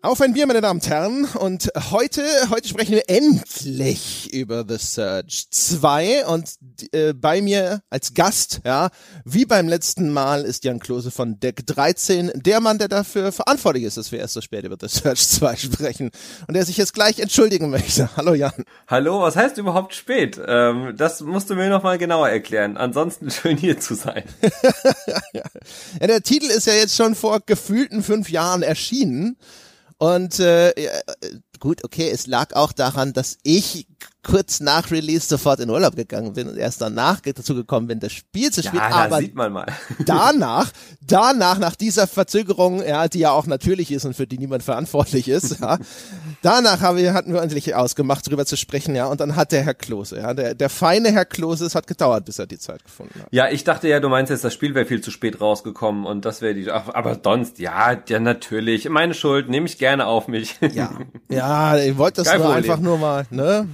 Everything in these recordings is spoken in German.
Auf ein Bier, meine Damen und Herren. Und heute, heute sprechen wir endlich über The Surge 2. Und äh, bei mir als Gast, ja, wie beim letzten Mal, ist Jan Klose von Deck 13, der Mann, der dafür verantwortlich ist, dass wir erst so spät über The Surge 2 sprechen. Und der sich jetzt gleich entschuldigen möchte. Hallo Jan. Hallo, was heißt überhaupt spät? Ähm, das musst du mir nochmal genauer erklären. Ansonsten schön hier zu sein. ja, der Titel ist ja jetzt schon vor gefühlten fünf Jahren erschienen. Und äh, gut, okay, es lag auch daran, dass ich kurz nach Release sofort in Urlaub gegangen bin und erst danach dazu gekommen bin, das Spiel zu spielen. Ja, aber sieht man mal. danach, danach, nach dieser Verzögerung, ja, die ja auch natürlich ist und für die niemand verantwortlich ist, ja, danach haben wir, hatten wir endlich ausgemacht, darüber zu sprechen, ja, und dann hat der Herr Klose, ja, der, der feine Herr Klose, es hat gedauert, bis er die Zeit gefunden hat. Ja, ich dachte ja, du meinst jetzt, das Spiel wäre viel zu spät rausgekommen und das wäre die, aber sonst, ja, ja, natürlich, meine Schuld, nehme ich gerne auf mich. Ja, ja, ich wollte das nur einfach nur mal, ne?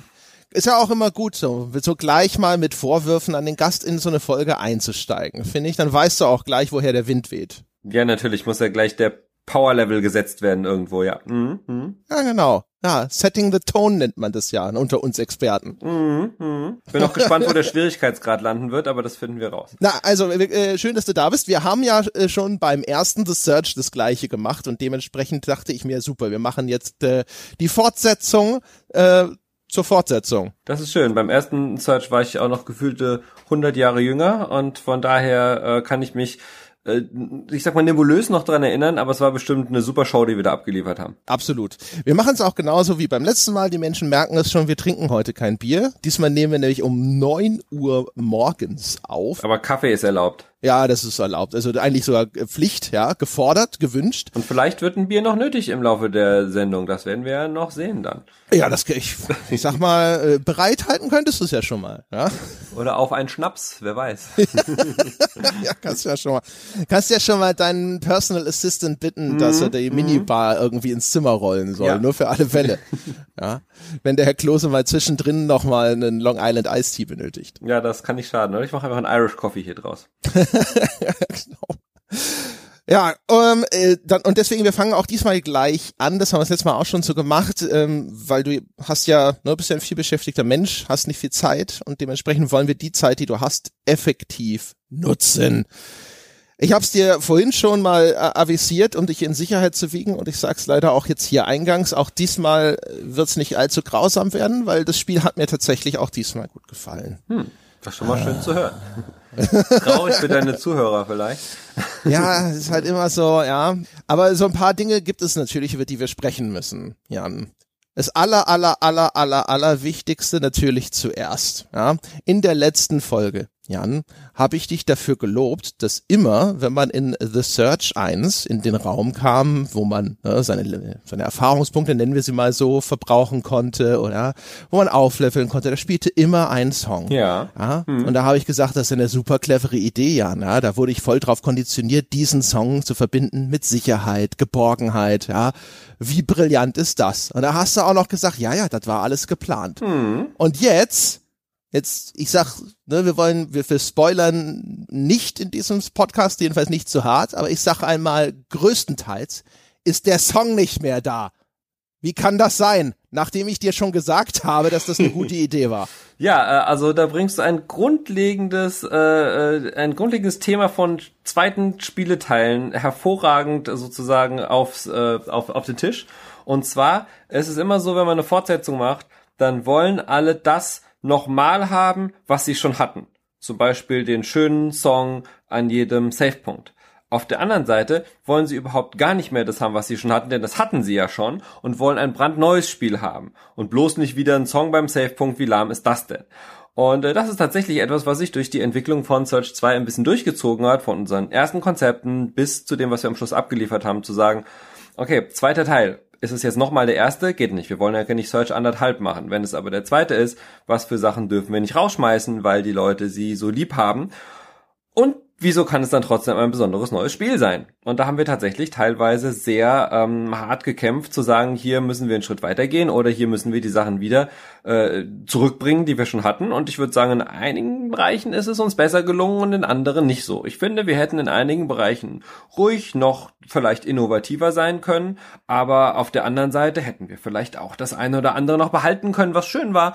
Ist ja auch immer gut so, so gleich mal mit Vorwürfen an den Gast in so eine Folge einzusteigen, finde ich. Dann weißt du auch gleich, woher der Wind weht. Ja, natürlich muss ja gleich der Power Level gesetzt werden irgendwo, ja. Mhm, mh. Ja, genau. Ja, Setting the Tone nennt man das ja unter uns Experten. Mhm, mh. Bin auch gespannt, wo der Schwierigkeitsgrad landen wird, aber das finden wir raus. Na, also äh, schön, dass du da bist. Wir haben ja äh, schon beim ersten The Search das gleiche gemacht und dementsprechend dachte ich mir, super, wir machen jetzt äh, die Fortsetzung äh, zur Fortsetzung. Das ist schön. Beim ersten Search war ich auch noch gefühlte 100 Jahre jünger und von daher äh, kann ich mich äh, ich sag mal nebulös noch dran erinnern, aber es war bestimmt eine super Show, die wir da abgeliefert haben. Absolut. Wir machen es auch genauso wie beim letzten Mal. Die Menschen merken es schon, wir trinken heute kein Bier. Diesmal nehmen wir nämlich um neun Uhr morgens auf. Aber Kaffee ist erlaubt. Ja, das ist erlaubt. Also eigentlich sogar Pflicht, ja, gefordert, gewünscht. Und vielleicht wird ein Bier noch nötig im Laufe der Sendung. Das werden wir ja noch sehen dann. Ja, das ich, ich sag mal, äh, bereithalten könntest du es ja schon mal, ja. Oder auf einen Schnaps, wer weiß. ja, kannst du ja schon mal, kannst ja schon mal deinen Personal Assistant bitten, dass er die mhm. Minibar irgendwie ins Zimmer rollen soll, ja. nur für alle Fälle. ja. Wenn der Herr Klose mal zwischendrin noch mal einen Long Island Ice Tea benötigt. Ja, das kann nicht schaden, oder? Ich mache einfach einen Irish Coffee hier draus. genau. Ja, ähm, äh, dann, und deswegen, wir fangen auch diesmal gleich an, das haben wir das letzte Mal auch schon so gemacht, ähm, weil du hast ja, ne, bist ja ein viel beschäftigter Mensch, hast nicht viel Zeit und dementsprechend wollen wir die Zeit, die du hast, effektiv nutzen. Ich habe es dir vorhin schon mal äh, avisiert, um dich in Sicherheit zu wiegen und ich sag's leider auch jetzt hier eingangs, auch diesmal wird's nicht allzu grausam werden, weil das Spiel hat mir tatsächlich auch diesmal gut gefallen. Hm. Das ist schon mal schön zu hören. Traurig für deine Zuhörer vielleicht. Ja, ist halt immer so, ja. Aber so ein paar Dinge gibt es natürlich, über die wir sprechen müssen, Jan. Das aller, aller, aller, aller, aller Wichtigste natürlich zuerst, ja. In der letzten Folge Jan, habe ich dich dafür gelobt, dass immer, wenn man in The Search 1 in den Raum kam, wo man ne, seine, seine Erfahrungspunkte, nennen wir sie mal so, verbrauchen konnte oder wo man aufleveln konnte, da spielte immer ein Song. Ja. ja? Hm. Und da habe ich gesagt, das ist eine super clevere Idee, Jan. Ja? Da wurde ich voll drauf konditioniert, diesen Song zu verbinden mit Sicherheit, Geborgenheit. Ja? Wie brillant ist das? Und da hast du auch noch gesagt, ja, ja, das war alles geplant. Hm. Und jetzt Jetzt, ich sag, ne, wir wollen, wir, wir spoilern nicht in diesem Podcast, jedenfalls nicht zu hart, aber ich sag einmal, größtenteils ist der Song nicht mehr da. Wie kann das sein? Nachdem ich dir schon gesagt habe, dass das eine gute Idee war. Ja, äh, also da bringst du ein grundlegendes, äh, äh, ein grundlegendes Thema von zweiten Spieleteilen hervorragend sozusagen aufs, äh, auf, auf den Tisch. Und zwar, es ist immer so, wenn man eine Fortsetzung macht, dann wollen alle das nochmal haben, was sie schon hatten. Zum Beispiel den schönen Song an jedem Savepunkt. Auf der anderen Seite wollen sie überhaupt gar nicht mehr das haben, was sie schon hatten, denn das hatten sie ja schon und wollen ein brandneues Spiel haben und bloß nicht wieder ein Song beim Savepunkt, wie lahm ist das denn? Und äh, das ist tatsächlich etwas, was sich durch die Entwicklung von Search 2 ein bisschen durchgezogen hat, von unseren ersten Konzepten bis zu dem, was wir am Schluss abgeliefert haben, zu sagen, okay, zweiter Teil, ist es jetzt nochmal der erste? Geht nicht. Wir wollen ja nicht Search anderthalb machen. Wenn es aber der zweite ist, was für Sachen dürfen wir nicht rausschmeißen, weil die Leute sie so lieb haben? Und wieso kann es dann trotzdem ein besonderes neues Spiel sein? Und da haben wir tatsächlich teilweise sehr ähm, hart gekämpft, zu sagen, hier müssen wir einen Schritt weitergehen oder hier müssen wir die Sachen wieder äh, zurückbringen, die wir schon hatten. Und ich würde sagen, in einigen Bereichen ist es uns besser gelungen und in anderen nicht so. Ich finde, wir hätten in einigen Bereichen ruhig noch vielleicht innovativer sein können, aber auf der anderen Seite hätten wir vielleicht auch das eine oder andere noch behalten können, was schön war.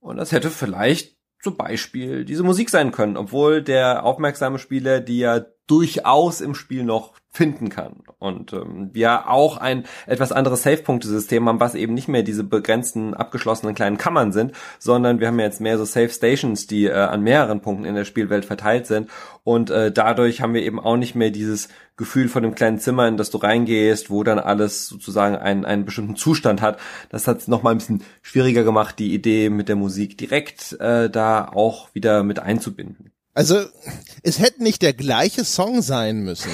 Und das hätte vielleicht zum Beispiel diese Musik sein können, obwohl der aufmerksame Spieler die ja durchaus im Spiel noch finden kann. Und ähm, wir auch ein etwas anderes Save-Punkte-System haben, was eben nicht mehr diese begrenzten, abgeschlossenen kleinen Kammern sind, sondern wir haben jetzt mehr so Save-Stations, die äh, an mehreren Punkten in der Spielwelt verteilt sind. Und äh, dadurch haben wir eben auch nicht mehr dieses Gefühl von dem kleinen Zimmer, in das du reingehst, wo dann alles sozusagen einen, einen bestimmten Zustand hat. Das hat es nochmal ein bisschen schwieriger gemacht, die Idee mit der Musik direkt äh, da auch wieder mit einzubinden. Also, es hätte nicht der gleiche Song sein müssen.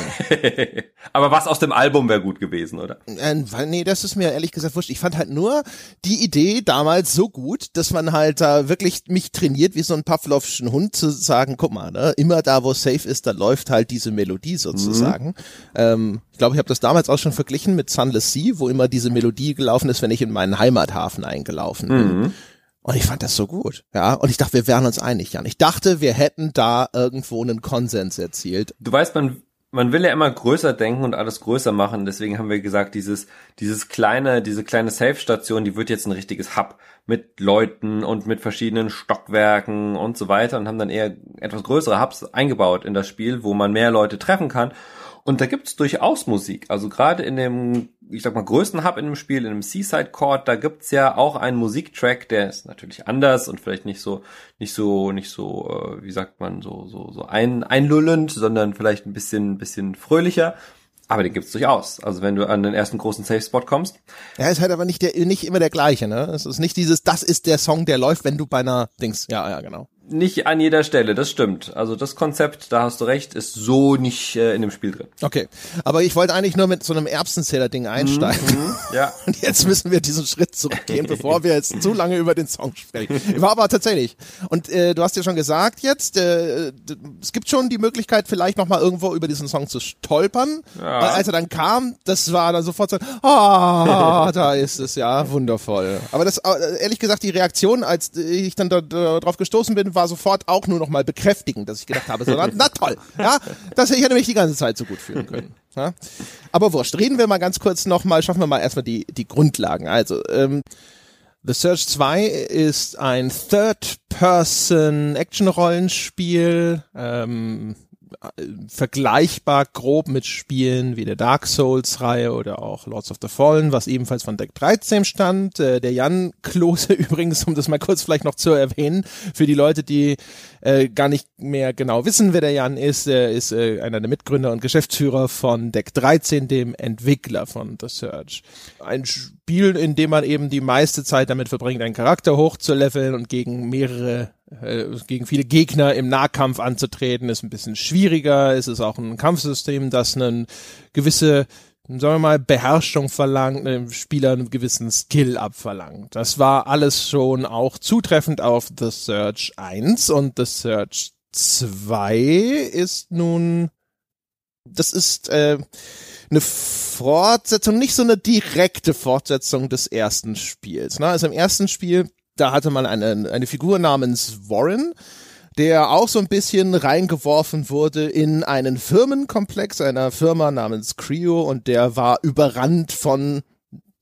Aber was aus dem Album wäre gut gewesen, oder? Äh, nee, das ist mir ehrlich gesagt wurscht. Ich fand halt nur die Idee damals so gut, dass man halt da wirklich mich trainiert, wie so ein Pavlovschen Hund zu sagen, guck mal, ne, immer da, wo safe ist, da läuft halt diese Melodie sozusagen. Mhm. Ähm, ich glaube, ich habe das damals auch schon verglichen mit Sunless Sea, wo immer diese Melodie gelaufen ist, wenn ich in meinen Heimathafen eingelaufen bin. Mhm. Und ich fand das so gut. Ja, und ich dachte, wir wären uns einig, Jan. Ich dachte, wir hätten da irgendwo einen Konsens erzielt. Du weißt, man, man will ja immer größer denken und alles größer machen. Deswegen haben wir gesagt, dieses, dieses kleine, diese kleine Safe-Station, die wird jetzt ein richtiges Hub mit Leuten und mit verschiedenen Stockwerken und so weiter und haben dann eher etwas größere Hubs eingebaut in das Spiel, wo man mehr Leute treffen kann. Und da gibt's durchaus Musik. Also gerade in dem, ich sag mal, größten Hub in dem Spiel, in dem Seaside Court, da gibt's ja auch einen Musiktrack, der ist natürlich anders und vielleicht nicht so, nicht so, nicht so, äh, wie sagt man, so, so, so ein, einlullend, sondern vielleicht ein bisschen, bisschen fröhlicher. Aber den gibt's durchaus. Also wenn du an den ersten großen Safe Spot kommst. Ja, ist halt aber nicht der, nicht immer der gleiche, ne? Es ist nicht dieses, das ist der Song, der läuft, wenn du bei einer Dings, ja, ja, genau. Nicht an jeder Stelle, das stimmt. Also das Konzept, da hast du recht, ist so nicht äh, in dem Spiel drin. Okay, aber ich wollte eigentlich nur mit so einem Erbsenzähler-Ding einsteigen. Mhm, ja. Und jetzt müssen wir diesen Schritt zurückgehen, bevor wir jetzt zu lange über den Song sprechen. War aber tatsächlich. Und äh, du hast ja schon gesagt jetzt, äh, es gibt schon die Möglichkeit, vielleicht noch mal irgendwo über diesen Song zu stolpern. Ja. Weil als er dann kam, das war dann sofort so, ah, da ist es ja, wundervoll. Aber das, äh, ehrlich gesagt, die Reaktion, als ich dann da, da drauf gestoßen bin, war sofort auch nur noch mal bekräftigend, dass ich gedacht habe, so, na, na toll, ja, das hätte ich nämlich die ganze Zeit so gut fühlen können. Ja? Aber wurscht, reden wir mal ganz kurz noch mal, schaffen wir mal erstmal die, die Grundlagen. Also, ähm, The Search 2 ist ein Third-Person-Action-Rollenspiel, ähm, vergleichbar grob mit Spielen wie der Dark Souls Reihe oder auch Lords of the Fallen, was ebenfalls von Deck 13 stand. Äh, der Jan Klose übrigens, um das mal kurz vielleicht noch zu erwähnen, für die Leute, die äh, gar nicht mehr genau wissen, wer der Jan ist, er ist äh, einer der Mitgründer und Geschäftsführer von Deck 13, dem Entwickler von The Search. Ein Spiel, in dem man eben die meiste Zeit damit verbringt, einen Charakter hochzuleveln und gegen mehrere gegen viele Gegner im Nahkampf anzutreten, ist ein bisschen schwieriger. Es ist auch ein Kampfsystem, das eine gewisse, sagen wir mal, Beherrschung verlangt, einem Spieler einen gewissen Skill abverlangt. Das war alles schon auch zutreffend auf The Search 1 und The Search 2 ist nun, das ist äh, eine Fortsetzung, nicht so eine direkte Fortsetzung des ersten Spiels. Ne? Also im ersten Spiel da hatte man eine, eine Figur namens Warren, der auch so ein bisschen reingeworfen wurde in einen Firmenkomplex einer Firma namens Creo und der war überrannt von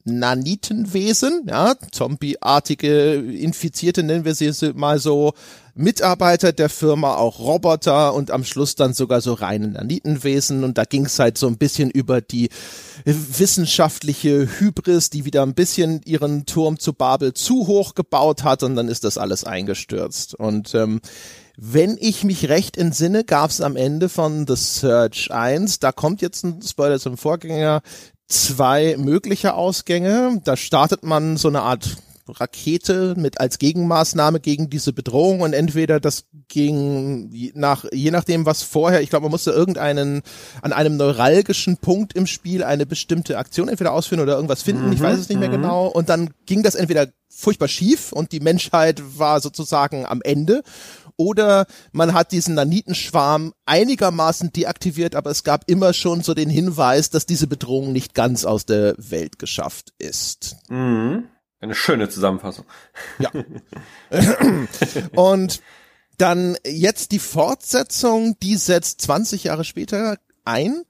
Nanitenwesen, ja, zombieartige Infizierte nennen wir sie mal so, Mitarbeiter der Firma, auch Roboter und am Schluss dann sogar so reine Nanitenwesen. Und da ging es halt so ein bisschen über die wissenschaftliche Hybris, die wieder ein bisschen ihren Turm zu Babel zu hoch gebaut hat. Und dann ist das alles eingestürzt. Und ähm, wenn ich mich recht entsinne, gab es am Ende von The Search 1, da kommt jetzt ein Spoiler zum Vorgänger, zwei mögliche Ausgänge. Da startet man so eine Art Rakete mit als Gegenmaßnahme gegen diese Bedrohung und entweder das ging nach je nachdem was vorher, ich glaube, man musste irgendeinen an einem neuralgischen Punkt im Spiel eine bestimmte Aktion entweder ausführen oder irgendwas finden, mhm, ich weiß es nicht mehr mhm. genau und dann ging das entweder furchtbar schief und die Menschheit war sozusagen am Ende oder man hat diesen Nanitenschwarm einigermaßen deaktiviert, aber es gab immer schon so den Hinweis, dass diese Bedrohung nicht ganz aus der Welt geschafft ist. Mhm. Eine schöne Zusammenfassung. Ja. Und dann jetzt die Fortsetzung, die setzt 20 Jahre später ein.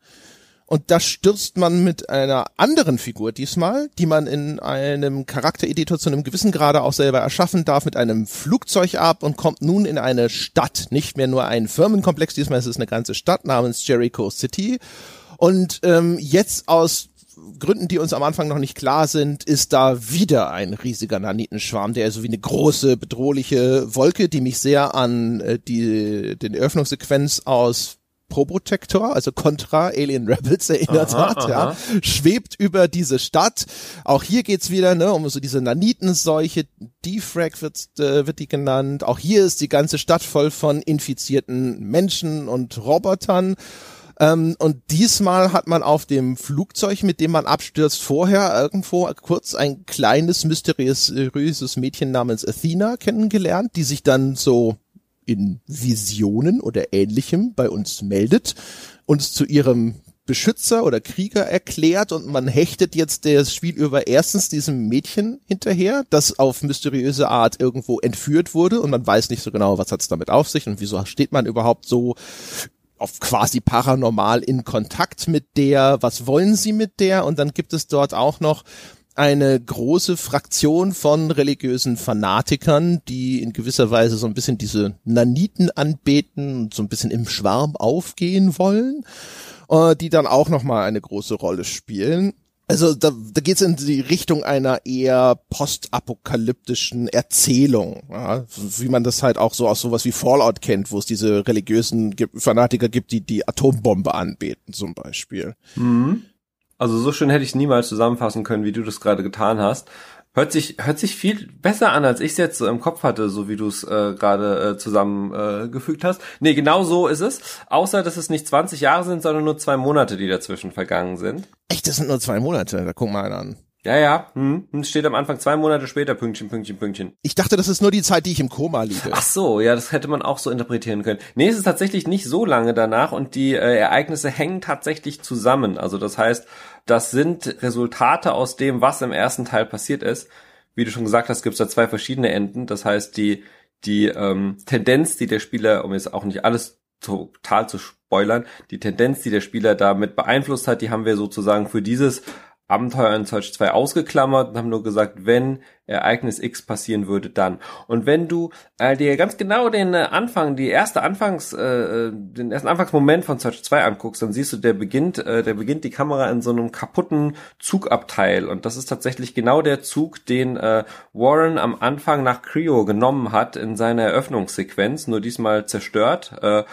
Und da stürzt man mit einer anderen Figur diesmal, die man in einem Charaktereditor zu einem gewissen Grade auch selber erschaffen darf, mit einem Flugzeug ab und kommt nun in eine Stadt. Nicht mehr nur ein Firmenkomplex, diesmal ist es eine ganze Stadt namens Jericho City. Und ähm, jetzt aus Gründen, die uns am Anfang noch nicht klar sind, ist da wieder ein riesiger Nanitenschwarm, der so wie eine große, bedrohliche Wolke, die mich sehr an äh, die, den Eröffnungssequenz aus Probotector, also Contra Alien Rebels erinnert aha, hat, aha. ja, schwebt über diese Stadt. Auch hier geht's wieder, ne, um so diese Nanitenseuche, Defrag wird, äh, wird die genannt. Auch hier ist die ganze Stadt voll von infizierten Menschen und Robotern. Ähm, und diesmal hat man auf dem Flugzeug, mit dem man abstürzt, vorher irgendwo kurz ein kleines, mysteriöses Mädchen namens Athena kennengelernt, die sich dann so in Visionen oder ähnlichem bei uns meldet, uns zu ihrem Beschützer oder Krieger erklärt und man hechtet jetzt das Spiel über erstens diesem Mädchen hinterher, das auf mysteriöse Art irgendwo entführt wurde und man weiß nicht so genau, was hat's damit auf sich und wieso steht man überhaupt so auf quasi paranormal in Kontakt mit der, was wollen sie mit der? Und dann gibt es dort auch noch eine große Fraktion von religiösen Fanatikern, die in gewisser Weise so ein bisschen diese Naniten anbeten und so ein bisschen im Schwarm aufgehen wollen, äh, die dann auch nochmal eine große Rolle spielen. Also da, da geht es in die Richtung einer eher postapokalyptischen Erzählung, ja, wie man das halt auch so aus sowas wie Fallout kennt, wo es diese religiösen Fanatiker gibt, die die Atombombe anbeten zum Beispiel. Mhm. Also so schön hätte ich es niemals zusammenfassen können, wie du das gerade getan hast. Hört sich, hört sich viel besser an, als ich es jetzt so im Kopf hatte, so wie du es äh, gerade äh, zusammengefügt äh, hast. Nee, genau so ist es. Außer, dass es nicht 20 Jahre sind, sondern nur zwei Monate, die dazwischen vergangen sind. Echt, das sind nur zwei Monate, da guck mal an. Ja, ja, hm, hm, steht am Anfang zwei Monate später, Pünktchen, Pünktchen, Pünktchen. Ich dachte, das ist nur die Zeit, die ich im Koma liege. Ach so, ja, das hätte man auch so interpretieren können. Nee, es ist tatsächlich nicht so lange danach und die äh, Ereignisse hängen tatsächlich zusammen. Also das heißt, das sind Resultate aus dem, was im ersten Teil passiert ist. Wie du schon gesagt hast, gibt es da zwei verschiedene Enden. Das heißt, die, die ähm, Tendenz, die der Spieler, um jetzt auch nicht alles total zu spoilern, die Tendenz, die der Spieler damit beeinflusst hat, die haben wir sozusagen für dieses Abenteuer in Search 2 ausgeklammert und haben nur gesagt, wenn Ereignis X passieren würde, dann. Und wenn du äh, dir ganz genau den äh, Anfang, die erste Anfangs, äh, äh den ersten Anfangsmoment von Search 2 anguckst, dann siehst du, der beginnt, äh, der beginnt die Kamera in so einem kaputten Zugabteil. Und das ist tatsächlich genau der Zug, den äh, Warren am Anfang nach Creo genommen hat in seiner Eröffnungssequenz, nur diesmal zerstört. Äh,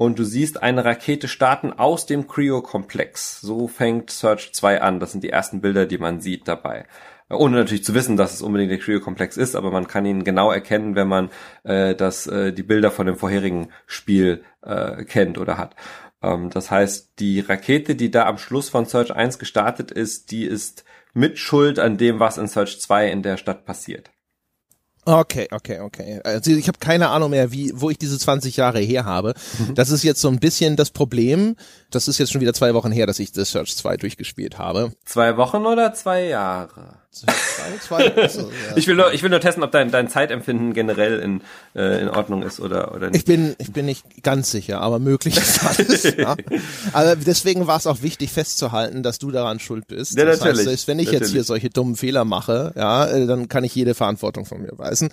und du siehst eine Rakete starten aus dem Creo-Komplex. So fängt Search 2 an. Das sind die ersten Bilder, die man sieht dabei. Ohne natürlich zu wissen, dass es unbedingt der Creo-Komplex ist, aber man kann ihn genau erkennen, wenn man äh, das, äh, die Bilder von dem vorherigen Spiel äh, kennt oder hat. Ähm, das heißt, die Rakete, die da am Schluss von Search 1 gestartet ist, die ist mit Schuld an dem, was in Search 2 in der Stadt passiert. Okay, okay, okay. Also ich habe keine Ahnung mehr, wie, wo ich diese 20 Jahre her habe. Mhm. Das ist jetzt so ein bisschen das Problem. Das ist jetzt schon wieder zwei Wochen her, dass ich The Search 2 durchgespielt habe. Zwei Wochen oder zwei Jahre? Zwei, zwei, also, ja. ich will nur, ich will nur testen, ob dein, dein Zeitempfinden generell in, äh, in Ordnung ist oder, oder nicht. Ich bin, ich bin nicht ganz sicher, aber möglich ist alles. ja. Aber deswegen war es auch wichtig festzuhalten, dass du daran schuld bist. Ja, das natürlich. Heißt, wenn ich natürlich. jetzt hier solche dummen Fehler mache, ja, äh, dann kann ich jede Verantwortung von mir weisen.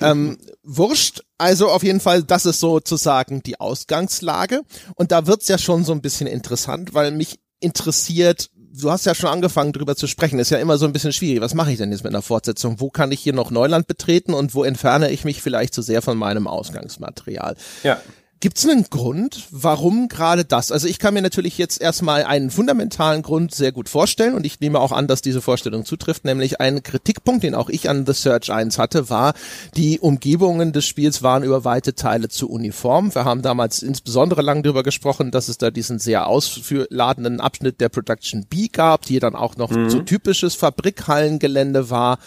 ähm, wurscht. Also auf jeden Fall, das ist sozusagen die Ausgangslage. Und da wird's ja schon so ein bisschen interessant, weil mich interessiert, du hast ja schon angefangen drüber zu sprechen, ist ja immer so ein bisschen schwierig. Was mache ich denn jetzt mit einer Fortsetzung? Wo kann ich hier noch Neuland betreten und wo entferne ich mich vielleicht zu sehr von meinem Ausgangsmaterial? Ja. Gibt es einen Grund, warum gerade das? Also ich kann mir natürlich jetzt erstmal einen fundamentalen Grund sehr gut vorstellen und ich nehme auch an, dass diese Vorstellung zutrifft, nämlich ein Kritikpunkt, den auch ich an The Search 1 hatte, war, die Umgebungen des Spiels waren über weite Teile zu uniform. Wir haben damals insbesondere lang darüber gesprochen, dass es da diesen sehr ausladenden Abschnitt der Production B gab, die dann auch noch mhm. so typisches Fabrikhallengelände war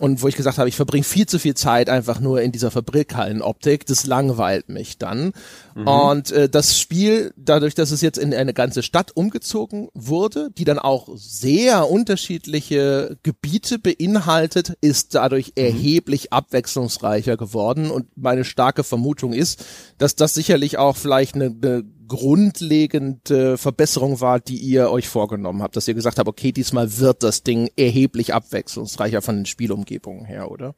und wo ich gesagt habe, ich verbringe viel zu viel Zeit einfach nur in dieser Fabrikhallenoptik, das langweilt mich dann. Mhm. Und äh, das Spiel, dadurch, dass es jetzt in eine ganze Stadt umgezogen wurde, die dann auch sehr unterschiedliche Gebiete beinhaltet, ist dadurch mhm. erheblich abwechslungsreicher geworden. Und meine starke Vermutung ist, dass das sicherlich auch vielleicht eine, eine grundlegende Verbesserung war, die ihr euch vorgenommen habt, dass ihr gesagt habt, okay, diesmal wird das Ding erheblich abwechslungsreicher von den Spielumgebungen her, oder?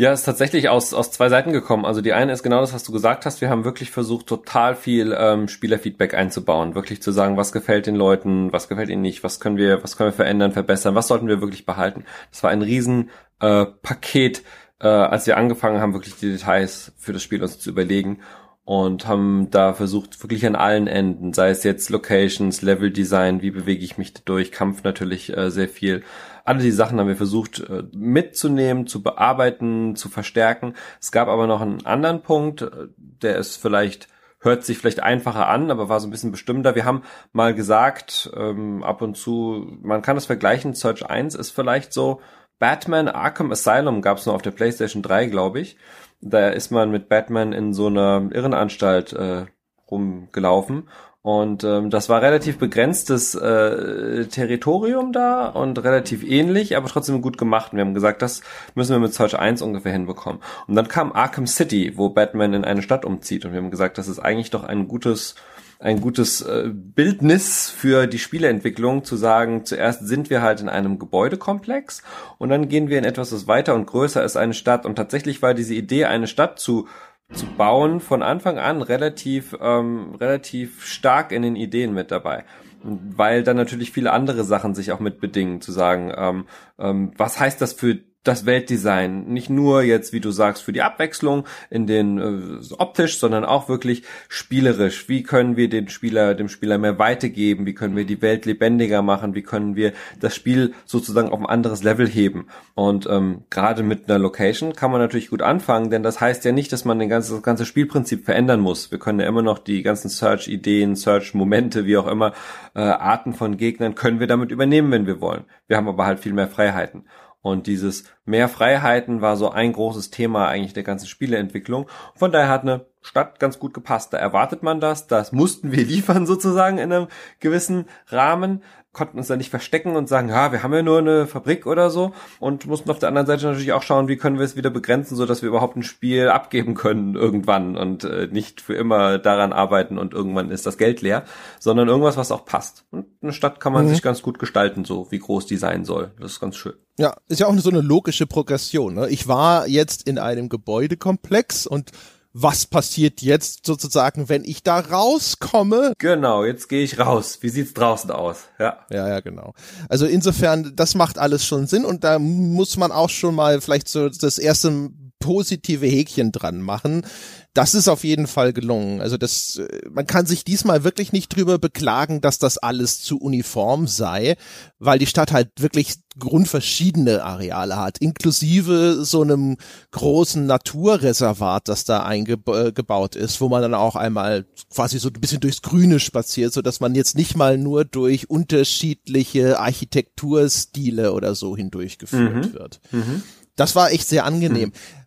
Ja, ist tatsächlich aus, aus zwei Seiten gekommen. Also die eine ist genau das, was du gesagt hast. Wir haben wirklich versucht, total viel ähm, Spielerfeedback einzubauen. Wirklich zu sagen, was gefällt den Leuten, was gefällt ihnen nicht, was können wir, was können wir verändern, verbessern, was sollten wir wirklich behalten. Das war ein riesen äh, Paket, äh, als wir angefangen haben, wirklich die Details für das Spiel uns zu überlegen und haben da versucht, wirklich an allen Enden, sei es jetzt Locations, Level Design, wie bewege ich mich durch, Kampf natürlich äh, sehr viel. Alle die Sachen haben wir versucht äh, mitzunehmen, zu bearbeiten, zu verstärken. Es gab aber noch einen anderen Punkt, äh, der ist vielleicht hört sich vielleicht einfacher an, aber war so ein bisschen bestimmter. Wir haben mal gesagt, ähm, ab und zu, man kann das vergleichen, Search 1 ist vielleicht so, Batman Arkham Asylum gab es nur auf der PlayStation 3, glaube ich. Da ist man mit Batman in so einer Irrenanstalt äh, rumgelaufen und ähm, das war relativ begrenztes äh, Territorium da und relativ ähnlich, aber trotzdem gut gemacht. Und wir haben gesagt, das müssen wir mit Search 1 ungefähr hinbekommen. Und dann kam Arkham City, wo Batman in eine Stadt umzieht. Und wir haben gesagt, das ist eigentlich doch ein gutes ein gutes äh, Bildnis für die Spieleentwicklung zu sagen, zuerst sind wir halt in einem Gebäudekomplex und dann gehen wir in etwas, das weiter und größer ist eine Stadt. Und tatsächlich war diese Idee, eine Stadt zu zu bauen von Anfang an relativ ähm, relativ stark in den Ideen mit dabei weil dann natürlich viele andere Sachen sich auch mit bedingen, zu sagen, ähm, ähm, was heißt das für das Weltdesign. Nicht nur jetzt, wie du sagst, für die Abwechslung in den äh, optisch, sondern auch wirklich spielerisch. Wie können wir den Spieler, dem Spieler mehr Weite geben? Wie können wir die Welt lebendiger machen? Wie können wir das Spiel sozusagen auf ein anderes Level heben? Und ähm, gerade mit einer Location kann man natürlich gut anfangen, denn das heißt ja nicht, dass man den ganzen, das ganze Spielprinzip verändern muss. Wir können ja immer noch die ganzen Search-Ideen, Search-Momente, wie auch immer, äh, Arten von Gegnern können wir damit übernehmen, wenn wir wollen. Wir haben aber halt viel mehr Freiheiten. Und dieses mehr Freiheiten war so ein großes Thema eigentlich der ganzen Spieleentwicklung. Von daher hat eine Stadt ganz gut gepasst. Da erwartet man das. Das mussten wir liefern sozusagen in einem gewissen Rahmen konnten uns da nicht verstecken und sagen, ja, wir haben ja nur eine Fabrik oder so und mussten auf der anderen Seite natürlich auch schauen, wie können wir es wieder begrenzen, so dass wir überhaupt ein Spiel abgeben können irgendwann und äh, nicht für immer daran arbeiten und irgendwann ist das Geld leer, sondern irgendwas, was auch passt. Und eine Stadt kann man mhm. sich ganz gut gestalten, so wie groß die sein soll. Das ist ganz schön. Ja, ist ja auch so eine logische Progression. Ne? Ich war jetzt in einem Gebäudekomplex und was passiert jetzt sozusagen, wenn ich da rauskomme? Genau, jetzt gehe ich raus. Wie sieht's draußen aus? Ja. Ja, ja, genau. Also insofern, das macht alles schon Sinn und da muss man auch schon mal vielleicht so das erste positive Häkchen dran machen. Das ist auf jeden Fall gelungen. Also das, äh, man kann sich diesmal wirklich nicht drüber beklagen, dass das alles zu uniform sei, weil die Stadt halt wirklich grundverschiedene Areale hat, inklusive so einem großen Naturreservat, das da eingebaut äh, ist, wo man dann auch einmal quasi so ein bisschen durchs Grüne spaziert, so dass man jetzt nicht mal nur durch unterschiedliche Architekturstile oder so hindurchgeführt mhm. wird. Mhm. Das war echt sehr angenehm. Mhm.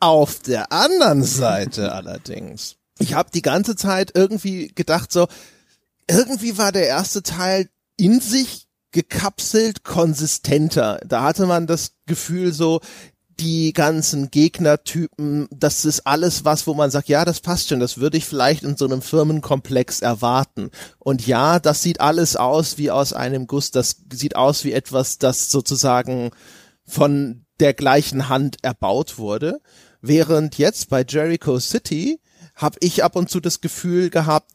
Auf der anderen Seite allerdings, ich habe die ganze Zeit irgendwie gedacht, so, irgendwie war der erste Teil in sich gekapselt konsistenter. Da hatte man das Gefühl so, die ganzen Gegnertypen, das ist alles was, wo man sagt, ja, das passt schon, das würde ich vielleicht in so einem Firmenkomplex erwarten. Und ja, das sieht alles aus wie aus einem Guss, das sieht aus wie etwas, das sozusagen von der gleichen Hand erbaut wurde. Während jetzt bei Jericho City habe ich ab und zu das Gefühl gehabt,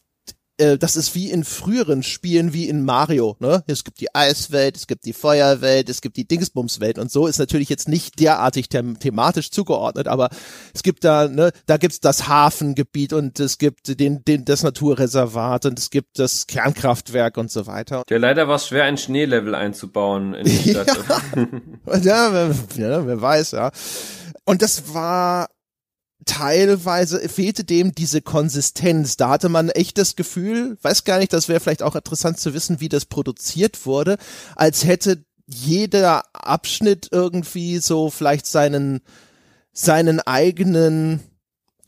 äh, das ist wie in früheren Spielen wie in Mario, ne? Es gibt die Eiswelt, es gibt die Feuerwelt, es gibt die Dingsbumswelt und so ist natürlich jetzt nicht derartig them thematisch zugeordnet, aber es gibt da, ne, da gibt's das Hafengebiet und es gibt den, den, das Naturreservat und es gibt das Kernkraftwerk und so weiter. Ja, leider war es schwer, ein Schneelevel einzubauen in die Stadt. ja, ja, wer, ja, wer weiß, ja. Und das war teilweise fehlte dem diese Konsistenz. Da hatte man echt das Gefühl, weiß gar nicht, das wäre vielleicht auch interessant zu wissen, wie das produziert wurde, als hätte jeder Abschnitt irgendwie so vielleicht seinen, seinen eigenen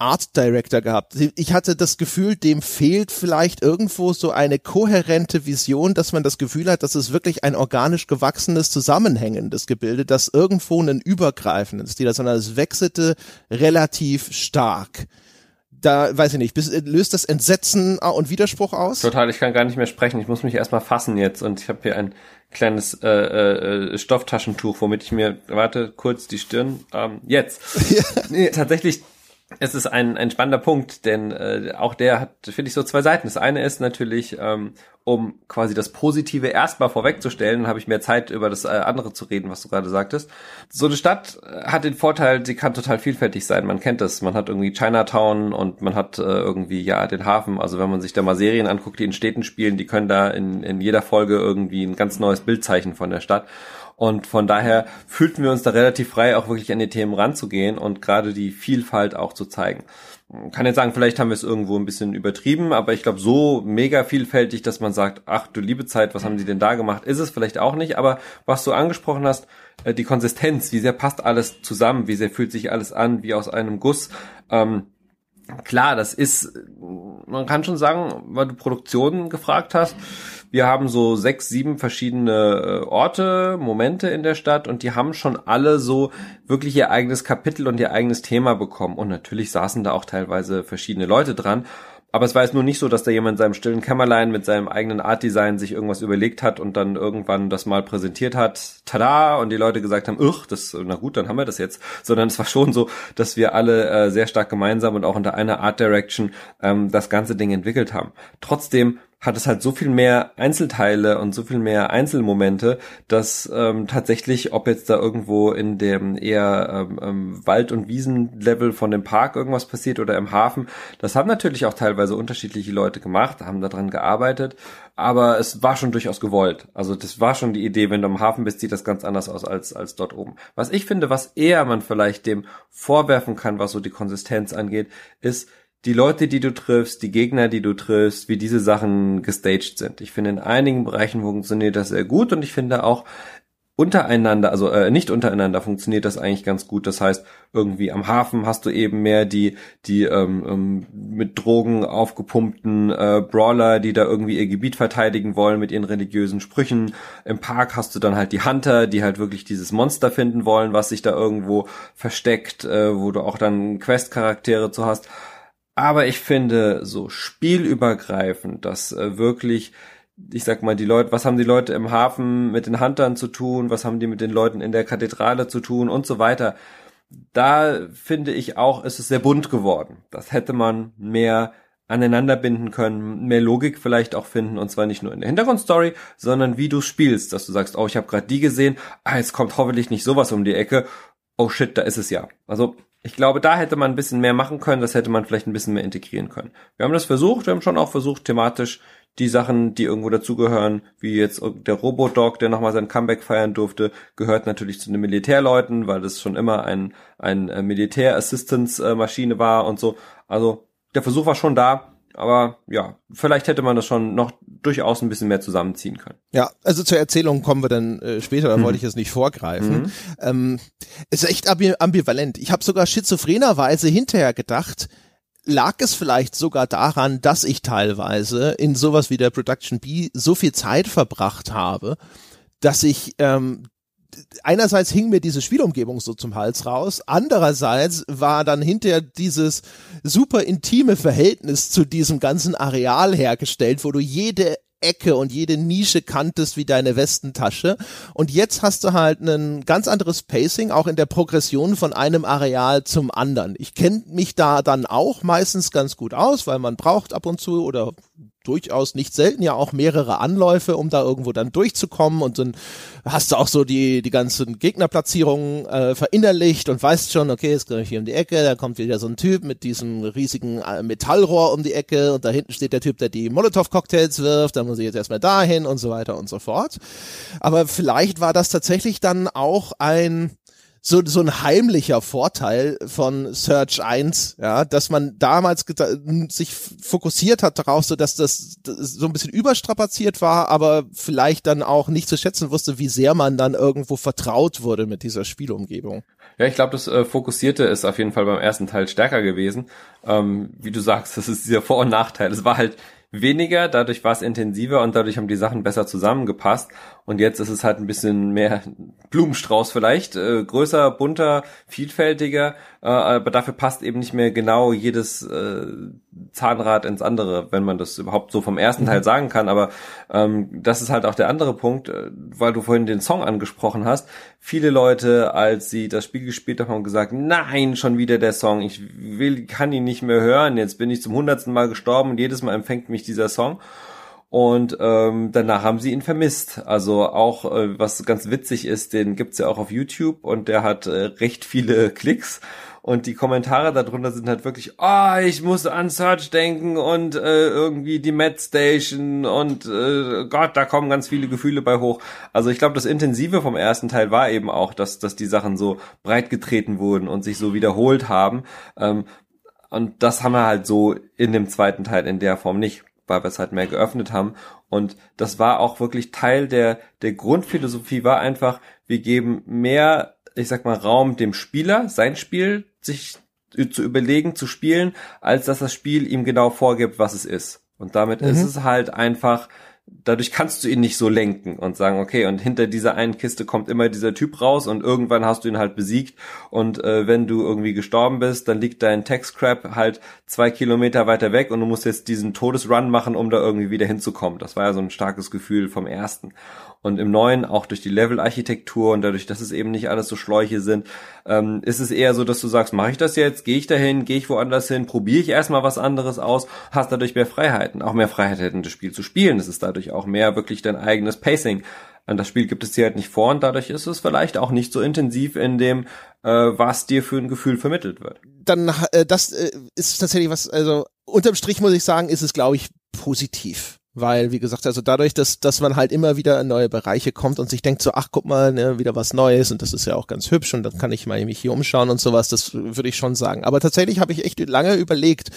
Art Director gehabt. Ich hatte das Gefühl, dem fehlt vielleicht irgendwo so eine kohärente Vision, dass man das Gefühl hat, dass es wirklich ein organisch gewachsenes, zusammenhängendes Gebilde, das irgendwo einen übergreifenden Stil hat, sondern es wechselte relativ stark da weiß ich nicht, bis, löst das Entsetzen und Widerspruch aus? Total, ich kann gar nicht mehr sprechen. Ich muss mich erstmal fassen jetzt und ich habe hier ein kleines äh, äh, Stofftaschentuch, womit ich mir, warte, kurz die Stirn, ähm, jetzt. Ja. Nee, tatsächlich es ist ein, ein spannender Punkt, denn äh, auch der hat, finde ich, so zwei Seiten. Das eine ist natürlich, ähm, um quasi das Positive erstmal vorwegzustellen, dann habe ich mehr Zeit, über das äh, andere zu reden, was du gerade sagtest. So eine Stadt äh, hat den Vorteil, sie kann total vielfältig sein. Man kennt das. Man hat irgendwie Chinatown und man hat äh, irgendwie, ja, den Hafen. Also wenn man sich da mal Serien anguckt, die in Städten spielen, die können da in, in jeder Folge irgendwie ein ganz neues Bildzeichen von der Stadt. Und von daher fühlten wir uns da relativ frei, auch wirklich an die Themen ranzugehen und gerade die Vielfalt auch zu zeigen. Kann jetzt sagen, vielleicht haben wir es irgendwo ein bisschen übertrieben, aber ich glaube, so mega vielfältig, dass man sagt, ach du liebe Zeit, was haben die denn da gemacht, ist es vielleicht auch nicht. Aber was du angesprochen hast, äh, die Konsistenz, wie sehr passt alles zusammen, wie sehr fühlt sich alles an, wie aus einem Guss. Ähm, klar, das ist, man kann schon sagen, weil du Produktionen gefragt hast, wir haben so sechs, sieben verschiedene äh, Orte, Momente in der Stadt und die haben schon alle so wirklich ihr eigenes Kapitel und ihr eigenes Thema bekommen. Und natürlich saßen da auch teilweise verschiedene Leute dran. Aber es war jetzt nur nicht so, dass da jemand in seinem stillen Kämmerlein mit seinem eigenen Art-Design sich irgendwas überlegt hat und dann irgendwann das mal präsentiert hat, tada, und die Leute gesagt haben, ugh, das, na gut, dann haben wir das jetzt. Sondern es war schon so, dass wir alle äh, sehr stark gemeinsam und auch unter einer Art Direction ähm, das ganze Ding entwickelt haben. Trotzdem hat es halt so viel mehr Einzelteile und so viel mehr Einzelmomente, dass ähm, tatsächlich, ob jetzt da irgendwo in dem eher ähm, ähm, Wald- und Wiesenlevel von dem Park irgendwas passiert oder im Hafen, das haben natürlich auch teilweise unterschiedliche Leute gemacht, haben daran gearbeitet, aber es war schon durchaus gewollt. Also das war schon die Idee, wenn du am Hafen bist, sieht das ganz anders aus als, als dort oben. Was ich finde, was eher man vielleicht dem vorwerfen kann, was so die Konsistenz angeht, ist, die Leute, die du triffst, die Gegner, die du triffst, wie diese Sachen gestaged sind. Ich finde, in einigen Bereichen funktioniert das sehr gut und ich finde auch untereinander, also äh, nicht untereinander funktioniert das eigentlich ganz gut. Das heißt, irgendwie am Hafen hast du eben mehr die, die ähm, ähm, mit Drogen aufgepumpten äh, Brawler, die da irgendwie ihr Gebiet verteidigen wollen mit ihren religiösen Sprüchen. Im Park hast du dann halt die Hunter, die halt wirklich dieses Monster finden wollen, was sich da irgendwo versteckt, äh, wo du auch dann Quest-Charaktere zu hast. Aber ich finde so spielübergreifend, dass äh, wirklich, ich sag mal, die Leute, was haben die Leute im Hafen mit den Huntern zu tun, was haben die mit den Leuten in der Kathedrale zu tun und so weiter. Da finde ich auch, ist es sehr bunt geworden. Das hätte man mehr aneinander binden können, mehr Logik vielleicht auch finden und zwar nicht nur in der Hintergrundstory, sondern wie du spielst, dass du sagst, oh, ich habe gerade die gesehen, ah, jetzt kommt hoffentlich nicht sowas um die Ecke. Oh shit, da ist es ja. Also ich glaube, da hätte man ein bisschen mehr machen können, das hätte man vielleicht ein bisschen mehr integrieren können. Wir haben das versucht, wir haben schon auch versucht, thematisch die Sachen, die irgendwo dazugehören, wie jetzt der Robodog, der nochmal sein Comeback feiern durfte, gehört natürlich zu den Militärleuten, weil das schon immer ein, ein äh, Militär-Assistance-Maschine war und so. Also der Versuch war schon da, aber ja, vielleicht hätte man das schon noch durchaus ein bisschen mehr zusammenziehen können. Ja, also zur Erzählung kommen wir dann äh, später, da mhm. wollte ich es nicht vorgreifen. Mhm. Ähm, ist echt ambivalent. Ich habe sogar schizophrenerweise hinterher gedacht, lag es vielleicht sogar daran, dass ich teilweise in sowas wie der Production B so viel Zeit verbracht habe, dass ich ähm, einerseits hing mir diese Spielumgebung so zum Hals raus, andererseits war dann hinterher dieses super intime Verhältnis zu diesem ganzen Areal hergestellt, wo du jede Ecke und jede Nische kanntest wie deine Westentasche. Und jetzt hast du halt ein ganz anderes Pacing, auch in der Progression von einem Areal zum anderen. Ich kenne mich da dann auch meistens ganz gut aus, weil man braucht ab und zu oder durchaus nicht selten ja auch mehrere Anläufe, um da irgendwo dann durchzukommen und dann hast du auch so die, die ganzen Gegnerplatzierungen äh, verinnerlicht und weißt schon, okay, jetzt komme ich hier um die Ecke, da kommt wieder so ein Typ mit diesem riesigen äh, Metallrohr um die Ecke und da hinten steht der Typ, der die Molotow-Cocktails wirft, da muss ich jetzt erstmal dahin und so weiter und so fort. Aber vielleicht war das tatsächlich dann auch ein so, so ein heimlicher Vorteil von Search 1, ja, dass man damals sich fokussiert hat darauf, so dass das, das so ein bisschen überstrapaziert war, aber vielleicht dann auch nicht zu schätzen wusste, wie sehr man dann irgendwo vertraut wurde mit dieser Spielumgebung. Ja, ich glaube, das äh, Fokussierte ist auf jeden Fall beim ersten Teil stärker gewesen. Ähm, wie du sagst, das ist dieser Vor- und Nachteil. Es war halt weniger, dadurch war es intensiver und dadurch haben die Sachen besser zusammengepasst. Und jetzt ist es halt ein bisschen mehr Blumenstrauß vielleicht, äh, größer, bunter, vielfältiger, äh, aber dafür passt eben nicht mehr genau jedes äh, Zahnrad ins andere, wenn man das überhaupt so vom ersten Teil mhm. sagen kann. Aber ähm, das ist halt auch der andere Punkt, äh, weil du vorhin den Song angesprochen hast. Viele Leute, als sie das Spiel gespielt haben, haben gesagt, nein, schon wieder der Song, ich will, kann ihn nicht mehr hören, jetzt bin ich zum hundertsten Mal gestorben und jedes Mal empfängt mich dieser Song. Und ähm, danach haben sie ihn vermisst. Also auch, äh, was ganz witzig ist, den gibt's ja auch auf YouTube und der hat äh, recht viele Klicks. Und die Kommentare darunter sind halt wirklich, oh, ich muss an Search denken und äh, irgendwie die Met Station und äh, Gott, da kommen ganz viele Gefühle bei hoch. Also ich glaube, das Intensive vom ersten Teil war eben auch, dass, dass die Sachen so breit getreten wurden und sich so wiederholt haben. Ähm, und das haben wir halt so in dem zweiten Teil in der Form nicht weil wir es halt mehr geöffnet haben. Und das war auch wirklich Teil der, der Grundphilosophie war einfach, wir geben mehr, ich sag mal, Raum dem Spieler, sein Spiel sich zu überlegen, zu spielen, als dass das Spiel ihm genau vorgibt, was es ist. Und damit mhm. ist es halt einfach dadurch kannst du ihn nicht so lenken und sagen, okay, und hinter dieser einen Kiste kommt immer dieser Typ raus und irgendwann hast du ihn halt besiegt und äh, wenn du irgendwie gestorben bist, dann liegt dein Tech-Scrap halt zwei Kilometer weiter weg und du musst jetzt diesen Todesrun machen, um da irgendwie wieder hinzukommen. Das war ja so ein starkes Gefühl vom ersten. Und im neuen, auch durch die Level-Architektur und dadurch, dass es eben nicht alles so Schläuche sind, ähm, ist es eher so, dass du sagst, mache ich das jetzt, gehe ich dahin, gehe ich woanders hin, probiere ich erstmal was anderes aus, hast dadurch mehr Freiheiten, auch mehr Freiheiten, das Spiel zu spielen. Das ist dadurch auch mehr wirklich dein eigenes Pacing. Und das Spiel gibt es dir halt nicht vor und dadurch ist es vielleicht auch nicht so intensiv in dem, äh, was dir für ein Gefühl vermittelt wird. Dann, äh, das äh, ist tatsächlich was, also unterm Strich muss ich sagen, ist es, glaube ich, positiv weil, wie gesagt, also dadurch, dass, dass man halt immer wieder in neue Bereiche kommt und sich denkt so, ach, guck mal, ne, wieder was Neues und das ist ja auch ganz hübsch und dann kann ich mal mich hier umschauen und sowas, das würde ich schon sagen. Aber tatsächlich habe ich echt lange überlegt,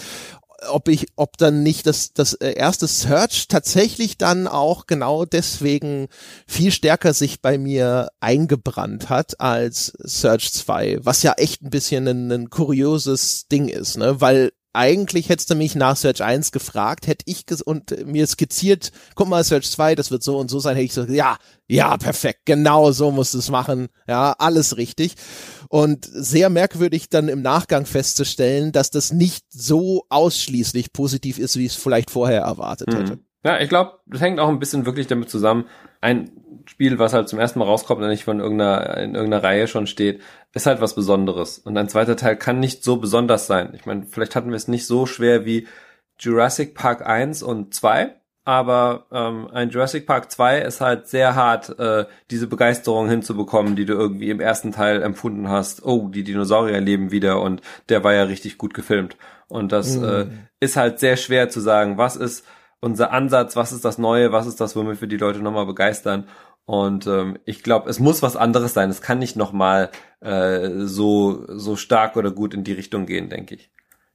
ob ich, ob dann nicht das, das äh, erste Search tatsächlich dann auch genau deswegen viel stärker sich bei mir eingebrannt hat als Search 2, was ja echt ein bisschen ein, ein kurioses Ding ist, ne, weil eigentlich hättest du mich nach Search 1 gefragt, hätte ich und mir skizziert, guck mal, Search 2, das wird so und so sein, hätte ich so, ja, ja, perfekt, genau so musst du es machen, ja, alles richtig. Und sehr merkwürdig dann im Nachgang festzustellen, dass das nicht so ausschließlich positiv ist, wie ich es vielleicht vorher erwartet hätte. Mhm. Ja, ich glaube, das hängt auch ein bisschen wirklich damit zusammen. Ein Spiel, was halt zum ersten Mal rauskommt und nicht von irgendeiner, in irgendeiner Reihe schon steht, ist halt was Besonderes. Und ein zweiter Teil kann nicht so besonders sein. Ich meine, vielleicht hatten wir es nicht so schwer wie Jurassic Park 1 und 2, aber ähm, ein Jurassic Park 2 ist halt sehr hart, äh, diese Begeisterung hinzubekommen, die du irgendwie im ersten Teil empfunden hast. Oh, die Dinosaurier leben wieder und der war ja richtig gut gefilmt. Und das mhm. äh, ist halt sehr schwer zu sagen, was ist unser Ansatz, was ist das Neue, was ist das, womit wir die Leute nochmal begeistern. Und ähm, ich glaube, es muss was anderes sein. Es kann nicht nochmal äh, so so stark oder gut in die Richtung gehen, denke ich.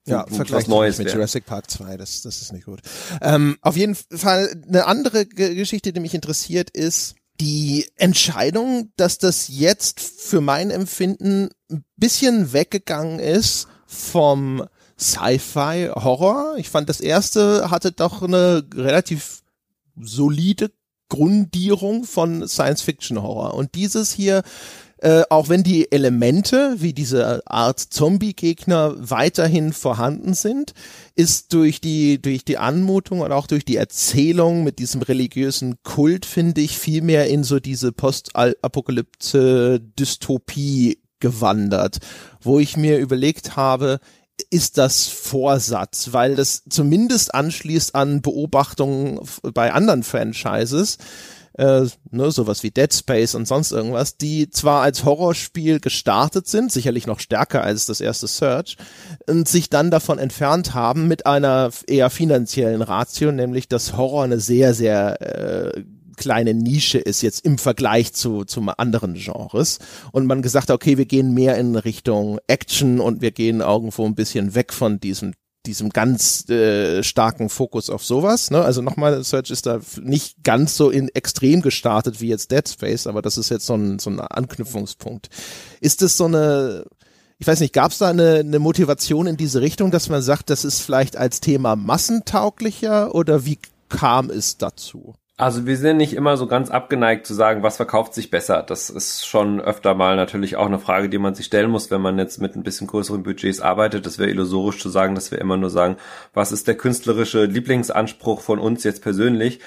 Ja, Vergleich mit wär. Jurassic Park 2, das, das ist nicht gut. Ähm, auf jeden Fall eine andere G Geschichte, die mich interessiert, ist die Entscheidung, dass das jetzt für mein Empfinden ein bisschen weggegangen ist vom Sci-Fi-Horror. Ich fand, das erste hatte doch eine relativ solide Grundierung von Science-Fiction-Horror. Und dieses hier, äh, auch wenn die Elemente wie diese Art Zombie-Gegner weiterhin vorhanden sind, ist durch die, durch die Anmutung und auch durch die Erzählung mit diesem religiösen Kult, finde ich, viel mehr in so diese Postapokalypse-Dystopie gewandert, wo ich mir überlegt habe, ist das Vorsatz, weil das zumindest anschließt an Beobachtungen bei anderen Franchises, äh, ne, sowas wie Dead Space und sonst irgendwas, die zwar als Horrorspiel gestartet sind, sicherlich noch stärker als das erste Search, und sich dann davon entfernt haben mit einer eher finanziellen Ratio, nämlich dass Horror eine sehr, sehr äh, kleine Nische ist jetzt im Vergleich zu, zu anderen Genres. Und man gesagt hat, okay, wir gehen mehr in Richtung Action und wir gehen irgendwo ein bisschen weg von diesem diesem ganz äh, starken Fokus auf sowas. Ne? Also nochmal, Search ist da nicht ganz so in extrem gestartet wie jetzt Dead Space, aber das ist jetzt so ein, so ein Anknüpfungspunkt. Ist das so eine, ich weiß nicht, gab es da eine, eine Motivation in diese Richtung, dass man sagt, das ist vielleicht als Thema massentauglicher oder wie kam es dazu? Also wir sind nicht immer so ganz abgeneigt zu sagen, was verkauft sich besser. Das ist schon öfter mal natürlich auch eine Frage, die man sich stellen muss, wenn man jetzt mit ein bisschen größeren Budgets arbeitet. Das wäre illusorisch zu sagen, dass wir immer nur sagen, was ist der künstlerische Lieblingsanspruch von uns jetzt persönlich.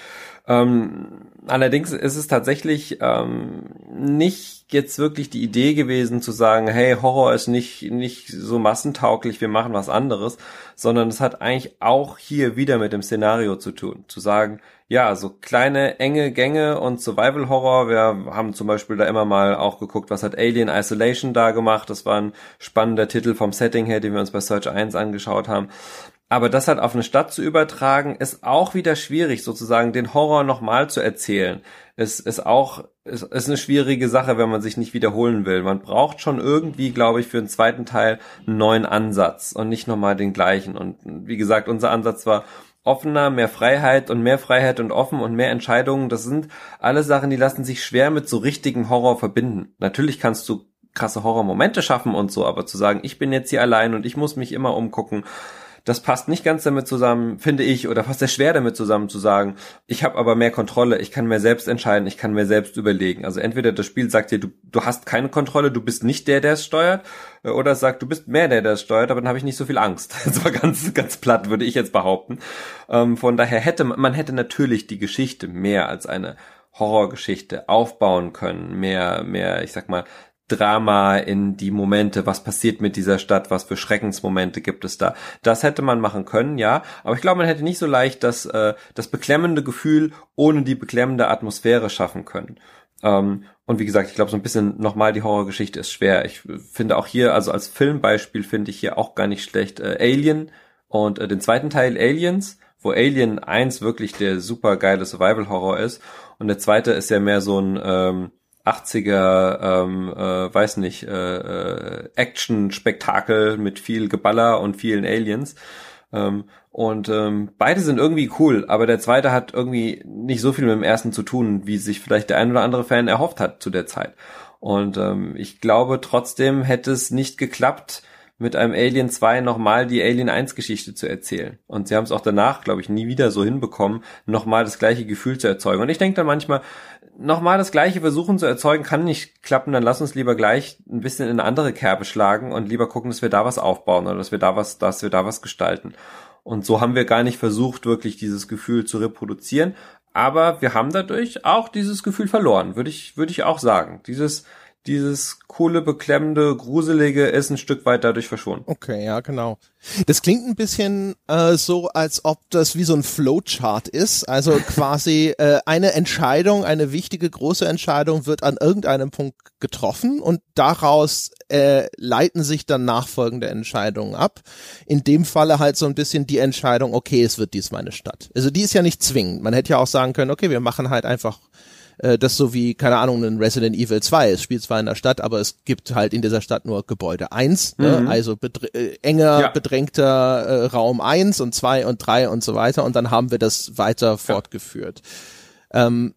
Ähm, allerdings ist es tatsächlich ähm, nicht jetzt wirklich die Idee gewesen zu sagen, hey, Horror ist nicht, nicht so massentauglich, wir machen was anderes, sondern es hat eigentlich auch hier wieder mit dem Szenario zu tun. Zu sagen, ja, so kleine, enge Gänge und Survival Horror. Wir haben zum Beispiel da immer mal auch geguckt, was hat Alien Isolation da gemacht. Das war ein spannender Titel vom Setting her, den wir uns bei Search 1 angeschaut haben. Aber das halt auf eine Stadt zu übertragen, ist auch wieder schwierig, sozusagen den Horror nochmal zu erzählen. Es ist auch, es ist eine schwierige Sache, wenn man sich nicht wiederholen will. Man braucht schon irgendwie, glaube ich, für den zweiten Teil einen neuen Ansatz und nicht nochmal den gleichen. Und wie gesagt, unser Ansatz war, offener, mehr Freiheit und mehr Freiheit und offen und mehr Entscheidungen. Das sind alle Sachen, die lassen sich schwer mit so richtigem Horror verbinden. Natürlich kannst du krasse Horrormomente schaffen und so, aber zu sagen, ich bin jetzt hier allein und ich muss mich immer umgucken, das passt nicht ganz damit zusammen, finde ich, oder fast sehr schwer damit zusammen zu sagen, ich habe aber mehr Kontrolle, ich kann mir selbst entscheiden, ich kann mir selbst überlegen. Also entweder das Spiel sagt dir, du, du hast keine Kontrolle, du bist nicht der, der es steuert, äh, oder es sagt, du bist mehr der, der es steuert, aber dann habe ich nicht so viel Angst. Das war ganz, ganz platt, würde ich jetzt behaupten. Ähm, von daher hätte man, man hätte natürlich die Geschichte mehr als eine Horrorgeschichte aufbauen können, mehr, mehr, ich sag mal, Drama in die Momente, was passiert mit dieser Stadt, was für Schreckensmomente gibt es da. Das hätte man machen können, ja, aber ich glaube, man hätte nicht so leicht das, äh, das beklemmende Gefühl ohne die beklemmende Atmosphäre schaffen können. Ähm, und wie gesagt, ich glaube, so ein bisschen nochmal die Horrorgeschichte ist schwer. Ich finde auch hier, also als Filmbeispiel finde ich hier auch gar nicht schlecht äh, Alien und äh, den zweiten Teil Aliens, wo Alien 1 wirklich der super geile Survival-Horror ist und der zweite ist ja mehr so ein ähm, 80er, ähm, äh, weiß nicht, äh, äh, Action-Spektakel mit viel Geballer und vielen Aliens. Ähm, und ähm, beide sind irgendwie cool, aber der zweite hat irgendwie nicht so viel mit dem ersten zu tun, wie sich vielleicht der ein oder andere Fan erhofft hat zu der Zeit. Und ähm, ich glaube, trotzdem hätte es nicht geklappt, mit einem Alien 2 nochmal die Alien 1 Geschichte zu erzählen. Und sie haben es auch danach, glaube ich, nie wieder so hinbekommen, nochmal das gleiche Gefühl zu erzeugen. Und ich denke dann manchmal, nochmal das gleiche versuchen zu erzeugen, kann nicht klappen, dann lass uns lieber gleich ein bisschen in eine andere Kerbe schlagen und lieber gucken, dass wir da was aufbauen oder dass wir da was, dass wir da was gestalten. Und so haben wir gar nicht versucht, wirklich dieses Gefühl zu reproduzieren. Aber wir haben dadurch auch dieses Gefühl verloren, würde ich, würde ich auch sagen. Dieses, dieses coole, beklemmende, gruselige ist ein Stück weit dadurch verschwunden. Okay, ja, genau. Das klingt ein bisschen äh, so, als ob das wie so ein Flowchart ist. Also quasi äh, eine Entscheidung, eine wichtige, große Entscheidung wird an irgendeinem Punkt getroffen und daraus äh, leiten sich dann nachfolgende Entscheidungen ab. In dem Falle halt so ein bisschen die Entscheidung, okay, es wird dies meine Stadt. Also die ist ja nicht zwingend. Man hätte ja auch sagen können, okay, wir machen halt einfach äh, das so wie, keine Ahnung, ein Resident Evil 2. Es spielt zwar in der Stadt, aber es gibt halt in dieser Stadt nur Gebäude 1, ne? mhm. also äh, enger, ja. bedrängter äh, Raum 1 und 2 und 3 und so weiter und dann haben wir das weiter ja. fortgeführt. Ähm,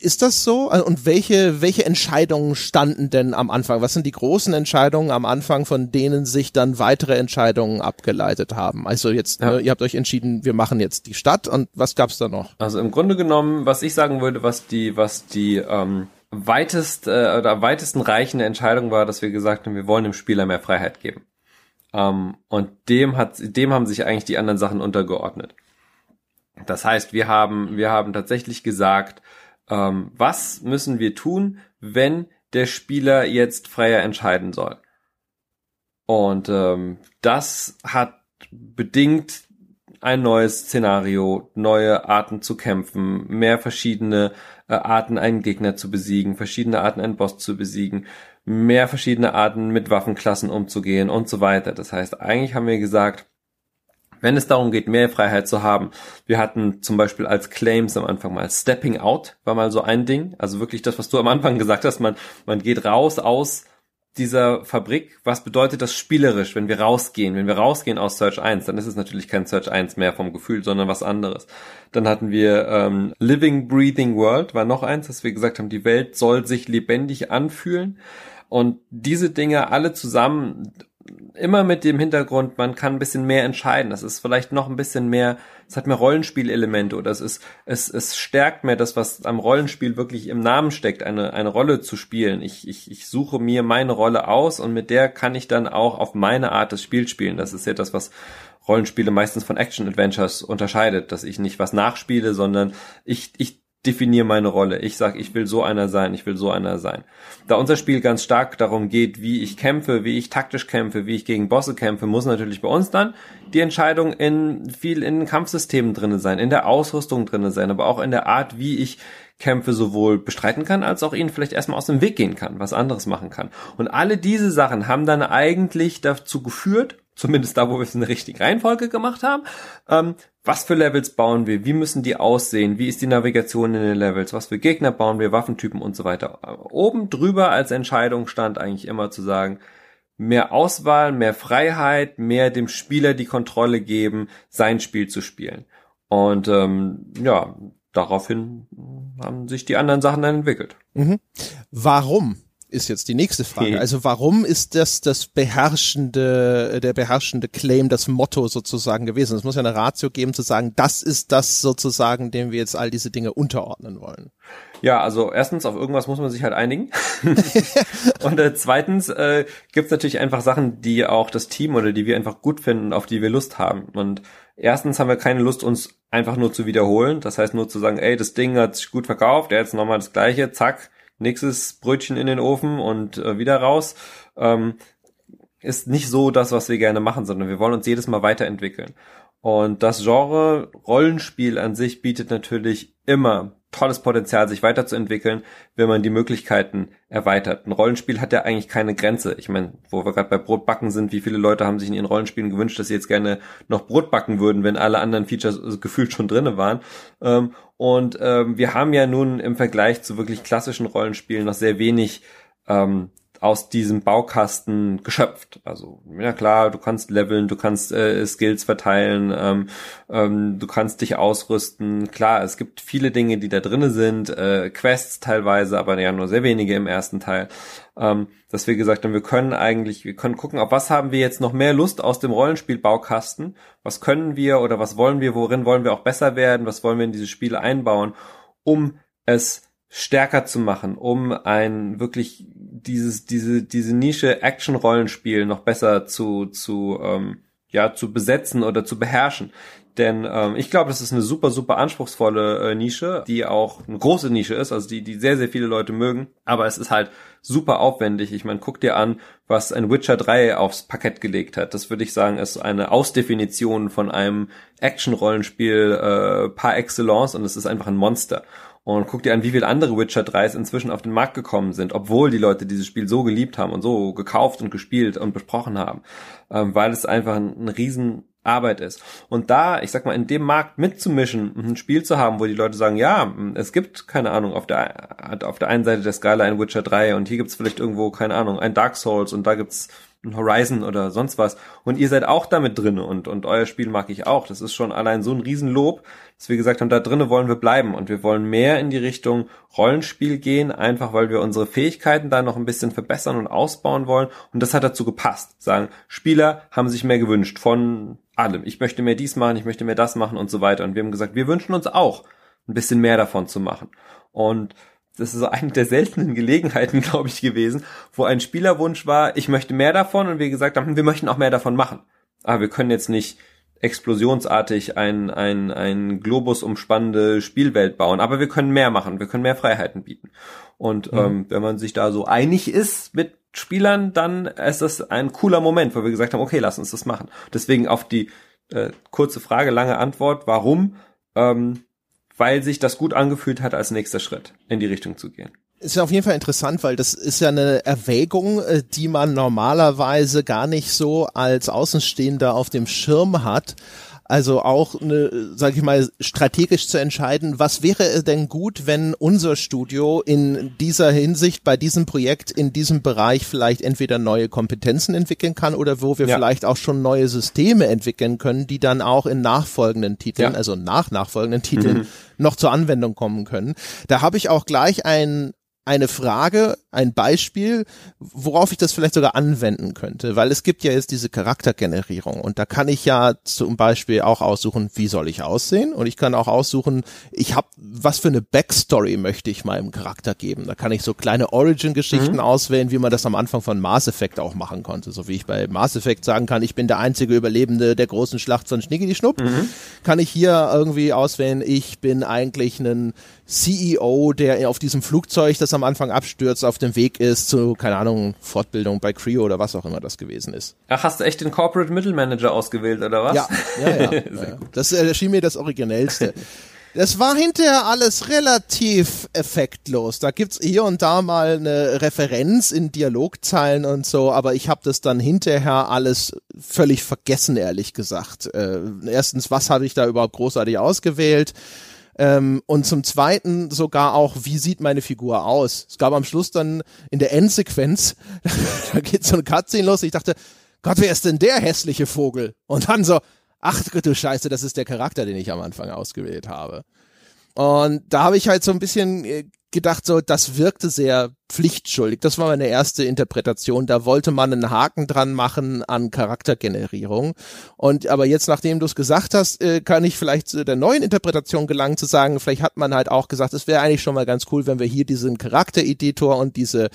ist das so? Also, und welche, welche Entscheidungen standen denn am Anfang? Was sind die großen Entscheidungen am Anfang, von denen sich dann weitere Entscheidungen abgeleitet haben? Also jetzt, ja. ne, ihr habt euch entschieden, wir machen jetzt die Stadt und was gab's da noch? Also im Grunde genommen, was ich sagen würde, was die, was die ähm, weitest äh, oder weitesten reichende Entscheidung war, dass wir gesagt haben, wir wollen dem Spieler mehr Freiheit geben. Ähm, und dem hat, dem haben sich eigentlich die anderen Sachen untergeordnet. Das heißt, wir haben, wir haben tatsächlich gesagt, ähm, was müssen wir tun, wenn der Spieler jetzt freier entscheiden soll. Und ähm, das hat bedingt ein neues Szenario, neue Arten zu kämpfen, mehr verschiedene äh, Arten, einen Gegner zu besiegen, verschiedene Arten, einen Boss zu besiegen, mehr verschiedene Arten, mit Waffenklassen umzugehen und so weiter. Das heißt, eigentlich haben wir gesagt, wenn es darum geht, mehr Freiheit zu haben. Wir hatten zum Beispiel als Claims am Anfang mal Stepping Out, war mal so ein Ding. Also wirklich das, was du am Anfang gesagt hast, man, man geht raus aus dieser Fabrik. Was bedeutet das spielerisch, wenn wir rausgehen? Wenn wir rausgehen aus Search 1, dann ist es natürlich kein Search 1 mehr vom Gefühl, sondern was anderes. Dann hatten wir ähm, Living, Breathing World, war noch eins, dass wir gesagt haben, die Welt soll sich lebendig anfühlen. Und diese Dinge alle zusammen immer mit dem Hintergrund, man kann ein bisschen mehr entscheiden. Das ist vielleicht noch ein bisschen mehr, es hat mehr Rollenspielelemente oder es ist, es, es stärkt mehr das, was am Rollenspiel wirklich im Namen steckt, eine, eine Rolle zu spielen. Ich, ich, ich suche mir meine Rolle aus und mit der kann ich dann auch auf meine Art des Spiels spielen. Das ist ja das, was Rollenspiele meistens von Action-Adventures unterscheidet, dass ich nicht was nachspiele, sondern ich, ich definiere meine Rolle. Ich sag, ich will so einer sein, ich will so einer sein. Da unser Spiel ganz stark darum geht, wie ich kämpfe, wie ich taktisch kämpfe, wie ich gegen Bosse kämpfe, muss natürlich bei uns dann die Entscheidung in viel in Kampfsystemen drinne sein, in der Ausrüstung drinne sein, aber auch in der Art, wie ich Kämpfe sowohl bestreiten kann, als auch ihnen vielleicht erstmal aus dem Weg gehen kann, was anderes machen kann. Und alle diese Sachen haben dann eigentlich dazu geführt, zumindest da, wo wir es in der richtigen Reihenfolge gemacht haben, ähm, was für Levels bauen wir, wie müssen die aussehen, wie ist die Navigation in den Levels, was für Gegner bauen wir, Waffentypen und so weiter. Oben drüber als Entscheidung stand eigentlich immer zu sagen, mehr Auswahl, mehr Freiheit, mehr dem Spieler die Kontrolle geben, sein Spiel zu spielen. Und ähm, ja, daraufhin haben sich die anderen Sachen dann entwickelt. Mhm. Warum ist jetzt die nächste Frage. Also warum ist das das beherrschende, der beherrschende Claim, das Motto sozusagen gewesen? Es muss ja eine Ratio geben zu sagen, das ist das sozusagen, dem wir jetzt all diese Dinge unterordnen wollen. Ja, also erstens, auf irgendwas muss man sich halt einigen. und äh, zweitens äh, gibt es natürlich einfach Sachen, die auch das Team oder die wir einfach gut finden, auf die wir Lust haben. Und erstens haben wir keine Lust, uns einfach nur zu wiederholen. Das heißt nur zu sagen, ey, das Ding hat sich gut verkauft, der jetzt nochmal das gleiche, zack, nächstes Brötchen in den Ofen und äh, wieder raus. Ähm, ist nicht so das, was wir gerne machen, sondern wir wollen uns jedes Mal weiterentwickeln. Und das Genre Rollenspiel an sich bietet natürlich immer tolles Potenzial, sich weiterzuentwickeln, wenn man die Möglichkeiten erweitert. Ein Rollenspiel hat ja eigentlich keine Grenze. Ich meine, wo wir gerade bei Brotbacken sind, wie viele Leute haben sich in ihren Rollenspielen gewünscht, dass sie jetzt gerne noch Brot backen würden, wenn alle anderen Features gefühlt schon drinne waren. Ähm, und ähm, wir haben ja nun im Vergleich zu wirklich klassischen Rollenspielen noch sehr wenig ähm, aus diesem Baukasten geschöpft. Also, ja klar, du kannst leveln, du kannst äh, Skills verteilen, ähm, ähm, du kannst dich ausrüsten. Klar, es gibt viele Dinge, die da drinnen sind, äh, Quests teilweise, aber ja nur sehr wenige im ersten Teil. Ähm, dass wir gesagt haben, wir können eigentlich, wir können gucken, auf was haben wir jetzt noch mehr Lust aus dem Rollenspiel-Baukasten? Was können wir oder was wollen wir, worin wollen wir auch besser werden? Was wollen wir in diese Spiele einbauen, um es stärker zu machen, um ein wirklich dieses, diese, diese Nische Action-Rollenspiel noch besser zu, zu, ähm, ja, zu besetzen oder zu beherrschen. Denn ähm, ich glaube, das ist eine super, super anspruchsvolle äh, Nische, die auch eine große Nische ist, also die, die sehr, sehr viele Leute mögen. Aber es ist halt super aufwendig. Ich meine, guck dir an, was ein Witcher 3 aufs Parkett gelegt hat. Das würde ich sagen, ist eine Ausdefinition von einem Action-Rollenspiel äh, par excellence und es ist einfach ein Monster. Und guck dir an, wie viele andere Witcher 3s inzwischen auf den Markt gekommen sind, obwohl die Leute dieses Spiel so geliebt haben und so gekauft und gespielt und besprochen haben, ähm, weil es einfach ein, ein riesen Arbeit ist. Und da, ich sag mal, in dem Markt mitzumischen ein Spiel zu haben, wo die Leute sagen, ja, es gibt, keine Ahnung, auf der, auf der einen Seite der Skala ein Witcher 3 und hier gibt's vielleicht irgendwo, keine Ahnung, ein Dark Souls und da gibt's ein Horizon oder sonst was. Und ihr seid auch damit drin und, und euer Spiel mag ich auch. Das ist schon allein so ein Riesenlob, dass wir gesagt haben, da drinnen wollen wir bleiben und wir wollen mehr in die Richtung Rollenspiel gehen, einfach weil wir unsere Fähigkeiten da noch ein bisschen verbessern und ausbauen wollen. Und das hat dazu gepasst. Sagen, Spieler haben sich mehr gewünscht von allem. Ich möchte mehr dies machen, ich möchte mehr das machen und so weiter. Und wir haben gesagt, wir wünschen uns auch ein bisschen mehr davon zu machen. Und das ist so eine der seltenen Gelegenheiten, glaube ich, gewesen, wo ein Spielerwunsch war, ich möchte mehr davon und wir gesagt haben, wir möchten auch mehr davon machen. Aber wir können jetzt nicht explosionsartig ein, ein, ein Globus umspannende Spielwelt bauen, aber wir können mehr machen, wir können mehr Freiheiten bieten. Und mhm. ähm, wenn man sich da so einig ist mit Spielern, dann ist das ein cooler Moment, wo wir gesagt haben, okay, lass uns das machen. Deswegen auf die äh, kurze Frage, lange Antwort, warum? Ähm, weil sich das gut angefühlt hat, als nächster Schritt in die Richtung zu gehen. Ist ja auf jeden Fall interessant, weil das ist ja eine Erwägung, äh, die man normalerweise gar nicht so als Außenstehender auf dem Schirm hat. Also auch eine, sage ich mal, strategisch zu entscheiden, was wäre es denn gut, wenn unser Studio in dieser Hinsicht bei diesem Projekt in diesem Bereich vielleicht entweder neue Kompetenzen entwickeln kann oder wo wir ja. vielleicht auch schon neue Systeme entwickeln können, die dann auch in nachfolgenden Titeln, ja. also nach nachfolgenden Titeln mhm. noch zur Anwendung kommen können. Da habe ich auch gleich ein eine Frage, ein Beispiel, worauf ich das vielleicht sogar anwenden könnte, weil es gibt ja jetzt diese Charaktergenerierung und da kann ich ja zum Beispiel auch aussuchen, wie soll ich aussehen und ich kann auch aussuchen, ich habe, was für eine Backstory möchte ich meinem Charakter geben. Da kann ich so kleine Origin-Geschichten mhm. auswählen, wie man das am Anfang von Mass Effect auch machen konnte, so wie ich bei Mass Effect sagen kann, ich bin der einzige Überlebende der großen Schlacht von Schnickeli Schnupp, mhm. kann ich hier irgendwie auswählen, ich bin eigentlich ein CEO, der auf diesem Flugzeug, das am Anfang abstürzt, auf dem Weg ist zu, keine Ahnung, Fortbildung bei Creo oder was auch immer das gewesen ist. Ach, hast du echt den Corporate Middle Manager ausgewählt, oder was? Ja, ja, ja. Das erschien mir das Originellste. Das war hinterher alles relativ effektlos. Da gibt's hier und da mal eine Referenz in Dialogzeilen und so, aber ich habe das dann hinterher alles völlig vergessen, ehrlich gesagt. Äh, erstens, was habe ich da überhaupt großartig ausgewählt? Ähm, und zum Zweiten sogar auch, wie sieht meine Figur aus? Es gab am Schluss dann in der Endsequenz, da geht so ein Cutscene los. Ich dachte, Gott, wer ist denn der hässliche Vogel? Und dann so, ach du Scheiße, das ist der Charakter, den ich am Anfang ausgewählt habe. Und da habe ich halt so ein bisschen äh, gedacht, so, das wirkte sehr pflichtschuldig. Das war meine erste Interpretation. Da wollte man einen Haken dran machen an Charaktergenerierung. Und aber jetzt, nachdem du es gesagt hast, äh, kann ich vielleicht zu der neuen Interpretation gelangen, zu sagen, vielleicht hat man halt auch gesagt, es wäre eigentlich schon mal ganz cool, wenn wir hier diesen Charaktereditor und diese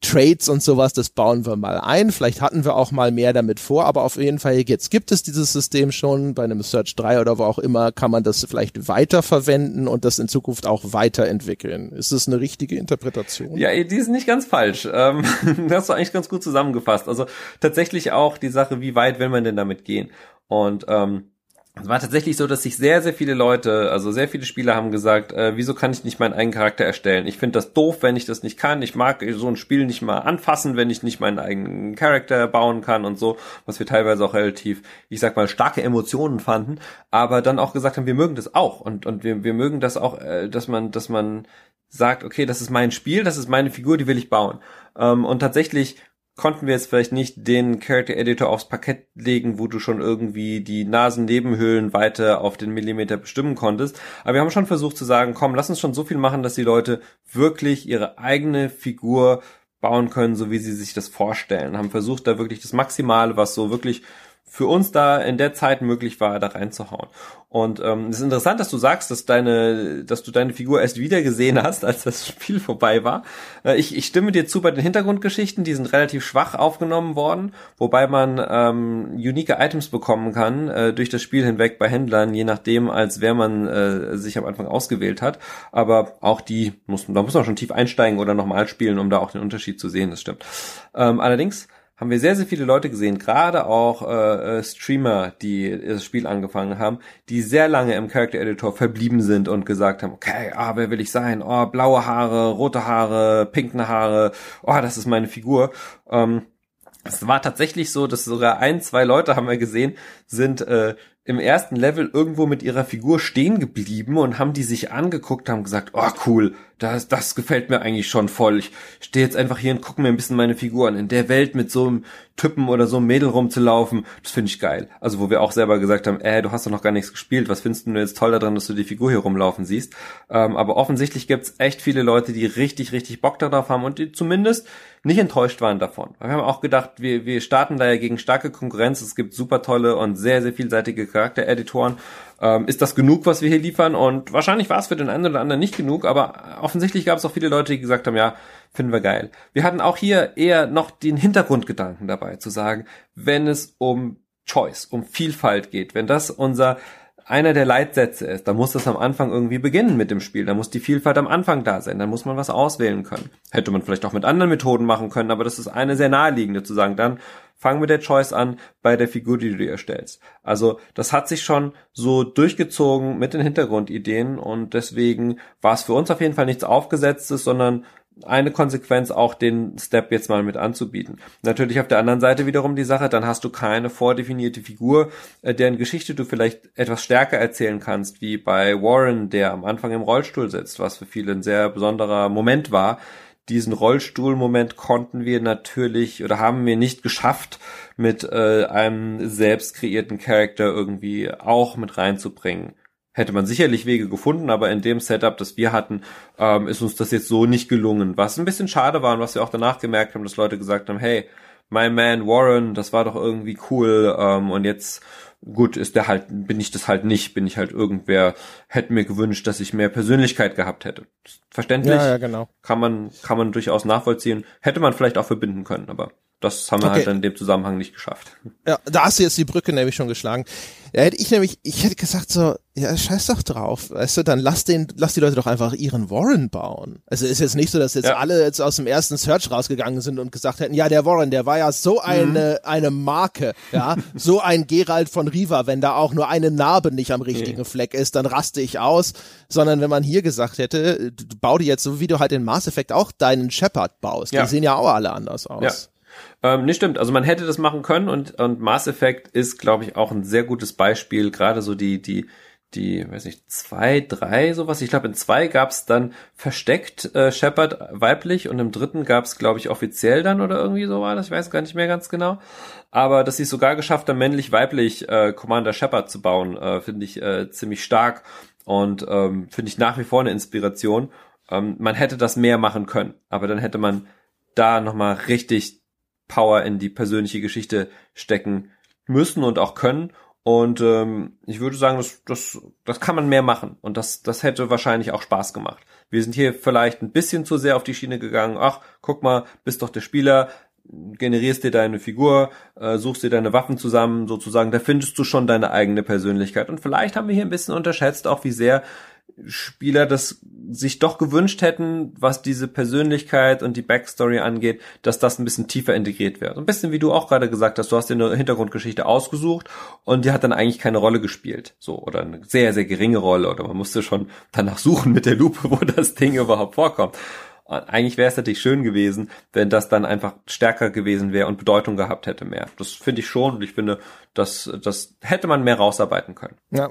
Trades und sowas, das bauen wir mal ein. Vielleicht hatten wir auch mal mehr damit vor, aber auf jeden Fall jetzt gibt es dieses System schon. Bei einem Search 3 oder wo auch immer kann man das vielleicht weiterverwenden und das in Zukunft auch weiterentwickeln. Ist das eine richtige Interpretation? Ja, die ist nicht ganz falsch. Ähm, das hast du eigentlich ganz gut zusammengefasst. Also tatsächlich auch die Sache, wie weit will man denn damit gehen? Und ähm, es war tatsächlich so, dass sich sehr, sehr viele Leute, also sehr viele Spieler haben gesagt, äh, wieso kann ich nicht meinen eigenen Charakter erstellen? Ich finde das doof, wenn ich das nicht kann. Ich mag so ein Spiel nicht mal anfassen, wenn ich nicht meinen eigenen Charakter bauen kann und so, was wir teilweise auch relativ, ich sag mal, starke Emotionen fanden, aber dann auch gesagt haben, wir mögen das auch und, und wir, wir mögen das auch, äh, dass man, dass man sagt, okay, das ist mein Spiel, das ist meine Figur, die will ich bauen. Ähm, und tatsächlich konnten wir jetzt vielleicht nicht den Character Editor aufs Parkett legen, wo du schon irgendwie die Nasennebenhöhlen weiter auf den Millimeter bestimmen konntest. Aber wir haben schon versucht zu sagen, komm, lass uns schon so viel machen, dass die Leute wirklich ihre eigene Figur bauen können, so wie sie sich das vorstellen. Haben versucht, da wirklich das Maximale, was so wirklich für uns da in der Zeit möglich war, da reinzuhauen. Und ähm, es ist interessant, dass du sagst, dass deine, dass du deine Figur erst wieder gesehen hast, als das Spiel vorbei war. Äh, ich, ich stimme dir zu bei den Hintergrundgeschichten, die sind relativ schwach aufgenommen worden, wobei man ähm, unique Items bekommen kann äh, durch das Spiel hinweg bei Händlern, je nachdem, als wer man äh, sich am Anfang ausgewählt hat. Aber auch die muss, da muss man schon tief einsteigen oder nochmal spielen, um da auch den Unterschied zu sehen. Das stimmt. Ähm, allerdings haben wir sehr, sehr viele Leute gesehen, gerade auch äh, äh, Streamer, die das Spiel angefangen haben, die sehr lange im Character Editor verblieben sind und gesagt haben, okay, ah, wer will ich sein? Oh, blaue Haare, rote Haare, pinke Haare, oh, das ist meine Figur. Ähm, es war tatsächlich so, dass sogar ein, zwei Leute haben wir gesehen, sind äh, im ersten Level irgendwo mit ihrer Figur stehen geblieben und haben die sich angeguckt, haben gesagt, oh cool, das, das gefällt mir eigentlich schon voll. Ich stehe jetzt einfach hier und gucke mir ein bisschen meine Figur an. In der Welt mit so einem Typen oder so einem Mädel rumzulaufen, das finde ich geil. Also wo wir auch selber gesagt haben, äh, du hast doch noch gar nichts gespielt, was findest du jetzt toll daran, dass du die Figur hier rumlaufen siehst? Ähm, aber offensichtlich gibt's echt viele Leute, die richtig, richtig Bock darauf haben und die zumindest nicht enttäuscht waren davon. Wir haben auch gedacht, wir, wir starten da ja gegen starke Konkurrenz. Es gibt super tolle und sehr, sehr vielseitige Charaktereditoren ähm, ist das genug, was wir hier liefern? Und wahrscheinlich war es für den einen oder anderen nicht genug, aber offensichtlich gab es auch viele Leute, die gesagt haben, ja, finden wir geil. Wir hatten auch hier eher noch den Hintergrundgedanken dabei, zu sagen, wenn es um Choice, um Vielfalt geht, wenn das unser einer der Leitsätze ist, dann muss das am Anfang irgendwie beginnen mit dem Spiel. Da muss die Vielfalt am Anfang da sein. Dann muss man was auswählen können. Hätte man vielleicht auch mit anderen Methoden machen können, aber das ist eine sehr naheliegende zu sagen. Dann fang mit der Choice an bei der Figur, die du dir erstellst. Also das hat sich schon so durchgezogen mit den Hintergrundideen und deswegen war es für uns auf jeden Fall nichts Aufgesetztes, sondern eine Konsequenz auch den Step jetzt mal mit anzubieten. Natürlich auf der anderen Seite wiederum die Sache, dann hast du keine vordefinierte Figur, äh, deren Geschichte du vielleicht etwas stärker erzählen kannst, wie bei Warren, der am Anfang im Rollstuhl sitzt, was für viele ein sehr besonderer Moment war. Diesen Rollstuhlmoment konnten wir natürlich oder haben wir nicht geschafft, mit äh, einem selbst kreierten Charakter irgendwie auch mit reinzubringen hätte man sicherlich Wege gefunden, aber in dem Setup, das wir hatten, ähm, ist uns das jetzt so nicht gelungen. Was ein bisschen schade war und was wir auch danach gemerkt haben, dass Leute gesagt haben, hey, my man Warren, das war doch irgendwie cool ähm, und jetzt gut ist der halt bin ich das halt nicht. Bin ich halt irgendwer hätte mir gewünscht dass ich mehr Persönlichkeit gehabt hätte. Verständlich? Ja, ja, genau. kann man kann man durchaus nachvollziehen. Hätte man vielleicht auch verbinden können aber das haben wir okay. halt in dem Zusammenhang nicht geschafft. Ja, da hast du jetzt die Brücke nämlich schon geschlagen. Da hätte ich nämlich, ich hätte gesagt so, ja, scheiß doch drauf, weißt du, dann lass den, lass die Leute doch einfach ihren Warren bauen. Also ist jetzt nicht so, dass jetzt ja. alle jetzt aus dem ersten Search rausgegangen sind und gesagt hätten, ja, der Warren, der war ja so eine, mhm. eine Marke, ja, so ein Gerald von Riva, wenn da auch nur eine Narbe nicht am richtigen okay. Fleck ist, dann raste ich aus, sondern wenn man hier gesagt hätte, bau dir jetzt so, wie du halt in Mass Effect auch deinen Shepard baust, ja. die sehen ja auch alle anders aus. Ja. Ähm, nee, stimmt. Also man hätte das machen können und, und Mass Effect ist, glaube ich, auch ein sehr gutes Beispiel. Gerade so die, die, die, weiß nicht, zwei, drei, sowas. Ich glaube, in zwei gab's dann versteckt äh, Shepard weiblich und im dritten gab's, glaube ich, offiziell dann oder irgendwie so war das. Ich weiß gar nicht mehr ganz genau. Aber dass sie es sogar geschafft haben, männlich-weiblich äh, Commander Shepard zu bauen, äh, finde ich äh, ziemlich stark und ähm, finde ich nach wie vor eine Inspiration. Ähm, man hätte das mehr machen können, aber dann hätte man da nochmal richtig Power in die persönliche Geschichte stecken müssen und auch können. Und ähm, ich würde sagen, das, das, das kann man mehr machen. Und das, das hätte wahrscheinlich auch Spaß gemacht. Wir sind hier vielleicht ein bisschen zu sehr auf die Schiene gegangen. Ach, guck mal, bist doch der Spieler, generierst dir deine Figur, äh, suchst dir deine Waffen zusammen, sozusagen, da findest du schon deine eigene Persönlichkeit. Und vielleicht haben wir hier ein bisschen unterschätzt, auch wie sehr Spieler das sich doch gewünscht hätten, was diese Persönlichkeit und die Backstory angeht, dass das ein bisschen tiefer integriert wird. Ein bisschen wie du auch gerade gesagt hast, du hast dir eine Hintergrundgeschichte ausgesucht und die hat dann eigentlich keine Rolle gespielt. So, oder eine sehr, sehr geringe Rolle oder man musste schon danach suchen mit der Lupe, wo das Ding überhaupt vorkommt. Eigentlich wäre es natürlich schön gewesen, wenn das dann einfach stärker gewesen wäre und Bedeutung gehabt hätte mehr. Das finde ich schon und ich finde, das, das hätte man mehr rausarbeiten können. Ja,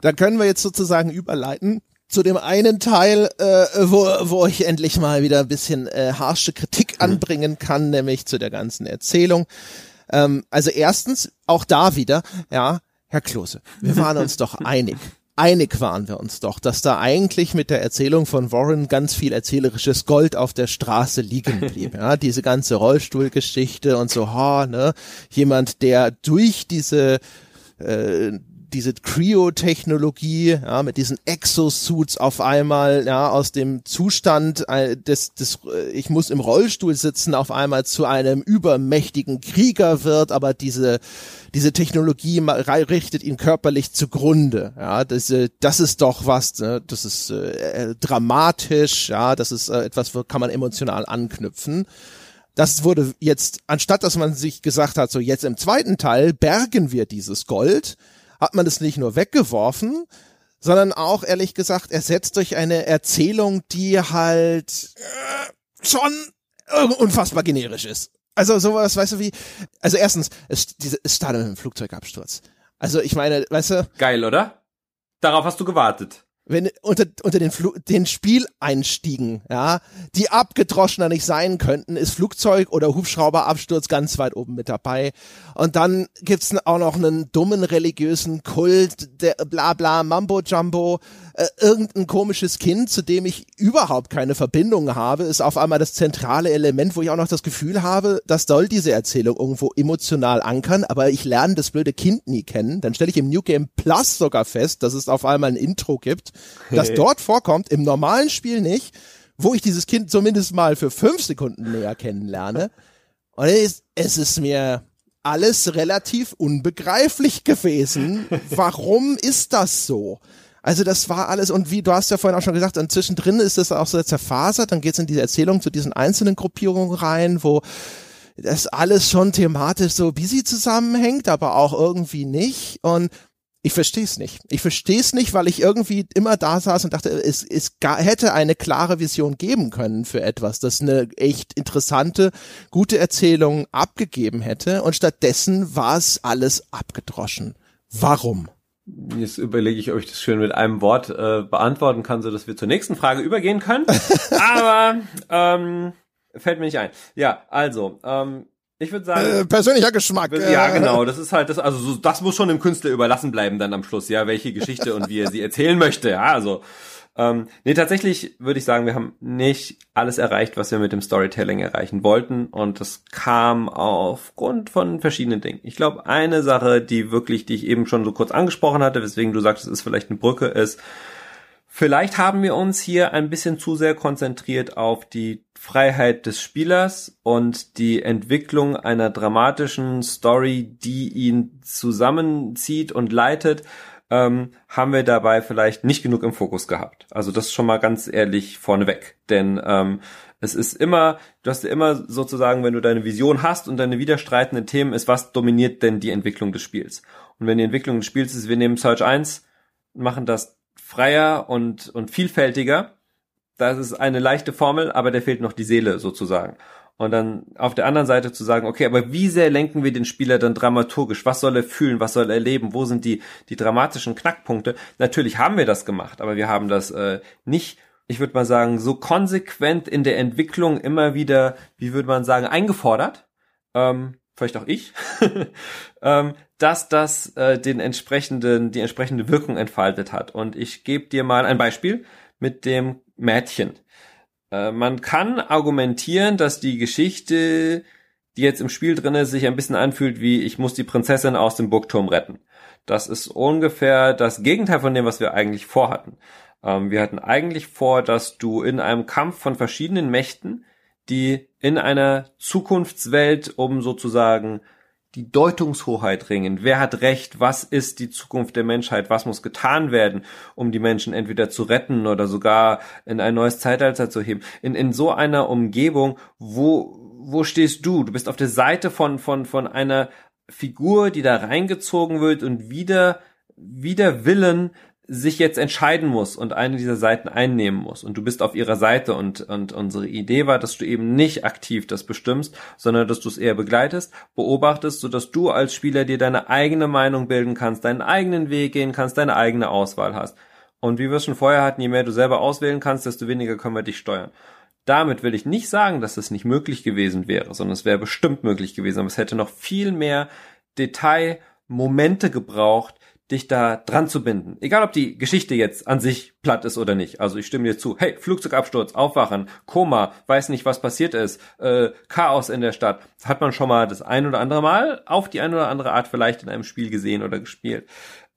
dann können wir jetzt sozusagen überleiten zu dem einen Teil, äh, wo, wo ich endlich mal wieder ein bisschen äh, harsche Kritik mhm. anbringen kann, nämlich zu der ganzen Erzählung. Ähm, also erstens, auch da wieder, ja, Herr Klose, wir waren uns doch einig einig waren wir uns doch, dass da eigentlich mit der Erzählung von Warren ganz viel erzählerisches Gold auf der Straße liegen blieb. Ja, diese ganze Rollstuhlgeschichte und so, ha, ne, jemand, der durch diese äh, diese Cryo-Technologie, ja, mit diesen Exosuits auf einmal, ja, aus dem Zustand äh, des, des, äh, ich muss im Rollstuhl sitzen, auf einmal zu einem übermächtigen Krieger wird, aber diese, diese Technologie richtet ihn körperlich zugrunde, ja, das, äh, das ist doch was, ne, das ist äh, dramatisch, ja, das ist äh, etwas, wo kann man emotional anknüpfen. Das wurde jetzt, anstatt dass man sich gesagt hat, so jetzt im zweiten Teil bergen wir dieses Gold, hat man es nicht nur weggeworfen, sondern auch ehrlich gesagt ersetzt durch eine Erzählung, die halt äh, schon unfassbar generisch ist. Also sowas, weißt du wie, also erstens, es, diese, es startet mit einem Flugzeugabsturz. Also ich meine, weißt du. Geil, oder? Darauf hast du gewartet wenn unter, unter den, Flu den Spieleinstiegen, ja, die abgedroschener nicht sein könnten, ist Flugzeug oder Hubschrauberabsturz ganz weit oben mit dabei. Und dann gibt's auch noch einen dummen religiösen Kult, der bla bla Mambo Jumbo, äh, irgendein komisches Kind, zu dem ich überhaupt keine Verbindung habe, ist auf einmal das zentrale Element, wo ich auch noch das Gefühl habe, das soll diese Erzählung irgendwo emotional ankern, aber ich lerne das blöde Kind nie kennen. Dann stelle ich im New Game Plus sogar fest, dass es auf einmal ein Intro gibt, das dort vorkommt, im normalen Spiel nicht, wo ich dieses Kind zumindest mal für fünf Sekunden näher kennenlerne. Und es, es ist mir alles relativ unbegreiflich gewesen. Warum ist das so? Also das war alles, und wie du hast ja vorhin auch schon gesagt, und zwischendrin ist es auch so zerfasert, dann geht es in diese Erzählung zu diesen einzelnen Gruppierungen rein, wo das alles schon thematisch so busy zusammenhängt, aber auch irgendwie nicht. Und Ich verstehe es nicht. Ich verstehe es nicht, weil ich irgendwie immer da saß und dachte, es, es hätte eine klare Vision geben können für etwas, das eine echt interessante, gute Erzählung abgegeben hätte und stattdessen war es alles abgedroschen. Warum? Jetzt überlege ich, ob ich das schön mit einem Wort äh, beantworten kann, so dass wir zur nächsten Frage übergehen können. Aber ähm, fällt mir nicht ein. Ja, also ähm, ich würde sagen. Äh, persönlicher Geschmack. Ja, genau. Das ist halt das, also so, das muss schon dem Künstler überlassen bleiben dann am Schluss, ja, welche Geschichte und wie er sie erzählen möchte. Ja, also. Ähm, nee, tatsächlich würde ich sagen, wir haben nicht alles erreicht, was wir mit dem Storytelling erreichen wollten. Und das kam aufgrund von verschiedenen Dingen. Ich glaube, eine Sache, die wirklich, die ich eben schon so kurz angesprochen hatte, weswegen du sagst, es ist vielleicht eine Brücke, ist, Vielleicht haben wir uns hier ein bisschen zu sehr konzentriert auf die Freiheit des Spielers und die Entwicklung einer dramatischen Story, die ihn zusammenzieht und leitet, ähm, haben wir dabei vielleicht nicht genug im Fokus gehabt. Also das schon mal ganz ehrlich vorneweg. Denn ähm, es ist immer, du hast ja immer sozusagen, wenn du deine Vision hast und deine widerstreitenden Themen ist, was dominiert denn die Entwicklung des Spiels? Und wenn die Entwicklung des Spiels ist, wir nehmen Search 1, machen das freier und, und vielfältiger. Das ist eine leichte Formel, aber der fehlt noch die Seele sozusagen. Und dann auf der anderen Seite zu sagen, okay, aber wie sehr lenken wir den Spieler dann dramaturgisch? Was soll er fühlen? Was soll er erleben? Wo sind die, die dramatischen Knackpunkte? Natürlich haben wir das gemacht, aber wir haben das äh, nicht, ich würde mal sagen, so konsequent in der Entwicklung immer wieder, wie würde man sagen, eingefordert. Ähm, vielleicht auch ich, ähm, dass das äh, den entsprechenden, die entsprechende Wirkung entfaltet hat. Und ich gebe dir mal ein Beispiel mit dem Mädchen. Äh, man kann argumentieren, dass die Geschichte, die jetzt im Spiel drin ist, sich ein bisschen anfühlt wie ich muss die Prinzessin aus dem Burgturm retten. Das ist ungefähr das Gegenteil von dem, was wir eigentlich vorhatten. Ähm, wir hatten eigentlich vor, dass du in einem Kampf von verschiedenen Mächten die in einer Zukunftswelt um sozusagen die Deutungshoheit ringen. Wer hat Recht? Was ist die Zukunft der Menschheit? Was muss getan werden, um die Menschen entweder zu retten oder sogar in ein neues Zeitalter zu heben? In, in so einer Umgebung, wo, wo stehst du? Du bist auf der Seite von, von, von einer Figur, die da reingezogen wird und wieder, wieder Willen sich jetzt entscheiden muss und eine dieser Seiten einnehmen muss und du bist auf ihrer Seite und, und unsere Idee war, dass du eben nicht aktiv das bestimmst, sondern dass du es eher begleitest, beobachtest, so dass du als Spieler dir deine eigene Meinung bilden kannst, deinen eigenen Weg gehen kannst, deine eigene Auswahl hast. Und wie wir es schon vorher hatten, je mehr du selber auswählen kannst, desto weniger können wir dich steuern. Damit will ich nicht sagen, dass es nicht möglich gewesen wäre, sondern es wäre bestimmt möglich gewesen, aber es hätte noch viel mehr Detailmomente gebraucht, dich da dran zu binden. Egal, ob die Geschichte jetzt an sich platt ist oder nicht. Also ich stimme dir zu. Hey, Flugzeugabsturz, Aufwachen, Koma, weiß nicht, was passiert ist, äh, Chaos in der Stadt. Hat man schon mal das ein oder andere Mal auf die eine oder andere Art vielleicht in einem Spiel gesehen oder gespielt.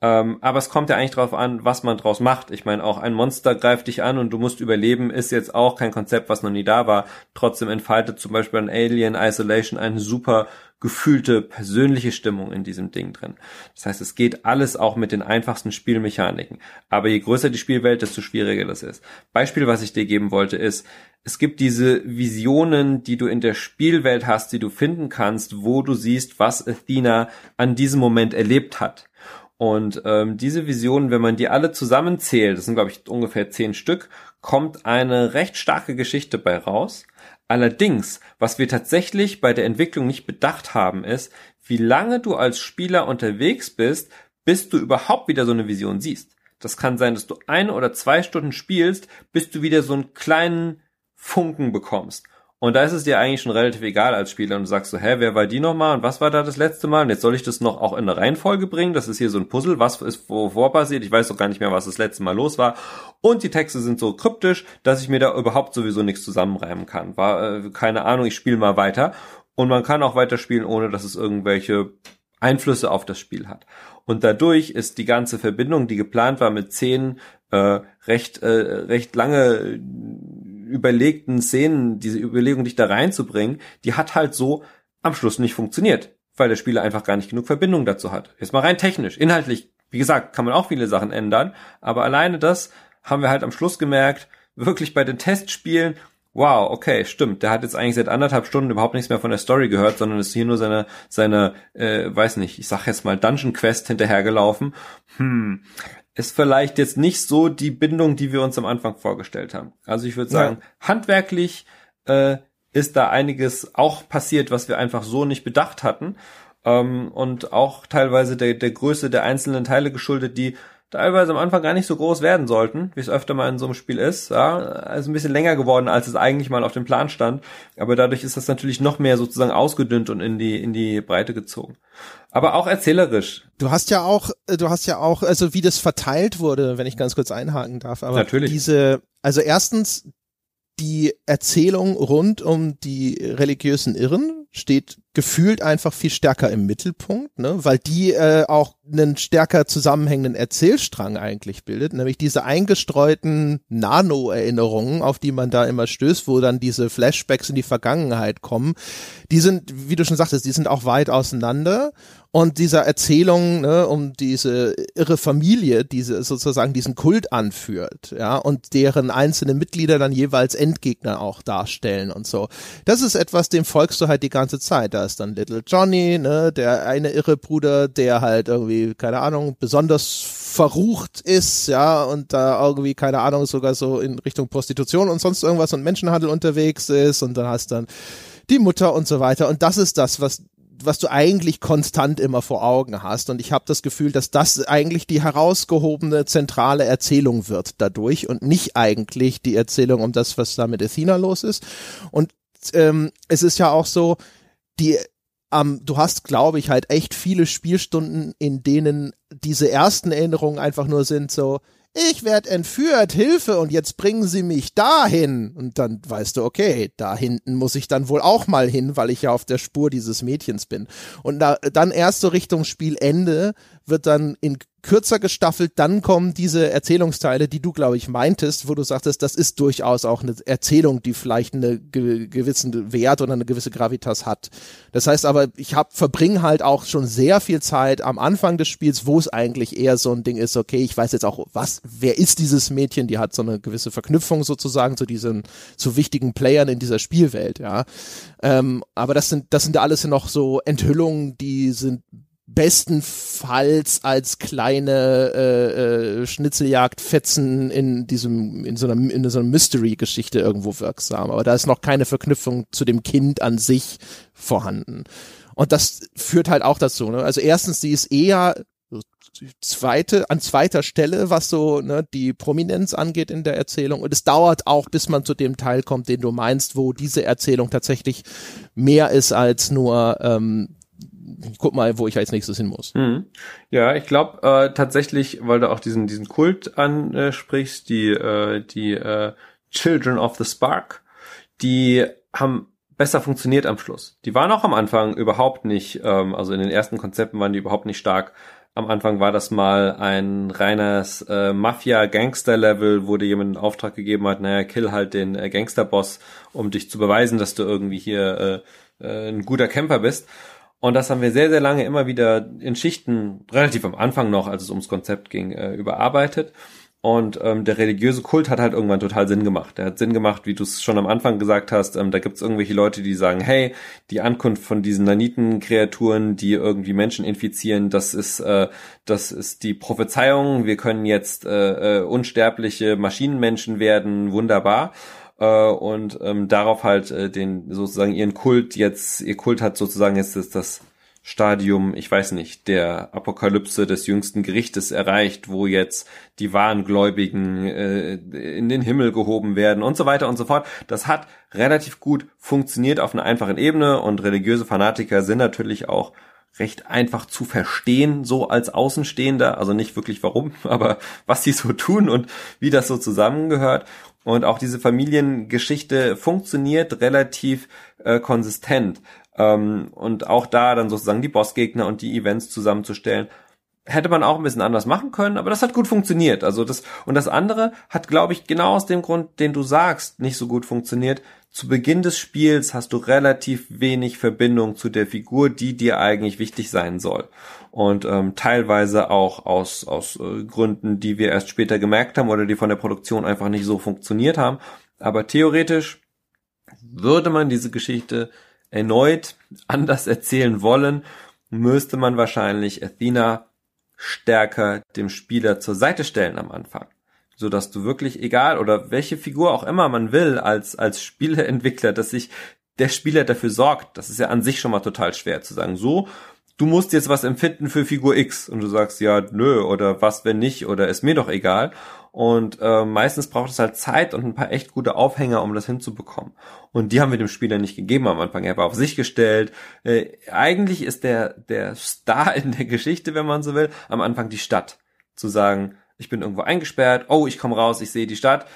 Ähm, aber es kommt ja eigentlich darauf an, was man draus macht. Ich meine, auch ein Monster greift dich an und du musst überleben, ist jetzt auch kein Konzept, was noch nie da war. Trotzdem entfaltet zum Beispiel ein Alien Isolation eine super gefühlte persönliche Stimmung in diesem Ding drin. Das heißt, es geht alles auch mit den einfachsten Spielmechaniken. Aber je größer die Spielwelt, desto schwieriger das ist. Beispiel, was ich dir geben wollte, ist, es gibt diese Visionen, die du in der Spielwelt hast, die du finden kannst, wo du siehst, was Athena an diesem Moment erlebt hat. Und ähm, diese Visionen, wenn man die alle zusammenzählt, das sind glaube ich ungefähr zehn Stück, kommt eine recht starke Geschichte bei raus. Allerdings, was wir tatsächlich bei der Entwicklung nicht bedacht haben, ist, wie lange du als Spieler unterwegs bist, bis du überhaupt wieder so eine Vision siehst. Das kann sein, dass du eine oder zwei Stunden spielst, bis du wieder so einen kleinen Funken bekommst. Und da ist es dir eigentlich schon relativ egal als Spieler und du sagst so, hä, wer war die nochmal und was war da das letzte Mal? Und jetzt soll ich das noch auch in eine Reihenfolge bringen. Das ist hier so ein Puzzle. Was ist wovor passiert? Ich weiß doch gar nicht mehr, was das letzte Mal los war. Und die Texte sind so kryptisch, dass ich mir da überhaupt sowieso nichts zusammenreimen kann. War, äh, keine Ahnung, ich spiele mal weiter. Und man kann auch weiterspielen, ohne dass es irgendwelche Einflüsse auf das Spiel hat. Und dadurch ist die ganze Verbindung, die geplant war mit zehn äh, recht, äh, recht lange überlegten Szenen, diese Überlegung, dich da reinzubringen, die hat halt so am Schluss nicht funktioniert, weil der Spieler einfach gar nicht genug Verbindung dazu hat. Jetzt mal rein technisch, inhaltlich, wie gesagt, kann man auch viele Sachen ändern, aber alleine das haben wir halt am Schluss gemerkt, wirklich bei den Testspielen wow, okay, stimmt, der hat jetzt eigentlich seit anderthalb Stunden überhaupt nichts mehr von der Story gehört, sondern ist hier nur seine, seine, äh, weiß nicht, ich sag jetzt mal Dungeon Quest hinterhergelaufen. Hm, ist vielleicht jetzt nicht so die Bindung, die wir uns am Anfang vorgestellt haben. Also ich würde sagen, ja. handwerklich äh, ist da einiges auch passiert, was wir einfach so nicht bedacht hatten. Ähm, und auch teilweise der, der Größe der einzelnen Teile geschuldet, die teilweise am Anfang gar nicht so groß werden sollten, wie es öfter mal in so einem Spiel ist. Ja, also ein bisschen länger geworden, als es eigentlich mal auf dem Plan stand. Aber dadurch ist das natürlich noch mehr sozusagen ausgedünnt und in die in die Breite gezogen. Aber auch erzählerisch. Du hast ja auch, du hast ja auch, also wie das verteilt wurde, wenn ich ganz kurz einhaken darf. Aber natürlich. diese, also erstens die Erzählung rund um die religiösen Irren steht gefühlt einfach viel stärker im Mittelpunkt, ne? weil die äh, auch einen stärker zusammenhängenden Erzählstrang eigentlich bildet, nämlich diese eingestreuten Nano-Erinnerungen, auf die man da immer stößt, wo dann diese Flashbacks in die Vergangenheit kommen, die sind, wie du schon sagtest, die sind auch weit auseinander und dieser Erzählung ne, um diese irre Familie, diese sozusagen diesen Kult anführt, ja, und deren einzelne Mitglieder dann jeweils Endgegner auch darstellen und so. Das ist etwas, dem folgst du halt die ganze Zeit. Da ist dann Little Johnny, ne, der eine irre Bruder, der halt irgendwie, keine Ahnung, besonders verrucht ist, ja, und da irgendwie, keine Ahnung, sogar so in Richtung Prostitution und sonst irgendwas und Menschenhandel unterwegs ist und dann hast dann die Mutter und so weiter. Und das ist das, was was du eigentlich konstant immer vor Augen hast. Und ich habe das Gefühl, dass das eigentlich die herausgehobene zentrale Erzählung wird dadurch und nicht eigentlich die Erzählung um das, was da mit Athena los ist. Und ähm, es ist ja auch so, die ähm, du hast, glaube ich, halt echt viele Spielstunden, in denen diese ersten Erinnerungen einfach nur sind so, ich werde entführt, Hilfe, und jetzt bringen sie mich dahin. Und dann weißt du, okay, da hinten muss ich dann wohl auch mal hin, weil ich ja auf der Spur dieses Mädchens bin. Und da, dann erst so Richtung Spielende wird dann in kürzer gestaffelt, dann kommen diese Erzählungsteile, die du, glaube ich, meintest, wo du sagtest, das ist durchaus auch eine Erzählung, die vielleicht einen ge gewissen Wert oder eine gewisse Gravitas hat. Das heißt aber, ich hab, verbringe halt auch schon sehr viel Zeit am Anfang des Spiels, wo es eigentlich eher so ein Ding ist, okay, ich weiß jetzt auch, was, wer ist dieses Mädchen, die hat so eine gewisse Verknüpfung sozusagen zu diesen, zu wichtigen Playern in dieser Spielwelt, ja. Ähm, aber das sind, das sind alles noch so Enthüllungen, die sind bestenfalls als kleine äh, äh, Schnitzeljagdfetzen in diesem in so einer in so einer Mystery-Geschichte irgendwo wirksam. Aber da ist noch keine Verknüpfung zu dem Kind an sich vorhanden. Und das führt halt auch dazu. Ne? Also erstens, sie ist eher zweite an zweiter Stelle, was so ne, die Prominenz angeht in der Erzählung. Und es dauert auch, bis man zu dem Teil kommt, den du meinst, wo diese Erzählung tatsächlich mehr ist als nur ähm, ich guck mal, wo ich als nächstes hin muss. Mhm. Ja, ich glaube äh, tatsächlich, weil du auch diesen diesen Kult ansprichst, die äh, die äh, Children of the Spark, die haben besser funktioniert am Schluss. Die waren auch am Anfang überhaupt nicht, ähm, also in den ersten Konzepten waren die überhaupt nicht stark. Am Anfang war das mal ein reines äh, Mafia-Gangster-Level, wo dir jemand einen Auftrag gegeben hat, naja, kill halt den äh, Gangster-Boss, um dich zu beweisen, dass du irgendwie hier äh, äh, ein guter Camper bist. Und das haben wir sehr, sehr lange immer wieder in Schichten, relativ am Anfang noch, als es ums Konzept ging, äh, überarbeitet. Und ähm, der religiöse Kult hat halt irgendwann total Sinn gemacht. Der hat Sinn gemacht, wie du es schon am Anfang gesagt hast. Ähm, da gibt es irgendwelche Leute, die sagen, hey, die Ankunft von diesen Naniten-Kreaturen, die irgendwie Menschen infizieren, das ist, äh, das ist die Prophezeiung. Wir können jetzt äh, äh, unsterbliche Maschinenmenschen werden. Wunderbar äh, und ähm, darauf halt äh, den sozusagen ihren Kult jetzt, ihr Kult hat sozusagen jetzt das, das Stadium, ich weiß nicht, der Apokalypse des jüngsten Gerichtes erreicht, wo jetzt die wahren Gläubigen äh, in den Himmel gehoben werden und so weiter und so fort. Das hat relativ gut funktioniert auf einer einfachen Ebene und religiöse Fanatiker sind natürlich auch recht einfach zu verstehen, so als Außenstehender, also nicht wirklich warum, aber was sie so tun und wie das so zusammengehört. Und auch diese Familiengeschichte funktioniert relativ äh, konsistent. Ähm, und auch da dann sozusagen die Bossgegner und die Events zusammenzustellen, hätte man auch ein bisschen anders machen können, aber das hat gut funktioniert. Also das und das andere hat, glaube ich, genau aus dem Grund, den du sagst, nicht so gut funktioniert. Zu Beginn des Spiels hast du relativ wenig Verbindung zu der Figur, die dir eigentlich wichtig sein soll und ähm, teilweise auch aus, aus äh, Gründen, die wir erst später gemerkt haben oder die von der Produktion einfach nicht so funktioniert haben. Aber theoretisch Würde man diese Geschichte erneut anders erzählen wollen, müsste man wahrscheinlich Athena stärker dem Spieler zur Seite stellen am Anfang. So dass du wirklich, egal oder welche Figur auch immer man will, als, als Spieleentwickler, dass sich der Spieler dafür sorgt. Das ist ja an sich schon mal total schwer zu sagen. So, du musst jetzt was empfinden für Figur X und du sagst ja, nö, oder was, wenn nicht, oder ist mir doch egal. Und äh, meistens braucht es halt Zeit und ein paar echt gute Aufhänger, um das hinzubekommen. Und die haben wir dem Spieler nicht gegeben am Anfang. Er war auf sich gestellt. Äh, eigentlich ist der, der Star in der Geschichte, wenn man so will, am Anfang die Stadt. Zu sagen, ich bin irgendwo eingesperrt, oh, ich komme raus, ich sehe die Stadt.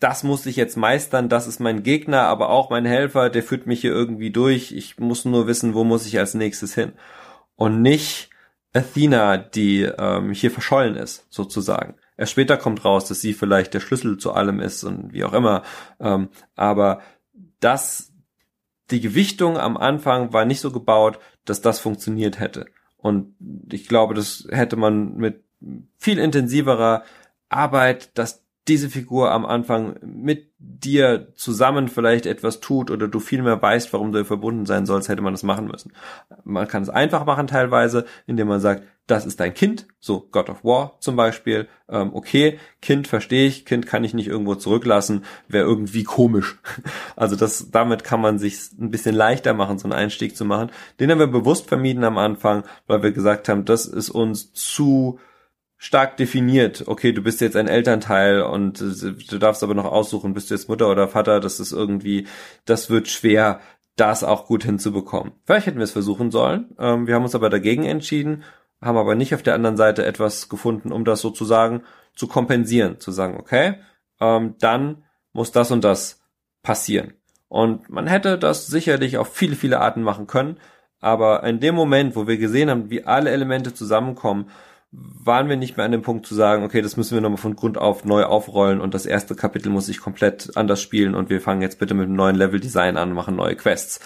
Das muss ich jetzt meistern, das ist mein Gegner, aber auch mein Helfer, der führt mich hier irgendwie durch. Ich muss nur wissen, wo muss ich als nächstes hin. Und nicht Athena, die ähm, hier verschollen ist, sozusagen. Erst später kommt raus, dass sie vielleicht der Schlüssel zu allem ist und wie auch immer. Ähm, aber das, die Gewichtung am Anfang war nicht so gebaut, dass das funktioniert hätte. Und ich glaube, das hätte man mit viel intensiverer Arbeit, dass diese Figur am Anfang mit dir zusammen vielleicht etwas tut oder du viel mehr weißt, warum du verbunden sein sollst, hätte man das machen müssen. Man kann es einfach machen teilweise, indem man sagt, das ist dein Kind, so God of War zum Beispiel. Ähm, okay, Kind verstehe ich, Kind kann ich nicht irgendwo zurücklassen, wäre irgendwie komisch. Also das, damit kann man sich ein bisschen leichter machen, so einen Einstieg zu machen. Den haben wir bewusst vermieden am Anfang, weil wir gesagt haben, das ist uns zu stark definiert. Okay, du bist jetzt ein Elternteil und du darfst aber noch aussuchen, bist du jetzt Mutter oder Vater. Das ist irgendwie, das wird schwer, das auch gut hinzubekommen. Vielleicht hätten wir es versuchen sollen. Ähm, wir haben uns aber dagegen entschieden, haben aber nicht auf der anderen Seite etwas gefunden, um das sozusagen zu kompensieren, zu sagen, okay, ähm, dann muss das und das passieren. Und man hätte das sicherlich auf viele, viele Arten machen können. Aber in dem Moment, wo wir gesehen haben, wie alle Elemente zusammenkommen, waren wir nicht mehr an dem Punkt zu sagen, okay, das müssen wir nochmal von Grund auf neu aufrollen und das erste Kapitel muss sich komplett anders spielen und wir fangen jetzt bitte mit einem neuen Level-Design an und machen neue Quests.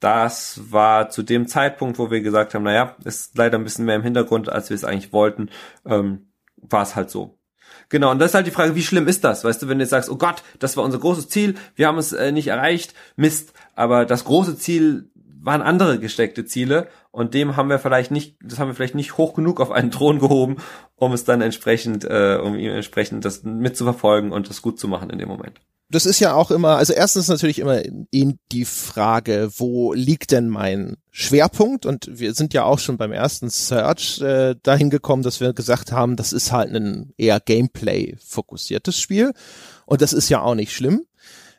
Das war zu dem Zeitpunkt, wo wir gesagt haben, naja, ist leider ein bisschen mehr im Hintergrund, als wir es eigentlich wollten, ähm, war es halt so. Genau, und das ist halt die Frage, wie schlimm ist das? Weißt du, wenn du jetzt sagst, oh Gott, das war unser großes Ziel, wir haben es äh, nicht erreicht, Mist, aber das große Ziel waren andere gesteckte Ziele und dem haben wir vielleicht nicht, das haben wir vielleicht nicht hoch genug auf einen Thron gehoben, um es dann entsprechend, äh, um ihm entsprechend das mitzuverfolgen und das gut zu machen in dem Moment. Das ist ja auch immer, also erstens natürlich immer in die Frage, wo liegt denn mein Schwerpunkt? Und wir sind ja auch schon beim ersten Search äh, dahin gekommen, dass wir gesagt haben, das ist halt ein eher Gameplay fokussiertes Spiel. Und das ist ja auch nicht schlimm.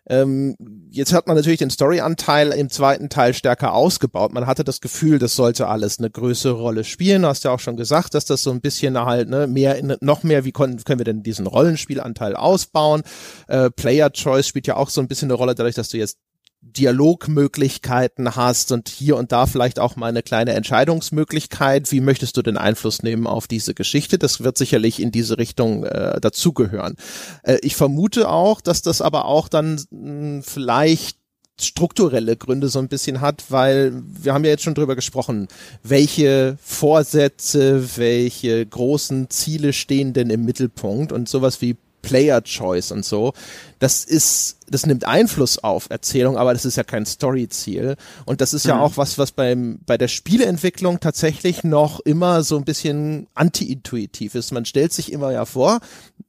Ähm, jetzt hat man natürlich den Story-Anteil im zweiten Teil stärker ausgebaut. Man hatte das Gefühl, das sollte alles eine größere Rolle spielen. Du hast ja auch schon gesagt, dass das so ein bisschen halt ne, mehr noch mehr, wie können, können wir denn diesen Rollenspielanteil ausbauen? Äh, Player Choice spielt ja auch so ein bisschen eine Rolle, dadurch, dass du jetzt Dialogmöglichkeiten hast und hier und da vielleicht auch mal eine kleine Entscheidungsmöglichkeit. Wie möchtest du den Einfluss nehmen auf diese Geschichte? Das wird sicherlich in diese Richtung äh, dazugehören. Äh, ich vermute auch, dass das aber auch dann mh, hm, vielleicht strukturelle Gründe so ein bisschen hat, weil wir haben ja jetzt schon drüber gesprochen, welche Vorsätze, welche großen Ziele stehen denn im Mittelpunkt und sowas wie Player Choice und so. Das ist, das nimmt Einfluss auf Erzählung, aber das ist ja kein Story-Ziel. Und das ist mhm. ja auch was, was beim, bei der Spieleentwicklung tatsächlich noch immer so ein bisschen anti-intuitiv ist. Man stellt sich immer ja vor,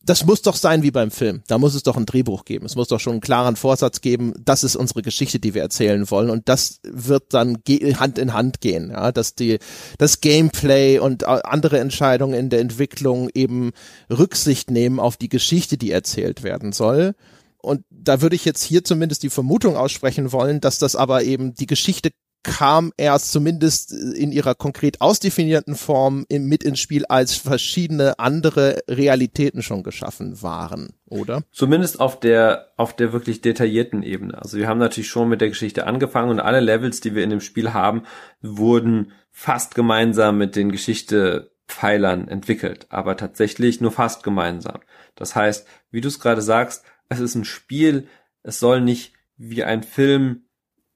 das muss doch sein wie beim Film. Da muss es doch ein Drehbuch geben. Es muss doch schon einen klaren Vorsatz geben. Das ist unsere Geschichte, die wir erzählen wollen. Und das wird dann Hand in Hand gehen. Ja, dass die, das Gameplay und andere Entscheidungen in der Entwicklung eben Rücksicht nehmen auf die Geschichte, die erzählt werden soll. Und da würde ich jetzt hier zumindest die Vermutung aussprechen wollen, dass das aber eben die Geschichte kam erst zumindest in ihrer konkret ausdefinierten Form mit ins Spiel, als verschiedene andere Realitäten schon geschaffen waren, oder? Zumindest auf der, auf der wirklich detaillierten Ebene. Also wir haben natürlich schon mit der Geschichte angefangen und alle Levels, die wir in dem Spiel haben, wurden fast gemeinsam mit den Geschichtepfeilern entwickelt, aber tatsächlich nur fast gemeinsam. Das heißt, wie du es gerade sagst, es ist ein Spiel, es soll nicht wie ein Film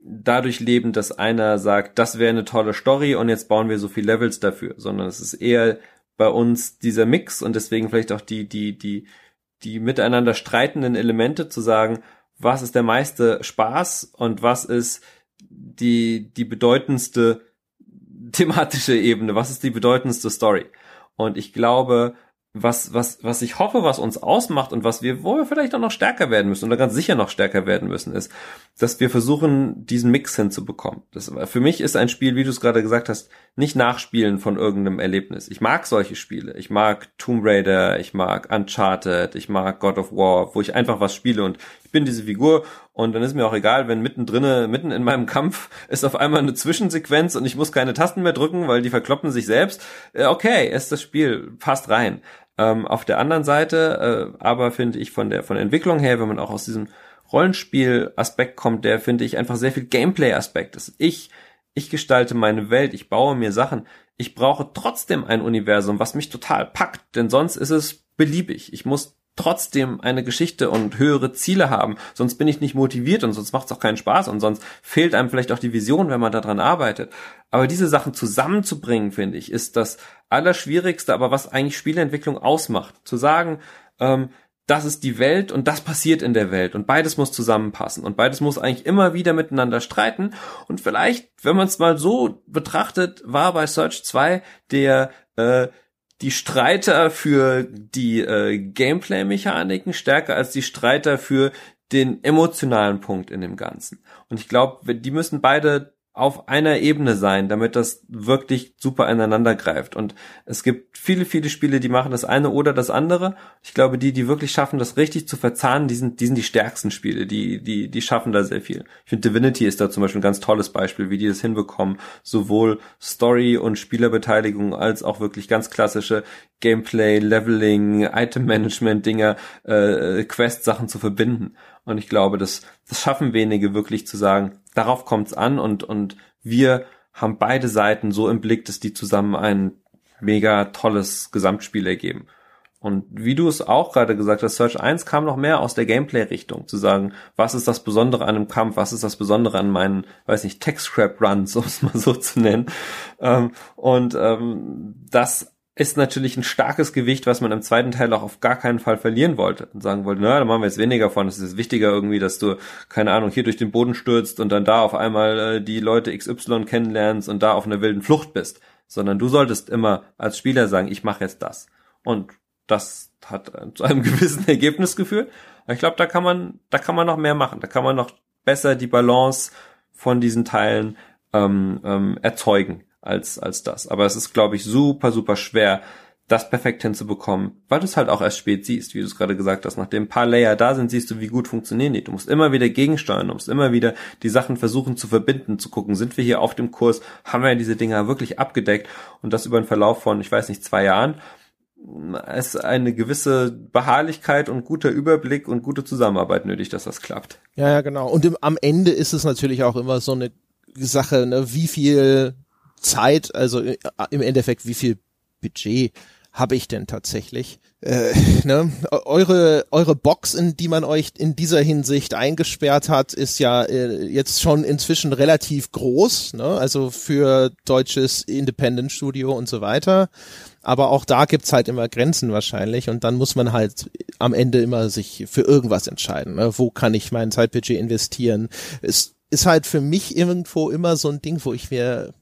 dadurch leben, dass einer sagt, das wäre eine tolle Story und jetzt bauen wir so viel Levels dafür, sondern es ist eher bei uns dieser Mix und deswegen vielleicht auch die, die, die, die miteinander streitenden Elemente zu sagen, was ist der meiste Spaß und was ist die, die bedeutendste thematische Ebene, was ist die bedeutendste Story. Und ich glaube, was, was, was ich hoffe, was uns ausmacht und was wir, wo wir vielleicht auch noch stärker werden müssen oder ganz sicher noch stärker werden müssen, ist, dass wir versuchen, diesen Mix hinzubekommen. Das, für mich ist ein Spiel, wie du es gerade gesagt hast, nicht Nachspielen von irgendeinem Erlebnis. Ich mag solche Spiele. Ich mag Tomb Raider, ich mag Uncharted, ich mag God of War, wo ich einfach was spiele und ich bin diese Figur und dann ist mir auch egal, wenn mittendrin, mitten in meinem Kampf ist auf einmal eine Zwischensequenz und ich muss keine Tasten mehr drücken, weil die verkloppen sich selbst. Äh, okay, ist das Spiel, passt rein. Ähm, auf der anderen Seite, äh, aber finde ich von der von der Entwicklung her, wenn man auch aus diesem Rollenspiel-Aspekt kommt, der finde ich einfach sehr viel Gameplay-Aspekt ist. Ich ich gestalte meine Welt, ich baue mir Sachen. Ich brauche trotzdem ein Universum, was mich total packt, denn sonst ist es beliebig. Ich muss trotzdem eine Geschichte und höhere Ziele haben, sonst bin ich nicht motiviert und sonst macht es auch keinen Spaß und sonst fehlt einem vielleicht auch die Vision, wenn man daran arbeitet. Aber diese Sachen zusammenzubringen, finde ich, ist das Allerschwierigste, aber was eigentlich Spieleentwicklung ausmacht. Zu sagen, ähm, das ist die Welt und das passiert in der Welt und beides muss zusammenpassen und beides muss eigentlich immer wieder miteinander streiten und vielleicht, wenn man es mal so betrachtet, war bei Search 2 der äh, die Streiter für die äh, Gameplay-Mechaniken stärker als die Streiter für den emotionalen Punkt in dem Ganzen. Und ich glaube, die müssen beide auf einer Ebene sein, damit das wirklich super ineinander greift. Und es gibt viele, viele Spiele, die machen das eine oder das andere. Ich glaube, die, die wirklich schaffen, das richtig zu verzahnen, die sind, die sind die stärksten Spiele, die, die, die schaffen da sehr viel. Ich finde, Divinity ist da zum Beispiel ein ganz tolles Beispiel, wie die das hinbekommen, sowohl Story und Spielerbeteiligung als auch wirklich ganz klassische Gameplay, Leveling, Item-Management-Dinger, äh, Quest-Sachen zu verbinden. Und ich glaube, das, das schaffen wenige wirklich zu sagen, darauf kommt's an und, und wir haben beide Seiten so im Blick, dass die zusammen ein mega tolles Gesamtspiel ergeben. Und wie du es auch gerade gesagt hast, Search 1 kam noch mehr aus der Gameplay-Richtung, zu sagen, was ist das Besondere an einem Kampf, was ist das Besondere an meinen, weiß nicht, Tech-Scrap-Runs, um es mal so zu nennen. Ähm, und ähm, das ist natürlich ein starkes Gewicht, was man im zweiten Teil auch auf gar keinen Fall verlieren wollte und sagen wollte, na, da machen wir jetzt weniger von. Es ist wichtiger irgendwie, dass du, keine Ahnung, hier durch den Boden stürzt und dann da auf einmal äh, die Leute XY kennenlernst und da auf einer wilden Flucht bist. Sondern du solltest immer als Spieler sagen, ich mache jetzt das. Und das hat zu einem gewissen Ergebnis geführt. Ich glaube, da kann man, da kann man noch mehr machen. Da kann man noch besser die Balance von diesen Teilen ähm, ähm, erzeugen als, als das. Aber es ist, glaube ich, super, super schwer, das perfekt hinzubekommen, weil du es halt auch erst spät siehst, wie du es gerade gesagt hast. Nachdem ein paar Layer da sind, siehst du, wie gut funktionieren die. Du musst immer wieder gegensteuern, du musst immer wieder die Sachen versuchen zu verbinden, zu gucken, sind wir hier auf dem Kurs, haben wir diese Dinger wirklich abgedeckt und das über einen Verlauf von, ich weiß nicht, zwei Jahren. Es ist eine gewisse Beharrlichkeit und guter Überblick und gute Zusammenarbeit nötig, dass das klappt. Ja, ja, genau. Und im, am Ende ist es natürlich auch immer so eine Sache, ne, wie viel Zeit, also äh, im Endeffekt, wie viel Budget habe ich denn tatsächlich? Äh, ne? Eure eure Box, in die man euch in dieser Hinsicht eingesperrt hat, ist ja äh, jetzt schon inzwischen relativ groß, ne? also für deutsches Independent Studio und so weiter. Aber auch da gibt's halt immer Grenzen wahrscheinlich und dann muss man halt am Ende immer sich für irgendwas entscheiden. Ne? Wo kann ich mein Zeitbudget investieren? Es ist halt für mich irgendwo immer so ein Ding, wo ich mir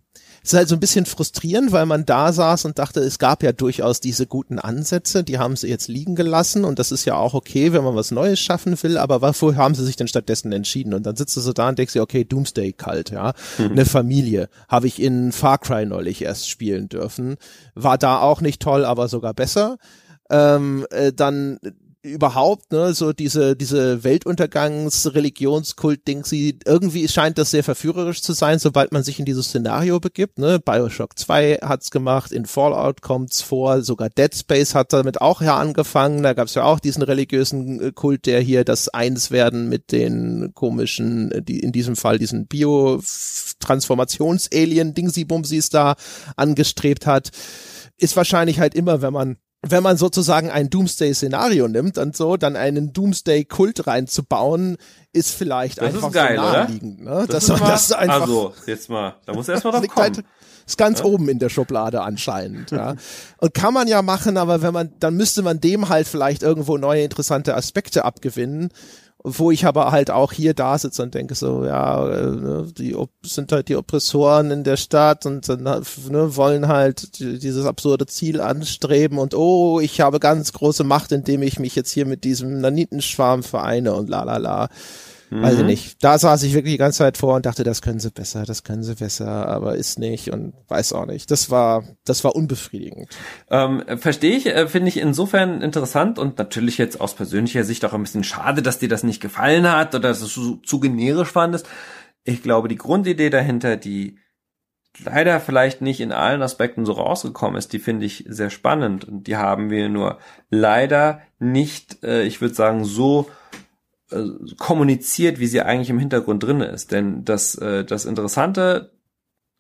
ist halt so ein bisschen frustrierend, weil man da saß und dachte, es gab ja durchaus diese guten Ansätze, die haben sie jetzt liegen gelassen und das ist ja auch okay, wenn man was Neues schaffen will, aber wofür haben sie sich denn stattdessen entschieden? Und dann sitzt du so da und denkst dir, okay, Doomsday kalt, ja, mhm. eine Familie, habe ich in Far Cry neulich erst spielen dürfen, war da auch nicht toll, aber sogar besser. Ähm, äh, dann überhaupt, ne, so diese, diese Weltuntergangs-Religionskult-Ding, sie, irgendwie scheint das sehr verführerisch zu sein, sobald man sich in dieses Szenario begibt, ne. Bioshock 2 hat's gemacht, in Fallout kommt's vor, sogar Dead Space hat damit auch ja angefangen, da gab's ja auch diesen religiösen äh, Kult, der hier das Einswerden mit den komischen, äh, die, in diesem Fall diesen Bio-Transformations-Alien-Dingsy-Bumsis da angestrebt hat. Ist wahrscheinlich halt immer, wenn man wenn man sozusagen ein Doomsday-Szenario nimmt und so, dann einen Doomsday-Kult reinzubauen, ist vielleicht das einfach ist geil, so naheliegend. Oder? Ne? Das, das, mal, das einfach, also, jetzt mal, da muss erst mal drauf kommen. Halt, ist ganz ja? oben in der Schublade anscheinend. Ja. Und kann man ja machen, aber wenn man, dann müsste man dem halt vielleicht irgendwo neue interessante Aspekte abgewinnen. Wo ich aber halt auch hier da sitze und denke so, ja, äh, ne, die sind halt die Oppressoren in der Stadt und ne, wollen halt dieses absurde Ziel anstreben und oh, ich habe ganz große Macht, indem ich mich jetzt hier mit diesem Nanitenschwarm vereine und la la la. Mhm. Weiß ich mhm. nicht. Da saß ich wirklich die ganze Zeit vor und dachte, das können sie besser, das können sie besser, aber ist nicht und weiß auch nicht. Das war, das war unbefriedigend. Ähm, Verstehe ich, äh, finde ich insofern interessant und natürlich jetzt aus persönlicher Sicht auch ein bisschen schade, dass dir das nicht gefallen hat oder dass du zu, zu generisch fandest. Ich glaube, die Grundidee dahinter, die leider vielleicht nicht in allen Aspekten so rausgekommen ist, die finde ich sehr spannend und die haben wir nur leider nicht, äh, ich würde sagen, so kommuniziert, wie sie eigentlich im Hintergrund drin ist. Denn das, äh, das Interessante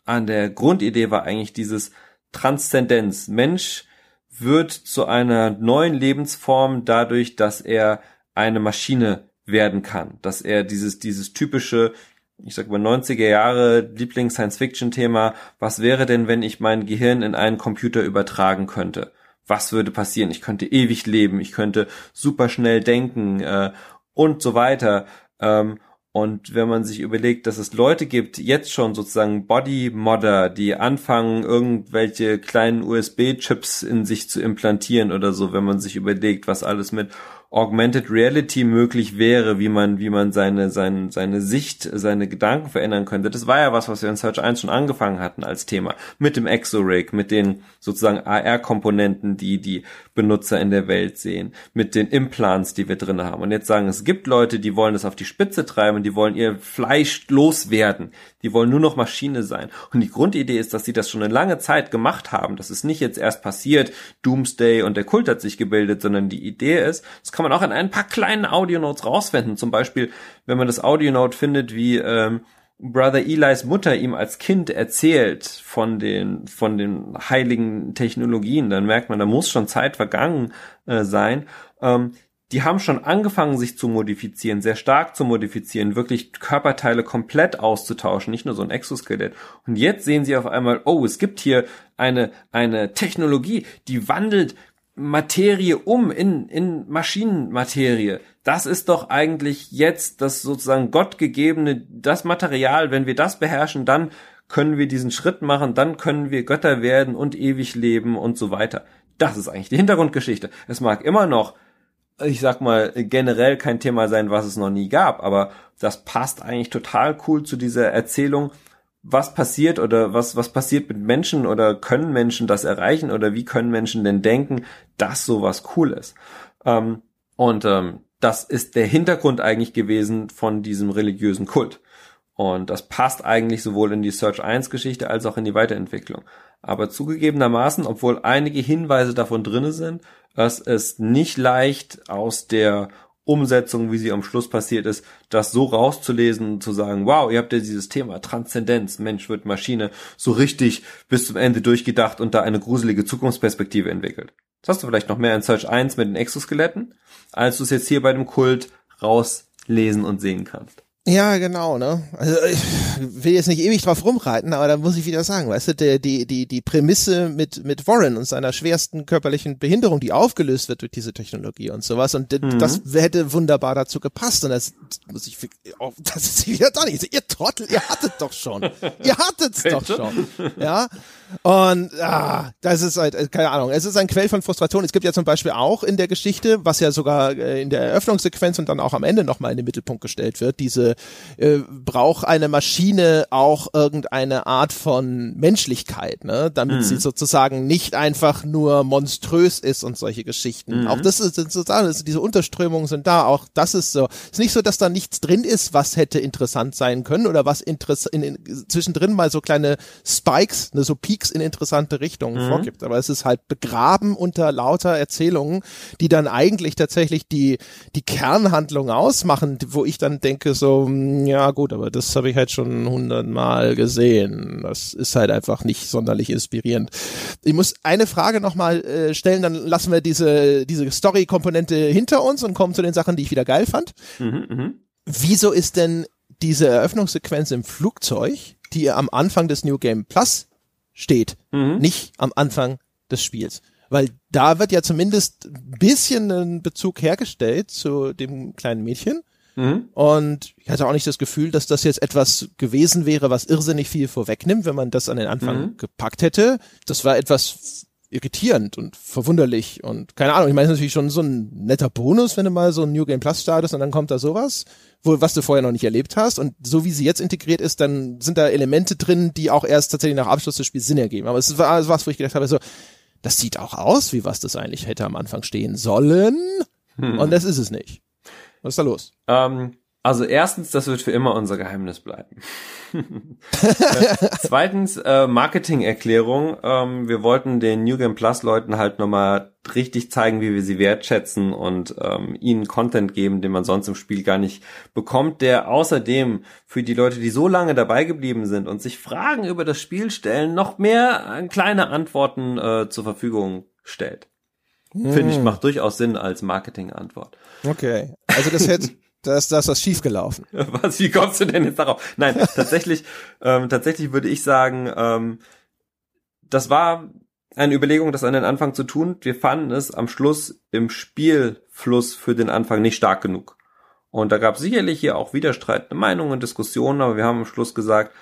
an der Grundidee war eigentlich dieses Transzendenz. Mensch wird zu einer neuen Lebensform dadurch, dass er eine Maschine werden kann, dass er dieses, dieses typische, ich sag mal 90er Jahre Lieblings-Science-Fiction-Thema, was wäre denn, wenn ich mein Gehirn in einen Computer übertragen könnte? Was würde passieren? Ich könnte ewig leben, ich könnte super schnell denken äh, und so weiter. Ähm, und wenn man sich überlegt, dass es Leute gibt, jetzt schon sozusagen Body-Modder, die anfangen, irgendwelche kleinen USB-Chips in sich zu implantieren oder so, wenn man sich überlegt, was alles mit Augmented Reality möglich wäre, wie man, wie man seine, seine, seine Sicht, seine Gedanken verändern könnte. Das war ja was, was wir in Search 1 schon angefangen hatten als Thema. Mit dem Exorig, mit den sozusagen AR-Komponenten, die die Benutzer in der Welt sehen, mit den Implants, die wir drin haben. Und jetzt sagen, es gibt Leute, die wollen das auf die Spitze treiben, die wollen ihr Fleisch loswerden. Die wollen nur noch Maschine sein. Und die Grundidee ist, dass sie das schon eine lange Zeit gemacht haben. Das ist nicht jetzt erst passiert, Doomsday und der Kult hat sich gebildet, sondern die Idee ist, das kann man auch in ein paar kleinen Audionotes rausfinden. Zum Beispiel, wenn man das Audionote findet, wie ähm, Brother Eli's Mutter ihm als Kind erzählt von den von den heiligen Technologien, dann merkt man, da muss schon Zeit vergangen äh, sein. Ähm, die haben schon angefangen, sich zu modifizieren, sehr stark zu modifizieren, wirklich Körperteile komplett auszutauschen, nicht nur so ein Exoskelett. Und jetzt sehen sie auf einmal, oh, es gibt hier eine, eine Technologie, die wandelt Materie um in, in Maschinenmaterie. Das ist doch eigentlich jetzt das sozusagen gottgegebene, das Material, wenn wir das beherrschen, dann können wir diesen Schritt machen, dann können wir Götter werden und ewig leben und so weiter. Das ist eigentlich die Hintergrundgeschichte. Es mag immer noch, ich sag mal, generell kein Thema sein, was es noch nie gab, aber das passt eigentlich total cool zu dieser Erzählung, was passiert oder was, was passiert mit Menschen oder können Menschen das erreichen oder wie können Menschen denn denken, dass sowas cool ist. Ähm, und ähm, das ist der Hintergrund eigentlich gewesen von diesem religiösen Kult. Und das passt eigentlich sowohl in die Search 1 Geschichte als auch in die Weiterentwicklung. Aber zugegebenermaßen, obwohl einige Hinweise davon drinne sind, es ist nicht leicht aus der Umsetzung, wie sie am Schluss passiert ist, das so rauszulesen, zu sagen, wow, ihr habt ja dieses Thema Transzendenz, Mensch wird Maschine, so richtig bis zum Ende durchgedacht und da eine gruselige Zukunftsperspektive entwickelt. Das hast du vielleicht noch mehr in Search 1 mit den Exoskeletten, als du es jetzt hier bei dem Kult rauslesen und sehen kannst. Ja, genau, ne? Also ich will jetzt nicht ewig drauf rumreiten, aber da muss ich wieder sagen, weißt du, der, die, die, die Prämisse mit, mit Warren und seiner schwersten körperlichen Behinderung, die aufgelöst wird durch diese Technologie und sowas, und mhm. das hätte wunderbar dazu gepasst. Und das muss ich, oh, das ist wieder doch nicht. Ihr Trottel, ihr hattet doch schon. ihr hattet's doch schon. Ja. Und ah, das ist halt, äh, keine Ahnung, es ist ein Quell von Frustration. Es gibt ja zum Beispiel auch in der Geschichte, was ja sogar äh, in der Eröffnungssequenz und dann auch am Ende nochmal in den Mittelpunkt gestellt wird, diese äh, braucht eine Maschine auch irgendeine Art von Menschlichkeit, ne? damit mhm. sie sozusagen nicht einfach nur monströs ist und solche Geschichten. Mhm. Auch das ist sozusagen, also diese Unterströmungen sind da, auch das ist so. Es ist nicht so, dass da nichts drin ist, was hätte interessant sein können oder was interessant in, in, zwischendrin mal so kleine Spikes, ne, so Peaks Peaks in interessante Richtungen mhm. vorgibt. Aber es ist halt begraben unter lauter Erzählungen, die dann eigentlich tatsächlich die, die Kernhandlung ausmachen, wo ich dann denke so, hm, ja gut, aber das habe ich halt schon hundertmal gesehen. Das ist halt einfach nicht sonderlich inspirierend. Ich muss eine Frage nochmal äh, stellen, dann lassen wir diese, diese Story-Komponente hinter uns und kommen zu den Sachen, die ich wieder geil fand. Mhm, mh. Wieso ist denn diese Eröffnungssequenz im Flugzeug, die am Anfang des New Game Plus steht, mhm. nicht am Anfang des Spiels. Weil da wird ja zumindest ein bisschen ein Bezug hergestellt zu dem kleinen Mädchen. Mhm. Und ich hatte auch nicht das Gefühl, dass das jetzt etwas gewesen wäre, was irrsinnig viel vorwegnimmt, wenn man das an den Anfang mhm. gepackt hätte. Das war etwas irritierend und verwunderlich und keine Ahnung. Ich meine, es ist natürlich schon so ein netter Bonus, wenn du mal so ein New Game Plus startest und dann kommt da sowas, wo, was du vorher noch nicht erlebt hast. Und so wie sie jetzt integriert ist, dann sind da Elemente drin, die auch erst tatsächlich nach Abschluss des Spiels Sinn ergeben. Aber es war was, wo ich gedacht habe, so, das sieht auch aus, wie was das eigentlich hätte am Anfang stehen sollen. Hm. Und das ist es nicht. Was ist da los? Ähm, also erstens, das wird für immer unser Geheimnis bleiben. Zweitens, äh, Marketing-Erklärung. Ähm, wir wollten den New Game Plus Leuten halt nochmal richtig zeigen, wie wir sie wertschätzen und ähm, ihnen Content geben, den man sonst im Spiel gar nicht bekommt, der außerdem für die Leute, die so lange dabei geblieben sind und sich Fragen über das Spiel stellen, noch mehr äh, kleine Antworten äh, zur Verfügung stellt. Hm. Finde ich, macht durchaus Sinn als Marketing-Antwort. Okay. Also das hätte da ist, da ist was schiefgelaufen. Was, wie kommst du denn jetzt darauf? Nein, tatsächlich, ähm, tatsächlich würde ich sagen, ähm, das war eine Überlegung, das an den Anfang zu tun. Wir fanden es am Schluss im Spielfluss für den Anfang nicht stark genug. Und da gab es sicherlich hier auch widerstreitende Meinungen und Diskussionen, aber wir haben am Schluss gesagt,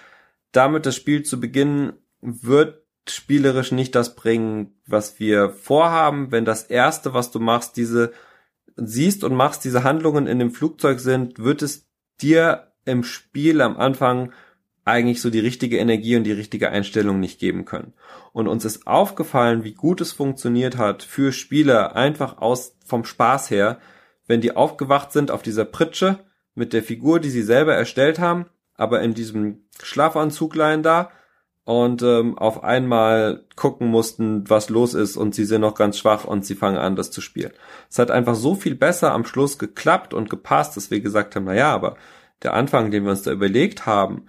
damit das Spiel zu beginnen, wird spielerisch nicht das bringen, was wir vorhaben, wenn das erste, was du machst, diese siehst und machst, diese Handlungen in dem Flugzeug sind, wird es dir im Spiel am Anfang eigentlich so die richtige Energie und die richtige Einstellung nicht geben können. Und uns ist aufgefallen, wie gut es funktioniert hat für Spieler einfach aus vom Spaß her, wenn die aufgewacht sind auf dieser Pritsche mit der Figur, die sie selber erstellt haben, aber in diesem Schlafanzuglein da und ähm, auf einmal gucken mussten, was los ist und sie sind noch ganz schwach und sie fangen an, das zu spielen. Es hat einfach so viel besser am Schluss geklappt und gepasst, dass wir gesagt haben, na ja, aber der Anfang, den wir uns da überlegt haben,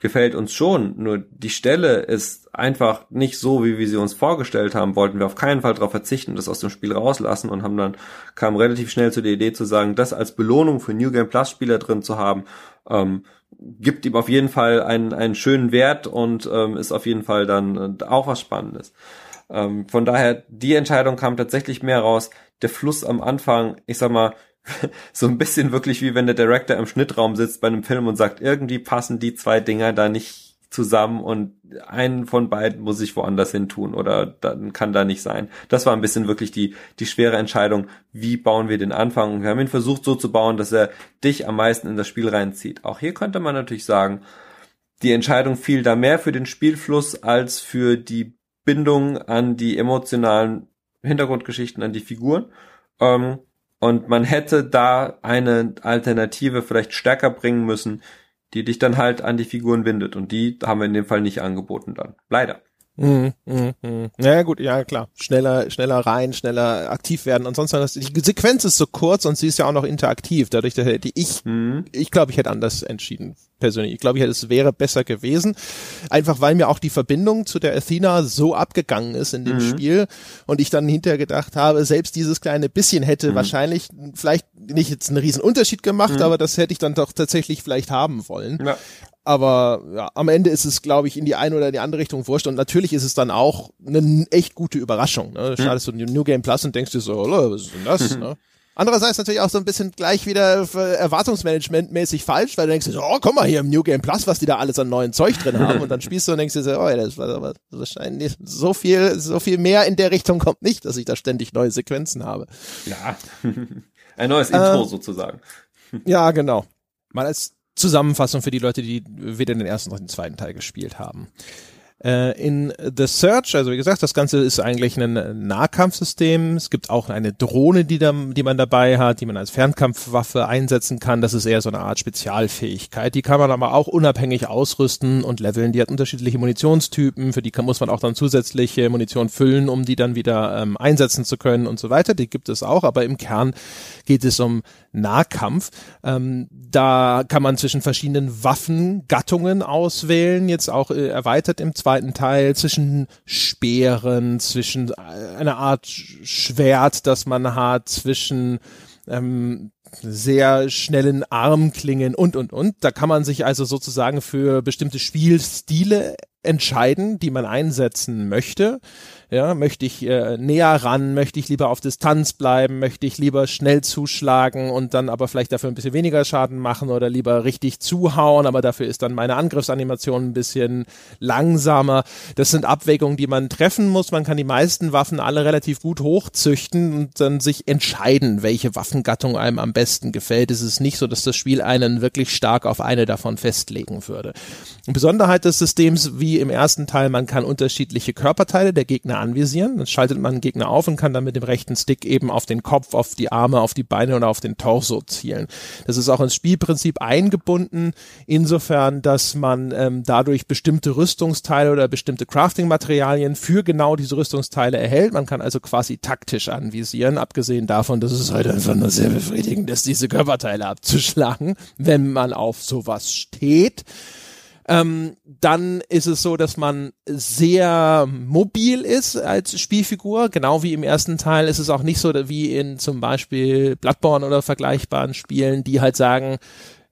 gefällt uns schon. Nur die Stelle ist einfach nicht so, wie wir sie uns vorgestellt haben. Wollten wir auf keinen Fall darauf verzichten, das aus dem Spiel rauslassen und haben dann kam relativ schnell zu der Idee zu sagen, das als Belohnung für New Game Plus Spieler drin zu haben, ähm, gibt ihm auf jeden Fall einen, einen schönen Wert und ähm, ist auf jeden Fall dann äh, auch was Spannendes. Ähm, von daher, die Entscheidung kam tatsächlich mehr raus. Der Fluss am Anfang, ich sag mal, so ein bisschen wirklich wie wenn der Director im Schnittraum sitzt bei einem Film und sagt, irgendwie passen die zwei Dinger da nicht zusammen und einen von beiden muss ich woanders hin tun oder dann kann da nicht sein. Das war ein bisschen wirklich die, die schwere Entscheidung, wie bauen wir den Anfang. Und wir haben ihn versucht so zu bauen, dass er dich am meisten in das Spiel reinzieht. Auch hier könnte man natürlich sagen, die Entscheidung fiel da mehr für den Spielfluss als für die Bindung an die emotionalen Hintergrundgeschichten, an die Figuren. Ähm, und man hätte da eine Alternative vielleicht stärker bringen müssen, die dich dann halt an die Figuren bindet. Und die haben wir in dem Fall nicht angeboten dann. Leider. Mhm, mh, mh. Ja gut, ja klar. Schneller, schneller rein, schneller aktiv werden. Und sonst was. Die Sequenz ist so kurz und sie ist ja auch noch interaktiv. Dadurch, dass ich, mhm. ich glaube, ich hätte anders entschieden persönlich. Ich glaube, ich hätte, es wäre besser gewesen. Einfach weil mir auch die Verbindung zu der Athena so abgegangen ist in dem mhm. Spiel und ich dann hinterher gedacht habe, selbst dieses kleine bisschen hätte mhm. wahrscheinlich vielleicht nicht jetzt einen riesen Unterschied gemacht, mhm. aber das hätte ich dann doch tatsächlich vielleicht haben wollen. Ja. Aber ja, am Ende ist es, glaube ich, in die eine oder die andere Richtung wurscht. Und natürlich ist es dann auch eine echt gute Überraschung. Ne? Startest du New Game Plus und denkst dir so, oh, was ist denn das? ne? Andererseits natürlich auch so ein bisschen gleich wieder Erwartungsmanagement mäßig falsch, weil du denkst, oh, komm mal hier im New Game Plus, was die da alles an neuen Zeug drin haben. Und dann spielst du und denkst dir so, oh, das war aber wahrscheinlich so viel, so viel mehr in der Richtung kommt nicht, dass ich da ständig neue Sequenzen habe. Ja. Ein neues Intro äh, sozusagen. Ja, genau. Mal als Zusammenfassung für die Leute, die weder den ersten noch den zweiten Teil gespielt haben. Äh, in The Search, also wie gesagt, das Ganze ist eigentlich ein Nahkampfsystem. Es gibt auch eine Drohne, die, da, die man dabei hat, die man als Fernkampfwaffe einsetzen kann. Das ist eher so eine Art Spezialfähigkeit. Die kann man aber auch unabhängig ausrüsten und leveln. Die hat unterschiedliche Munitionstypen. Für die kann, muss man auch dann zusätzliche Munition füllen, um die dann wieder ähm, einsetzen zu können und so weiter. Die gibt es auch, aber im Kern geht es um Nahkampf. Ähm, da kann man zwischen verschiedenen Waffengattungen auswählen, jetzt auch äh, erweitert im zweiten Teil, zwischen Speeren, zwischen äh, einer Art Schwert, das man hat, zwischen ähm, sehr schnellen Armklingen und, und, und. Da kann man sich also sozusagen für bestimmte Spielstile entscheiden, die man einsetzen möchte. Ja, möchte ich äh, näher ran, möchte ich lieber auf Distanz bleiben, möchte ich lieber schnell zuschlagen und dann aber vielleicht dafür ein bisschen weniger Schaden machen oder lieber richtig zuhauen, aber dafür ist dann meine Angriffsanimation ein bisschen langsamer. Das sind Abwägungen, die man treffen muss. Man kann die meisten Waffen alle relativ gut hochzüchten und dann sich entscheiden, welche Waffengattung einem am besten gefällt. Es ist nicht so, dass das Spiel einen wirklich stark auf eine davon festlegen würde. Besonderheit des Systems, wie im ersten Teil, man kann unterschiedliche Körperteile der Gegner anvisieren. Dann schaltet man einen Gegner auf und kann dann mit dem rechten Stick eben auf den Kopf, auf die Arme, auf die Beine oder auf den Torso zielen. Das ist auch ins Spielprinzip eingebunden, insofern, dass man ähm, dadurch bestimmte Rüstungsteile oder bestimmte Crafting-Materialien für genau diese Rüstungsteile erhält. Man kann also quasi taktisch anvisieren, abgesehen davon, dass es halt einfach nur sehr befriedigend ist, diese Körperteile abzuschlagen, wenn man auf sowas steht ähm, dann ist es so, dass man sehr mobil ist als Spielfigur. Genau wie im ersten Teil ist es auch nicht so wie in zum Beispiel Bloodborne oder vergleichbaren Spielen, die halt sagen,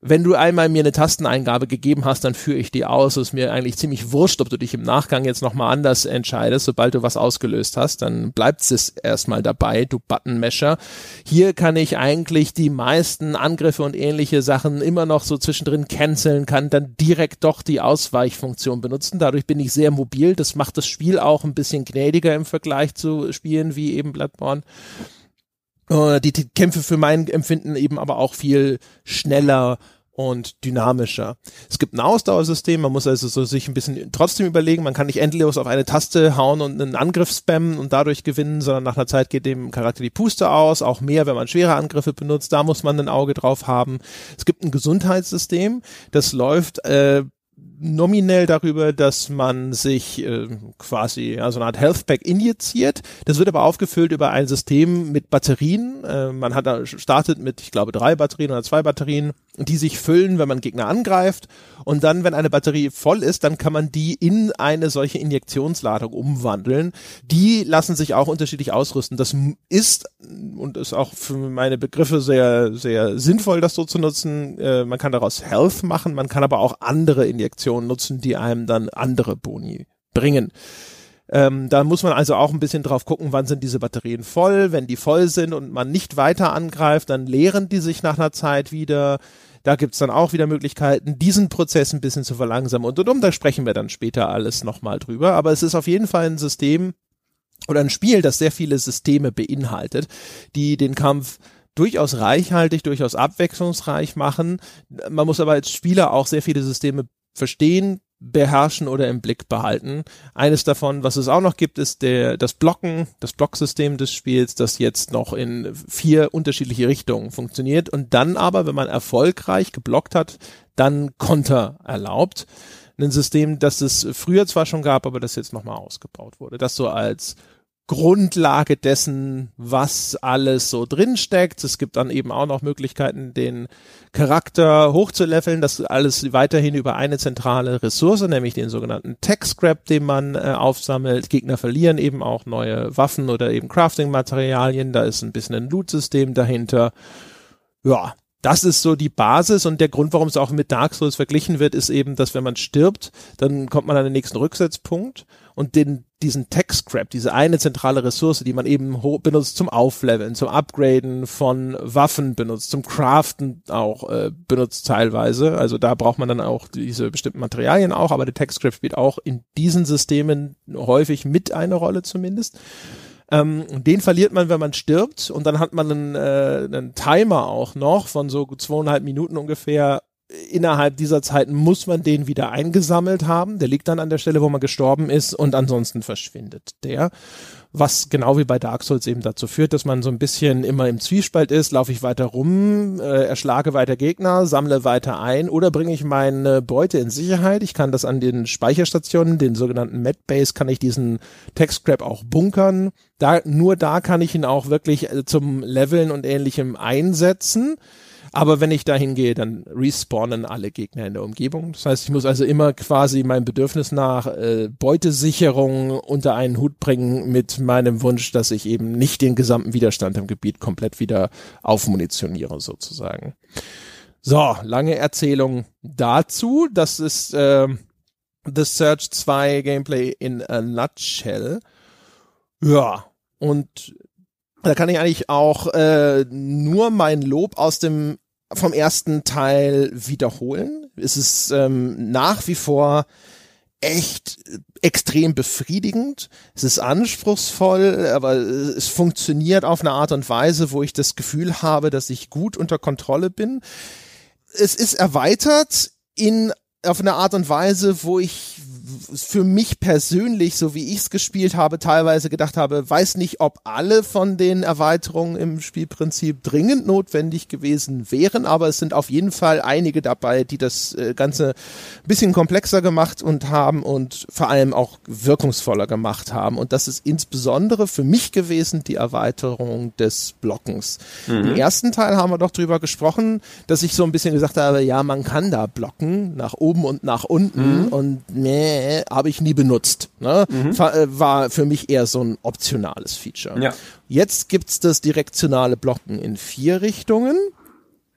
wenn du einmal mir eine Tasteneingabe gegeben hast, dann führe ich die aus. Es ist mir eigentlich ziemlich wurscht, ob du dich im Nachgang jetzt nochmal anders entscheidest. Sobald du was ausgelöst hast, dann bleibt es erstmal dabei, du Buttonmesher. Hier kann ich eigentlich die meisten Angriffe und ähnliche Sachen immer noch so zwischendrin canceln, kann dann direkt doch die Ausweichfunktion benutzen. Dadurch bin ich sehr mobil. Das macht das Spiel auch ein bisschen gnädiger im Vergleich zu Spielen wie eben Bloodborne. Äh, die, die Kämpfe für mein Empfinden eben aber auch viel schneller und dynamischer. Es gibt ein Ausdauersystem, man muss also so sich ein bisschen trotzdem überlegen, man kann nicht endlos auf eine Taste hauen und einen Angriff spammen und dadurch gewinnen, sondern nach einer Zeit geht dem Charakter die Puste aus, auch mehr, wenn man schwere Angriffe benutzt, da muss man ein Auge drauf haben. Es gibt ein Gesundheitssystem, das läuft äh, nominell darüber, dass man sich äh, quasi ja, so eine Art Health Pack injiziert. Das wird aber aufgefüllt über ein System mit Batterien. Äh, man hat da startet mit, ich glaube, drei Batterien oder zwei Batterien, die sich füllen, wenn man Gegner angreift. Und dann, wenn eine Batterie voll ist, dann kann man die in eine solche Injektionsladung umwandeln. Die lassen sich auch unterschiedlich ausrüsten. Das ist und ist auch für meine Begriffe sehr, sehr sinnvoll, das so zu nutzen. Äh, man kann daraus Health machen, man kann aber auch andere Injektionen Optionen nutzen, die einem dann andere Boni bringen. Ähm, da muss man also auch ein bisschen drauf gucken, wann sind diese Batterien voll. Wenn die voll sind und man nicht weiter angreift, dann leeren die sich nach einer Zeit wieder. Da gibt's dann auch wieder Möglichkeiten, diesen Prozess ein bisschen zu verlangsamen und und um. Da sprechen wir dann später alles nochmal drüber. Aber es ist auf jeden Fall ein System oder ein Spiel, das sehr viele Systeme beinhaltet, die den Kampf durchaus reichhaltig, durchaus abwechslungsreich machen. Man muss aber als Spieler auch sehr viele Systeme verstehen, beherrschen oder im Blick behalten. Eines davon, was es auch noch gibt, ist der, das Blocken, das Blocksystem des Spiels, das jetzt noch in vier unterschiedliche Richtungen funktioniert und dann aber, wenn man erfolgreich geblockt hat, dann Konter erlaubt. Ein System, das es früher zwar schon gab, aber das jetzt nochmal ausgebaut wurde. Das so als Grundlage dessen, was alles so drin steckt. Es gibt dann eben auch noch Möglichkeiten, den Charakter hochzuleveln. Das alles weiterhin über eine zentrale Ressource, nämlich den sogenannten Tech Scrap, den man äh, aufsammelt. Gegner verlieren eben auch neue Waffen oder eben Crafting-Materialien. Da ist ein bisschen ein Loot-System dahinter. Ja, das ist so die Basis und der Grund, warum es auch mit Dark Souls verglichen wird, ist eben, dass wenn man stirbt, dann kommt man an den nächsten Rücksetzpunkt und den, diesen Tech Scrap, diese eine zentrale Ressource, die man eben benutzt zum Aufleveln, zum Upgraden von Waffen benutzt, zum Craften auch äh, benutzt teilweise. Also da braucht man dann auch diese bestimmten Materialien auch, aber der Tech Scrap spielt auch in diesen Systemen häufig mit eine Rolle zumindest. Ähm, den verliert man, wenn man stirbt und dann hat man einen, äh, einen Timer auch noch von so zweieinhalb Minuten ungefähr, innerhalb dieser Zeit muss man den wieder eingesammelt haben. Der liegt dann an der Stelle, wo man gestorben ist und ansonsten verschwindet der. Was genau wie bei Dark Souls eben dazu führt, dass man so ein bisschen immer im Zwiespalt ist. Laufe ich weiter rum, äh, erschlage weiter Gegner, sammle weiter ein oder bringe ich meine Beute in Sicherheit. Ich kann das an den Speicherstationen, den sogenannten Medbase, kann ich diesen Text-Scrap auch bunkern. Da, nur da kann ich ihn auch wirklich äh, zum Leveln und ähnlichem einsetzen. Aber wenn ich da hingehe, dann respawnen alle Gegner in der Umgebung. Das heißt, ich muss also immer quasi mein Bedürfnis nach äh, Beutesicherung unter einen Hut bringen mit meinem Wunsch, dass ich eben nicht den gesamten Widerstand im Gebiet komplett wieder aufmunitioniere sozusagen. So, lange Erzählung dazu. Das ist äh, The Search 2 Gameplay in a nutshell. Ja, und da kann ich eigentlich auch äh, nur mein Lob aus dem vom ersten Teil wiederholen. Es ist ähm, nach wie vor echt extrem befriedigend. Es ist anspruchsvoll, aber es funktioniert auf eine Art und Weise, wo ich das Gefühl habe, dass ich gut unter Kontrolle bin. Es ist erweitert in auf eine Art und Weise, wo ich für mich persönlich, so wie ich es gespielt habe, teilweise gedacht habe, weiß nicht, ob alle von den Erweiterungen im Spielprinzip dringend notwendig gewesen wären, aber es sind auf jeden Fall einige dabei, die das äh, Ganze ein bisschen komplexer gemacht und haben und vor allem auch wirkungsvoller gemacht haben. Und das ist insbesondere für mich gewesen die Erweiterung des Blockens. Mhm. Im ersten Teil haben wir doch drüber gesprochen, dass ich so ein bisschen gesagt habe, ja, man kann da blocken, nach oben und nach unten mhm. und nee, äh, habe ich nie benutzt. Ne? Mhm. Äh, war für mich eher so ein optionales Feature. Ja. Jetzt gibt's das direktionale Blocken in vier Richtungen.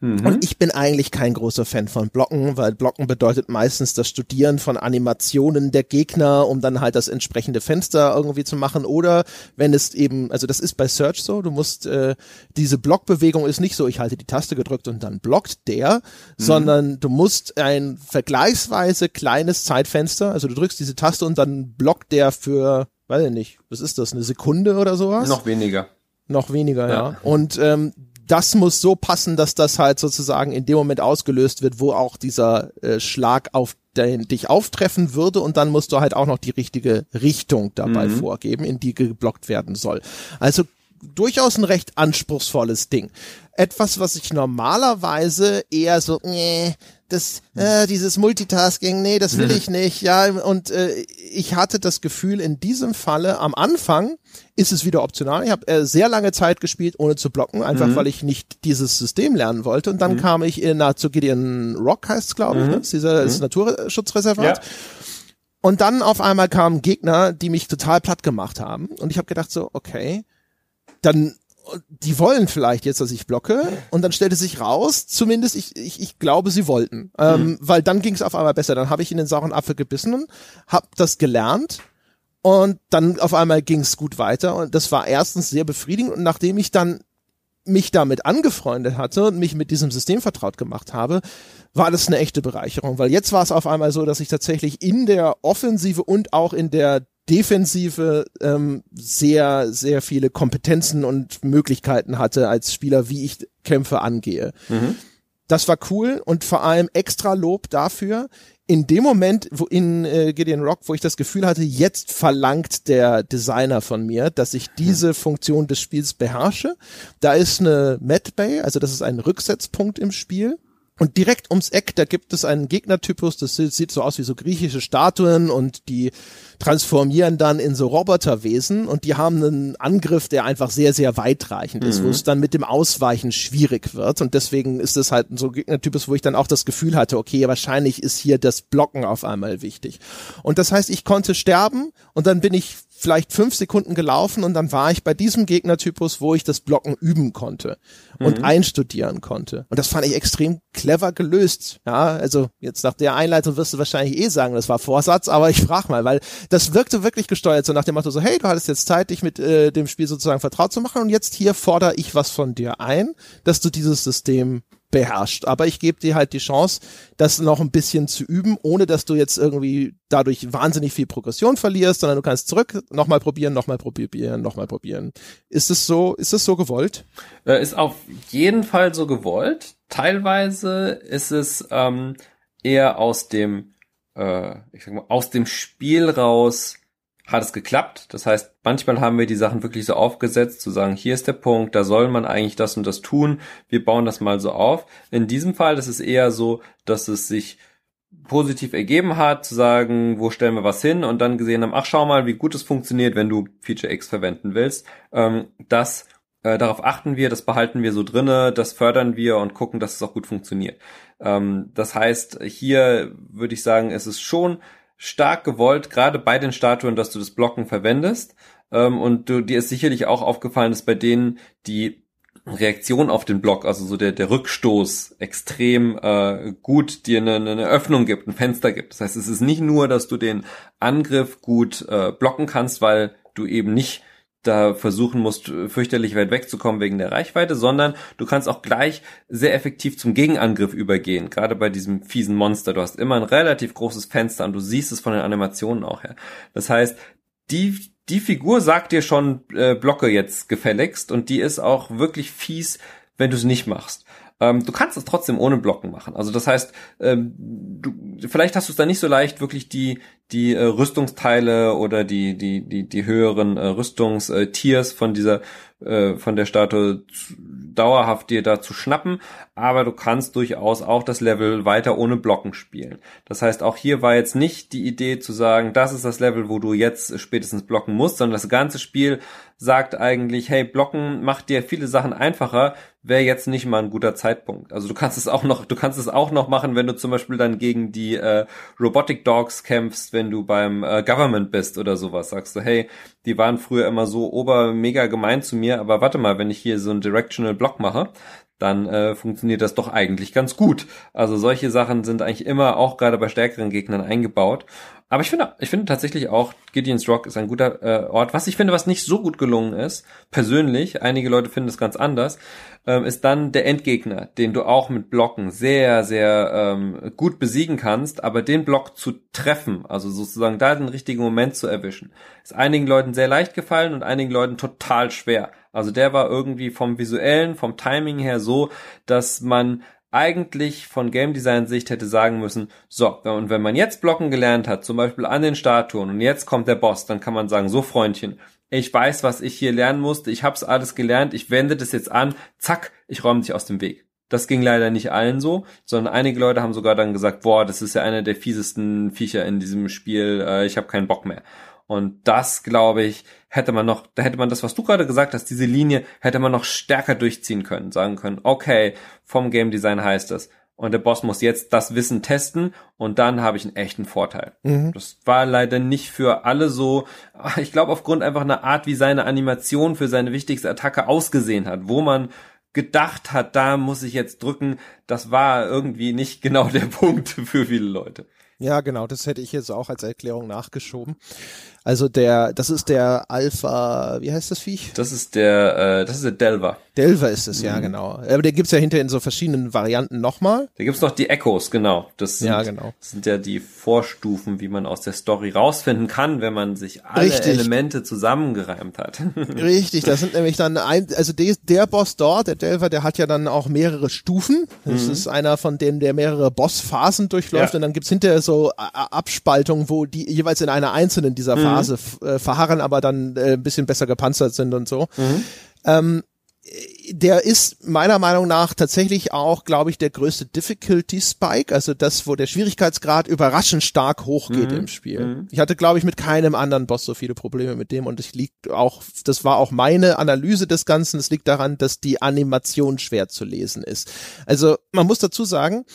Mhm. Und ich bin eigentlich kein großer Fan von Blocken, weil Blocken bedeutet meistens das Studieren von Animationen der Gegner, um dann halt das entsprechende Fenster irgendwie zu machen. Oder wenn es eben, also das ist bei Search so, du musst, äh, diese Blockbewegung ist nicht so, ich halte die Taste gedrückt und dann blockt der, mhm. sondern du musst ein vergleichsweise kleines Zeitfenster, also du drückst diese Taste und dann blockt der für, weiß ich nicht, was ist das, eine Sekunde oder sowas? Noch weniger. Noch weniger, ja. ja. Und ähm, das muss so passen, dass das halt sozusagen in dem Moment ausgelöst wird, wo auch dieser äh, Schlag auf den dich auftreffen würde und dann musst du halt auch noch die richtige Richtung dabei mhm. vorgeben, in die geblockt werden soll. Also durchaus ein recht anspruchsvolles Ding. Etwas, was ich normalerweise eher so, nee, das, äh, dieses Multitasking, nee, das will ich nicht, ja, und äh, ich hatte das Gefühl, in diesem Falle am Anfang ist es wieder optional. Ich habe äh, sehr lange Zeit gespielt, ohne zu blocken, einfach mhm. weil ich nicht dieses System lernen wollte. Und dann mhm. kam ich in, na, zu Gideon Rock heißt es, glaube ich, mhm. ne? das dieser das mhm. Naturschutzreservat. Ja. Und dann auf einmal kamen Gegner, die mich total platt gemacht haben. Und ich habe gedacht so, okay, dann die wollen vielleicht jetzt, dass ich blocke. Und dann stellte sich raus, zumindest ich, ich, ich glaube, sie wollten. Ähm, mhm. Weil dann ging es auf einmal besser. Dann habe ich in den sauren Apfel gebissen, habe das gelernt und dann auf einmal ging es gut weiter. Und das war erstens sehr befriedigend. Und nachdem ich dann mich damit angefreundet hatte und mich mit diesem System vertraut gemacht habe, war das eine echte Bereicherung, weil jetzt war es auf einmal so, dass ich tatsächlich in der Offensive und auch in der Defensive ähm, sehr, sehr viele Kompetenzen und Möglichkeiten hatte als Spieler, wie ich Kämpfe angehe. Mhm. Das war cool und vor allem extra Lob dafür. In dem Moment, wo in äh, Gideon Rock, wo ich das Gefühl hatte, jetzt verlangt der Designer von mir, dass ich diese mhm. Funktion des Spiels beherrsche. Da ist eine Med Bay, also das ist ein Rücksetzpunkt im Spiel. Und direkt ums Eck, da gibt es einen Gegnertypus, das sieht so aus wie so griechische Statuen und die transformieren dann in so Roboterwesen und die haben einen Angriff, der einfach sehr, sehr weitreichend ist, mhm. wo es dann mit dem Ausweichen schwierig wird. Und deswegen ist es halt so ein Gegnertypus, wo ich dann auch das Gefühl hatte, okay, wahrscheinlich ist hier das Blocken auf einmal wichtig. Und das heißt, ich konnte sterben und dann bin ich vielleicht fünf Sekunden gelaufen und dann war ich bei diesem Gegnertypus, wo ich das Blocken üben konnte und mhm. einstudieren konnte. Und das fand ich extrem clever gelöst. Ja, also jetzt nach der Einleitung wirst du wahrscheinlich eh sagen, das war Vorsatz, aber ich frag mal, weil das wirkte wirklich gesteuert, so nach dem Motto so, hey, du hattest jetzt Zeit, dich mit äh, dem Spiel sozusagen vertraut zu machen und jetzt hier fordere ich was von dir ein, dass du dieses System beherrscht. Aber ich gebe dir halt die Chance, das noch ein bisschen zu üben, ohne dass du jetzt irgendwie dadurch wahnsinnig viel Progression verlierst, sondern du kannst zurück, nochmal probieren, nochmal probieren, nochmal probieren. Ist es so, ist es so gewollt? Äh, ist auf jeden Fall so gewollt. Teilweise ist es ähm, eher aus dem, äh, ich sag mal, aus dem Spiel raus hat es geklappt. Das heißt, manchmal haben wir die Sachen wirklich so aufgesetzt, zu sagen, hier ist der Punkt, da soll man eigentlich das und das tun. Wir bauen das mal so auf. In diesem Fall ist es eher so, dass es sich positiv ergeben hat, zu sagen, wo stellen wir was hin und dann gesehen haben, ach schau mal, wie gut es funktioniert, wenn du Feature X verwenden willst. Ähm, das äh, darauf achten wir, das behalten wir so drinne, das fördern wir und gucken, dass es auch gut funktioniert. Ähm, das heißt, hier würde ich sagen, es ist schon stark gewollt, gerade bei den Statuen, dass du das Blocken verwendest. Ähm, und du, dir ist sicherlich auch aufgefallen, dass bei denen, die Reaktion auf den Block, also so der, der Rückstoß extrem äh, gut dir eine, eine Öffnung gibt, ein Fenster gibt. Das heißt, es ist nicht nur, dass du den Angriff gut äh, blocken kannst, weil du eben nicht da versuchen musst, fürchterlich weit wegzukommen wegen der Reichweite, sondern du kannst auch gleich sehr effektiv zum Gegenangriff übergehen, gerade bei diesem fiesen Monster. Du hast immer ein relativ großes Fenster und du siehst es von den Animationen auch her. Das heißt, die die Figur sagt dir schon, äh, blocke jetzt gefälligst und die ist auch wirklich fies, wenn du es nicht machst. Ähm, du kannst es trotzdem ohne Blocken machen. Also das heißt, ähm, du, vielleicht hast du es da nicht so leicht, wirklich die die äh, Rüstungsteile oder die die die die höheren äh, Rüstungstiers von dieser äh, von der Statue dauerhaft dir da zu schnappen, aber du kannst durchaus auch das Level weiter ohne Blocken spielen. Das heißt, auch hier war jetzt nicht die Idee zu sagen, das ist das Level, wo du jetzt spätestens blocken musst, sondern das ganze Spiel sagt eigentlich, hey, blocken macht dir viele Sachen einfacher, wäre jetzt nicht mal ein guter Zeitpunkt. Also du kannst es auch noch, du kannst es auch noch machen, wenn du zum Beispiel dann gegen die äh, Robotic Dogs kämpfst, wenn du beim äh, Government bist oder sowas. Sagst du, hey, die waren früher immer so ober mega gemein zu mir, aber warte mal, wenn ich hier so einen Directional Block mache, dann äh, funktioniert das doch eigentlich ganz gut. Also solche Sachen sind eigentlich immer auch gerade bei stärkeren Gegnern eingebaut. Aber ich finde, ich finde tatsächlich auch, Gideon's Rock ist ein guter äh, Ort. Was ich finde, was nicht so gut gelungen ist, persönlich, einige Leute finden es ganz anders, ähm, ist dann der Endgegner, den du auch mit Blocken sehr, sehr ähm, gut besiegen kannst, aber den Block zu treffen, also sozusagen da den richtigen Moment zu erwischen, ist einigen Leuten sehr leicht gefallen und einigen Leuten total schwer. Also der war irgendwie vom visuellen, vom Timing her so, dass man eigentlich von Game Design Sicht hätte sagen müssen, so, und wenn man jetzt blocken gelernt hat, zum Beispiel an den Statuen und jetzt kommt der Boss, dann kann man sagen, so Freundchen, ich weiß, was ich hier lernen musste, ich hab's alles gelernt, ich wende das jetzt an, zack, ich räume dich aus dem Weg. Das ging leider nicht allen so, sondern einige Leute haben sogar dann gesagt, boah, das ist ja einer der fiesesten Viecher in diesem Spiel, äh, ich habe keinen Bock mehr. Und das, glaube ich, hätte man noch, da hätte man das, was du gerade gesagt hast, diese Linie hätte man noch stärker durchziehen können, sagen können, okay, vom Game Design heißt es. Und der Boss muss jetzt das Wissen testen und dann habe ich einen echten Vorteil. Mhm. Das war leider nicht für alle so. Ich glaube, aufgrund einfach einer Art, wie seine Animation für seine wichtigste Attacke ausgesehen hat, wo man gedacht hat, da muss ich jetzt drücken, das war irgendwie nicht genau der Punkt für viele Leute. Ja, genau, das hätte ich jetzt auch als Erklärung nachgeschoben. Also der, das ist der Alpha, wie heißt das Viech? Das ist der, äh, das ist der Delver. Delver ist es, mhm. ja, genau. Aber den gibt's ja hinterher in so verschiedenen Varianten nochmal. Da gibt's noch die Echos, genau. Das sind, ja, genau. Das sind ja die Vorstufen, wie man aus der Story rausfinden kann, wenn man sich alle Richtig. Elemente zusammengereimt hat. Richtig, das sind nämlich dann ein, also der, der Boss dort, der Delver, der hat ja dann auch mehrere Stufen. Das mhm. ist einer von denen, der mehrere Bossphasen durchläuft ja. und dann gibt's hinterher so Abspaltungen, wo die jeweils in einer einzelnen dieser mhm. Phase äh, verharren, aber dann äh, ein bisschen besser gepanzert sind und so. Mhm. Ähm, der ist meiner Meinung nach tatsächlich auch, glaube ich, der größte Difficulty Spike, also das, wo der Schwierigkeitsgrad überraschend stark hochgeht mhm. im Spiel. Mhm. Ich hatte, glaube ich, mit keinem anderen Boss so viele Probleme mit dem und es liegt auch, das war auch meine Analyse des Ganzen, es liegt daran, dass die Animation schwer zu lesen ist. Also man muss dazu sagen,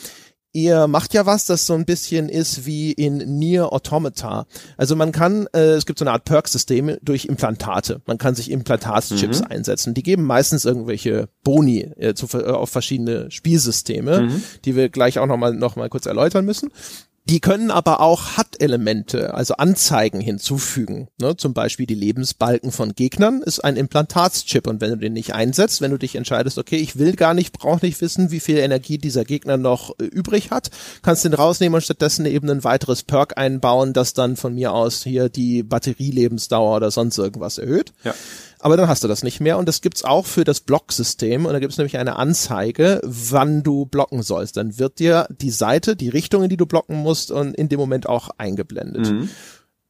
ihr macht ja was, das so ein bisschen ist wie in Nier Automata. Also man kann, äh, es gibt so eine Art Perk-Systeme durch Implantate. Man kann sich Implantatschips mhm. einsetzen. Die geben meistens irgendwelche Boni äh, zu, äh, auf verschiedene Spielsysteme, mhm. die wir gleich auch nochmal noch mal kurz erläutern müssen. Die können aber auch HUD-Elemente, also Anzeigen hinzufügen. Ne? Zum Beispiel die Lebensbalken von Gegnern ist ein Implantatschip und wenn du den nicht einsetzt, wenn du dich entscheidest, okay, ich will gar nicht, brauche nicht wissen, wie viel Energie dieser Gegner noch äh, übrig hat, kannst den rausnehmen und stattdessen eben ein weiteres Perk einbauen, das dann von mir aus hier die Batterielebensdauer oder sonst irgendwas erhöht. Ja aber dann hast du das nicht mehr und das gibt's auch für das Blocksystem und da gibt's nämlich eine Anzeige, wann du blocken sollst. Dann wird dir die Seite, die Richtung, in die du blocken musst und in dem Moment auch eingeblendet. Mhm.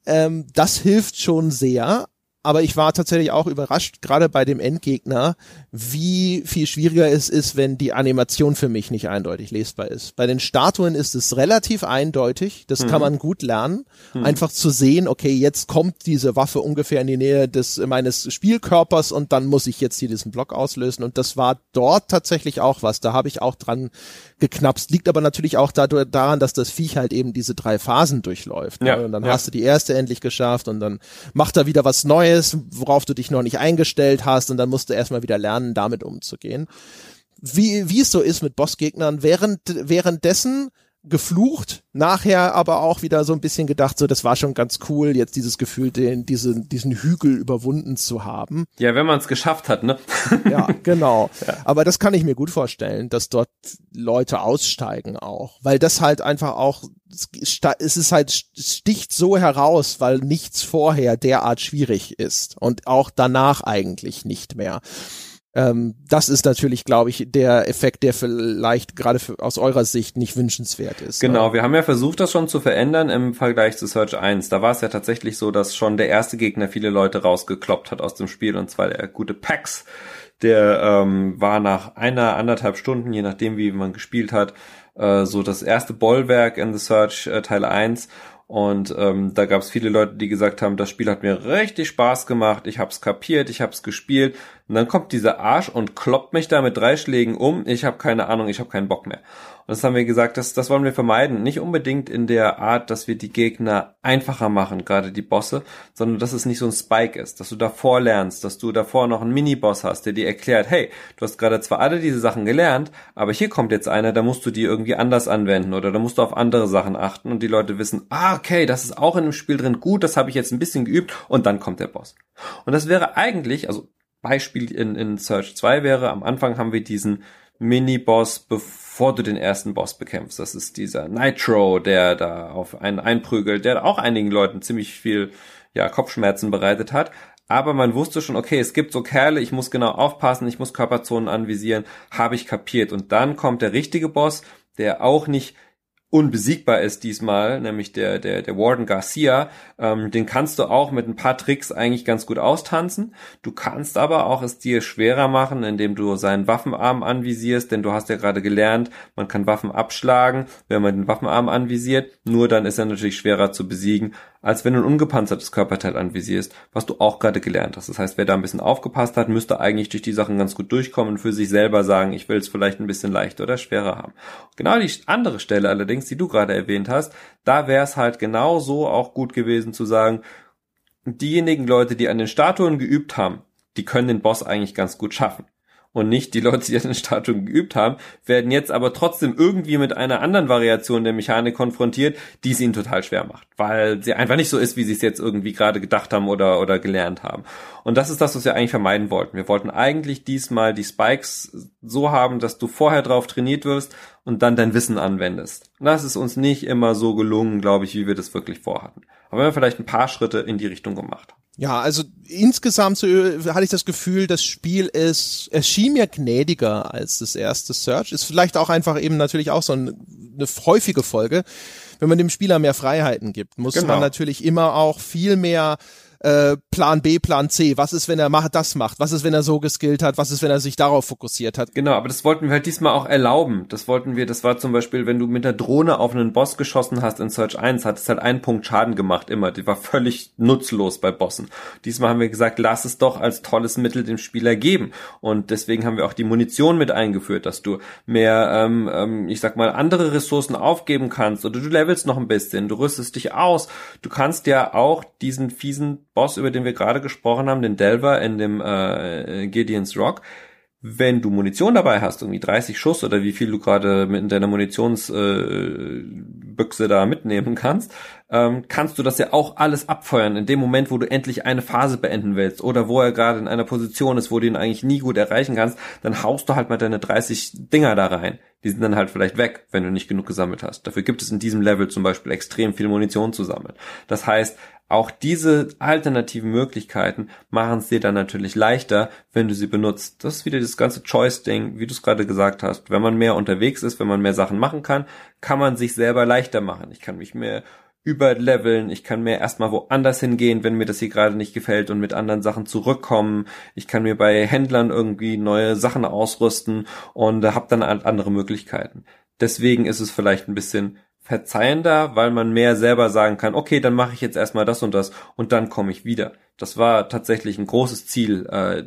Ähm, das hilft schon sehr, aber ich war tatsächlich auch überrascht, gerade bei dem Endgegner, wie viel schwieriger es ist, wenn die Animation für mich nicht eindeutig lesbar ist. Bei den Statuen ist es relativ eindeutig, das mhm. kann man gut lernen, mhm. einfach zu sehen, okay, jetzt kommt diese Waffe ungefähr in die Nähe des meines Spielkörpers und dann muss ich jetzt hier diesen Block auslösen und das war dort tatsächlich auch was, da habe ich auch dran geknapst, liegt aber natürlich auch dadurch, daran, dass das Viech halt eben diese drei Phasen durchläuft. Ja, ne? Und dann ja. hast du die erste endlich geschafft und dann macht er wieder was Neues Neues, worauf du dich noch nicht eingestellt hast und dann musst du erstmal wieder lernen, damit umzugehen. Wie, wie es so ist mit Bossgegnern, während, währenddessen geflucht, nachher aber auch wieder so ein bisschen gedacht, so das war schon ganz cool, jetzt dieses Gefühl, den, diesen, diesen Hügel überwunden zu haben. Ja, wenn man es geschafft hat, ne? ja, genau. Ja. Aber das kann ich mir gut vorstellen, dass dort Leute aussteigen auch, weil das halt einfach auch, es ist halt, sticht so heraus, weil nichts vorher derart schwierig ist und auch danach eigentlich nicht mehr ähm, das ist natürlich, glaube ich, der Effekt, der vielleicht gerade aus eurer Sicht nicht wünschenswert ist. Genau, ne? wir haben ja versucht, das schon zu verändern im Vergleich zu Search 1. Da war es ja tatsächlich so, dass schon der erste Gegner viele Leute rausgekloppt hat aus dem Spiel, und zwar der gute Pax. Der ähm, war nach einer, anderthalb Stunden, je nachdem, wie man gespielt hat, äh, so das erste Bollwerk in The Search äh, Teil 1 und ähm, da gab es viele Leute, die gesagt haben, das Spiel hat mir richtig Spaß gemacht, ich hab's kapiert, ich hab's gespielt. Und dann kommt dieser Arsch und kloppt mich da mit drei Schlägen um. Ich habe keine Ahnung, ich habe keinen Bock mehr. Und das haben wir gesagt, das, das wollen wir vermeiden. Nicht unbedingt in der Art, dass wir die Gegner einfacher machen, gerade die Bosse, sondern dass es nicht so ein Spike ist, dass du davor lernst, dass du davor noch einen Mini-Boss hast, der dir erklärt, hey, du hast gerade zwar alle diese Sachen gelernt, aber hier kommt jetzt einer, da musst du die irgendwie anders anwenden oder da musst du auf andere Sachen achten und die Leute wissen, ah, okay, das ist auch in dem Spiel drin, gut, das habe ich jetzt ein bisschen geübt und dann kommt der Boss. Und das wäre eigentlich, also Beispiel in, in Search 2 wäre, am Anfang haben wir diesen Mini-Boss, bevor du den ersten Boss bekämpfst. Das ist dieser Nitro, der da auf einen einprügelt, der auch einigen Leuten ziemlich viel ja, Kopfschmerzen bereitet hat. Aber man wusste schon, okay, es gibt so Kerle, ich muss genau aufpassen, ich muss Körperzonen anvisieren, habe ich kapiert. Und dann kommt der richtige Boss, der auch nicht unbesiegbar ist diesmal, nämlich der, der, der Warden Garcia, ähm, den kannst du auch mit ein paar Tricks eigentlich ganz gut austanzen. Du kannst aber auch es dir schwerer machen, indem du seinen Waffenarm anvisierst, denn du hast ja gerade gelernt, man kann Waffen abschlagen, wenn man den Waffenarm anvisiert, nur dann ist er natürlich schwerer zu besiegen, als wenn du ein ungepanzertes Körperteil anvisierst, was du auch gerade gelernt hast. Das heißt, wer da ein bisschen aufgepasst hat, müsste eigentlich durch die Sachen ganz gut durchkommen und für sich selber sagen, ich will es vielleicht ein bisschen leichter oder schwerer haben. Genau die andere Stelle allerdings, die du gerade erwähnt hast, da wäre es halt genau so auch gut gewesen zu sagen, diejenigen Leute, die an den Statuen geübt haben, die können den Boss eigentlich ganz gut schaffen und nicht die Leute, die an den Statuen geübt haben, werden jetzt aber trotzdem irgendwie mit einer anderen Variation der Mechanik konfrontiert, die es ihnen total schwer macht, weil sie einfach nicht so ist, wie sie es jetzt irgendwie gerade gedacht haben oder, oder gelernt haben. Und das ist das, was wir eigentlich vermeiden wollten. Wir wollten eigentlich diesmal die Spikes so haben, dass du vorher drauf trainiert wirst und dann dein Wissen anwendest. Das ist uns nicht immer so gelungen, glaube ich, wie wir das wirklich vorhatten. Aber wir haben vielleicht ein paar Schritte in die Richtung gemacht. Ja, also insgesamt so, hatte ich das Gefühl, das Spiel ist, es schien mir gnädiger als das erste Search. Ist vielleicht auch einfach eben natürlich auch so eine, eine häufige Folge. Wenn man dem Spieler mehr Freiheiten gibt, muss genau. man natürlich immer auch viel mehr äh, Plan B, Plan C. Was ist, wenn er macht, das macht? Was ist, wenn er so geskillt hat? Was ist, wenn er sich darauf fokussiert hat? Genau, aber das wollten wir halt diesmal auch erlauben. Das wollten wir, das war zum Beispiel, wenn du mit der Drohne auf einen Boss geschossen hast in Search 1, hat es halt einen Punkt Schaden gemacht immer. Die war völlig nutzlos bei Bossen. Diesmal haben wir gesagt, lass es doch als tolles Mittel dem Spieler geben. Und deswegen haben wir auch die Munition mit eingeführt, dass du mehr, ähm, ähm, ich sag mal, andere Ressourcen aufgeben kannst oder du levelst noch ein bisschen, du rüstest dich aus. Du kannst ja auch diesen fiesen Boss, über den wir gerade gesprochen haben, den Delver in dem äh, Gideon's Rock, wenn du Munition dabei hast, irgendwie 30 Schuss oder wie viel du gerade mit deiner Munitionsbüchse äh, da mitnehmen kannst, ähm, kannst du das ja auch alles abfeuern in dem Moment, wo du endlich eine Phase beenden willst oder wo er gerade in einer Position ist, wo du ihn eigentlich nie gut erreichen kannst, dann haust du halt mal deine 30 Dinger da rein. Die sind dann halt vielleicht weg, wenn du nicht genug gesammelt hast. Dafür gibt es in diesem Level zum Beispiel extrem viel Munition zu sammeln. Das heißt, auch diese alternativen Möglichkeiten machen es dir dann natürlich leichter, wenn du sie benutzt. Das ist wieder das ganze Choice-Ding, wie du es gerade gesagt hast. Wenn man mehr unterwegs ist, wenn man mehr Sachen machen kann, kann man sich selber leichter machen. Ich kann mich mehr überleveln, ich kann mir erstmal woanders hingehen, wenn mir das hier gerade nicht gefällt und mit anderen Sachen zurückkommen. Ich kann mir bei Händlern irgendwie neue Sachen ausrüsten und habe dann andere Möglichkeiten. Deswegen ist es vielleicht ein bisschen verzeihender, weil man mehr selber sagen kann, okay, dann mache ich jetzt erstmal das und das und dann komme ich wieder. Das war tatsächlich ein großes Ziel, äh,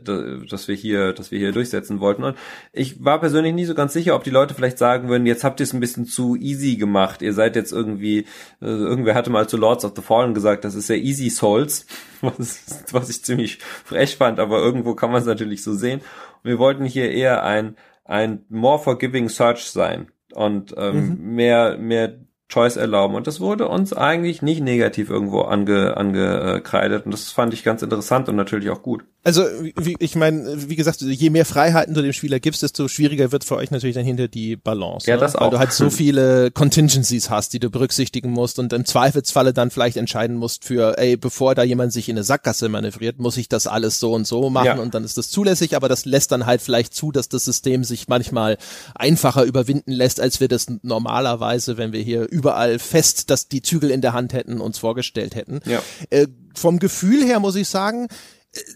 das wir hier, das wir hier durchsetzen wollten. Und ich war persönlich nie so ganz sicher, ob die Leute vielleicht sagen würden, jetzt habt ihr es ein bisschen zu easy gemacht. Ihr seid jetzt irgendwie, äh, irgendwer hatte mal zu Lords of the Fallen gesagt, das ist ja Easy Souls, was, was ich ziemlich frech fand, aber irgendwo kann man es natürlich so sehen. Und wir wollten hier eher ein ein more forgiving Search sein und ähm, mhm. mehr mehr Choice erlauben. Und das wurde uns eigentlich nicht negativ irgendwo ange, angekreidet. Und das fand ich ganz interessant und natürlich auch gut. Also, wie, ich meine, wie gesagt, je mehr Freiheiten du dem Spieler gibst, desto schwieriger wird für euch natürlich dann hinter die Balance. Ja, ne? das auch. Weil du halt so viele Contingencies hast, die du berücksichtigen musst und im Zweifelsfalle dann vielleicht entscheiden musst für, ey, bevor da jemand sich in eine Sackgasse manövriert, muss ich das alles so und so machen ja. und dann ist das zulässig, aber das lässt dann halt vielleicht zu, dass das System sich manchmal einfacher überwinden lässt, als wir das normalerweise, wenn wir hier überall fest, dass die Zügel in der Hand hätten, uns vorgestellt hätten. Ja. Äh, vom Gefühl her muss ich sagen,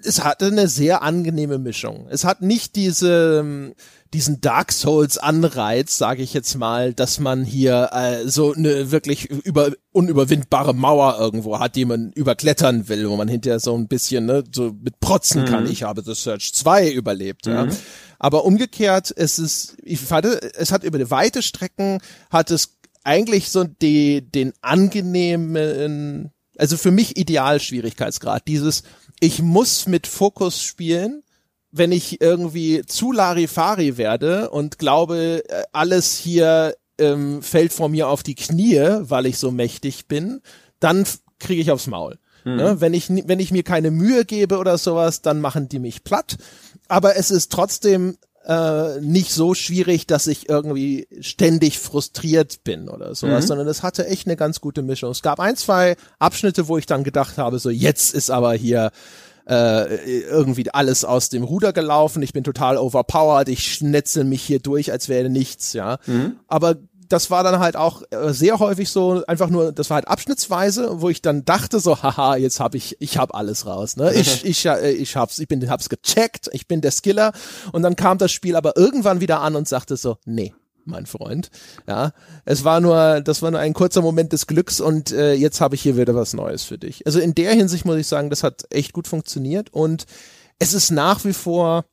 es hatte eine sehr angenehme Mischung. Es hat nicht diese diesen Dark Souls Anreiz, sage ich jetzt mal, dass man hier äh, so eine wirklich über unüberwindbare Mauer irgendwo hat, die man überklettern will, wo man hinterher so ein bisschen ne, so mit protzen mhm. kann. Ich habe The Search 2 überlebt, mhm. ja. Aber umgekehrt, es ist, ich fand, es hat über die weite Strecken hat es eigentlich so die, den angenehmen, also für mich Idealschwierigkeitsgrad, dieses ich muss mit Fokus spielen, wenn ich irgendwie zu Larifari werde und glaube, äh, alles hier ähm, fällt vor mir auf die Knie, weil ich so mächtig bin, dann kriege ich aufs Maul. Hm. Ne? Wenn ich wenn ich mir keine Mühe gebe oder sowas, dann machen die mich platt. Aber es ist trotzdem äh, nicht so schwierig, dass ich irgendwie ständig frustriert bin oder sowas, mhm. sondern es hatte echt eine ganz gute Mischung. Es gab ein, zwei Abschnitte, wo ich dann gedacht habe, so jetzt ist aber hier äh, irgendwie alles aus dem Ruder gelaufen, ich bin total overpowered, ich schnetzel mich hier durch, als wäre nichts, ja. Mhm. Aber das war dann halt auch äh, sehr häufig so einfach nur, das war halt abschnittsweise, wo ich dann dachte so, haha, jetzt habe ich, ich habe alles raus, ne? Ich, ich, äh, ich hab's, ich bin, hab's gecheckt, ich bin der Skiller und dann kam das Spiel aber irgendwann wieder an und sagte so, nee, mein Freund, ja, es war nur, das war nur ein kurzer Moment des Glücks und äh, jetzt habe ich hier wieder was Neues für dich. Also in der Hinsicht muss ich sagen, das hat echt gut funktioniert und es ist nach wie vor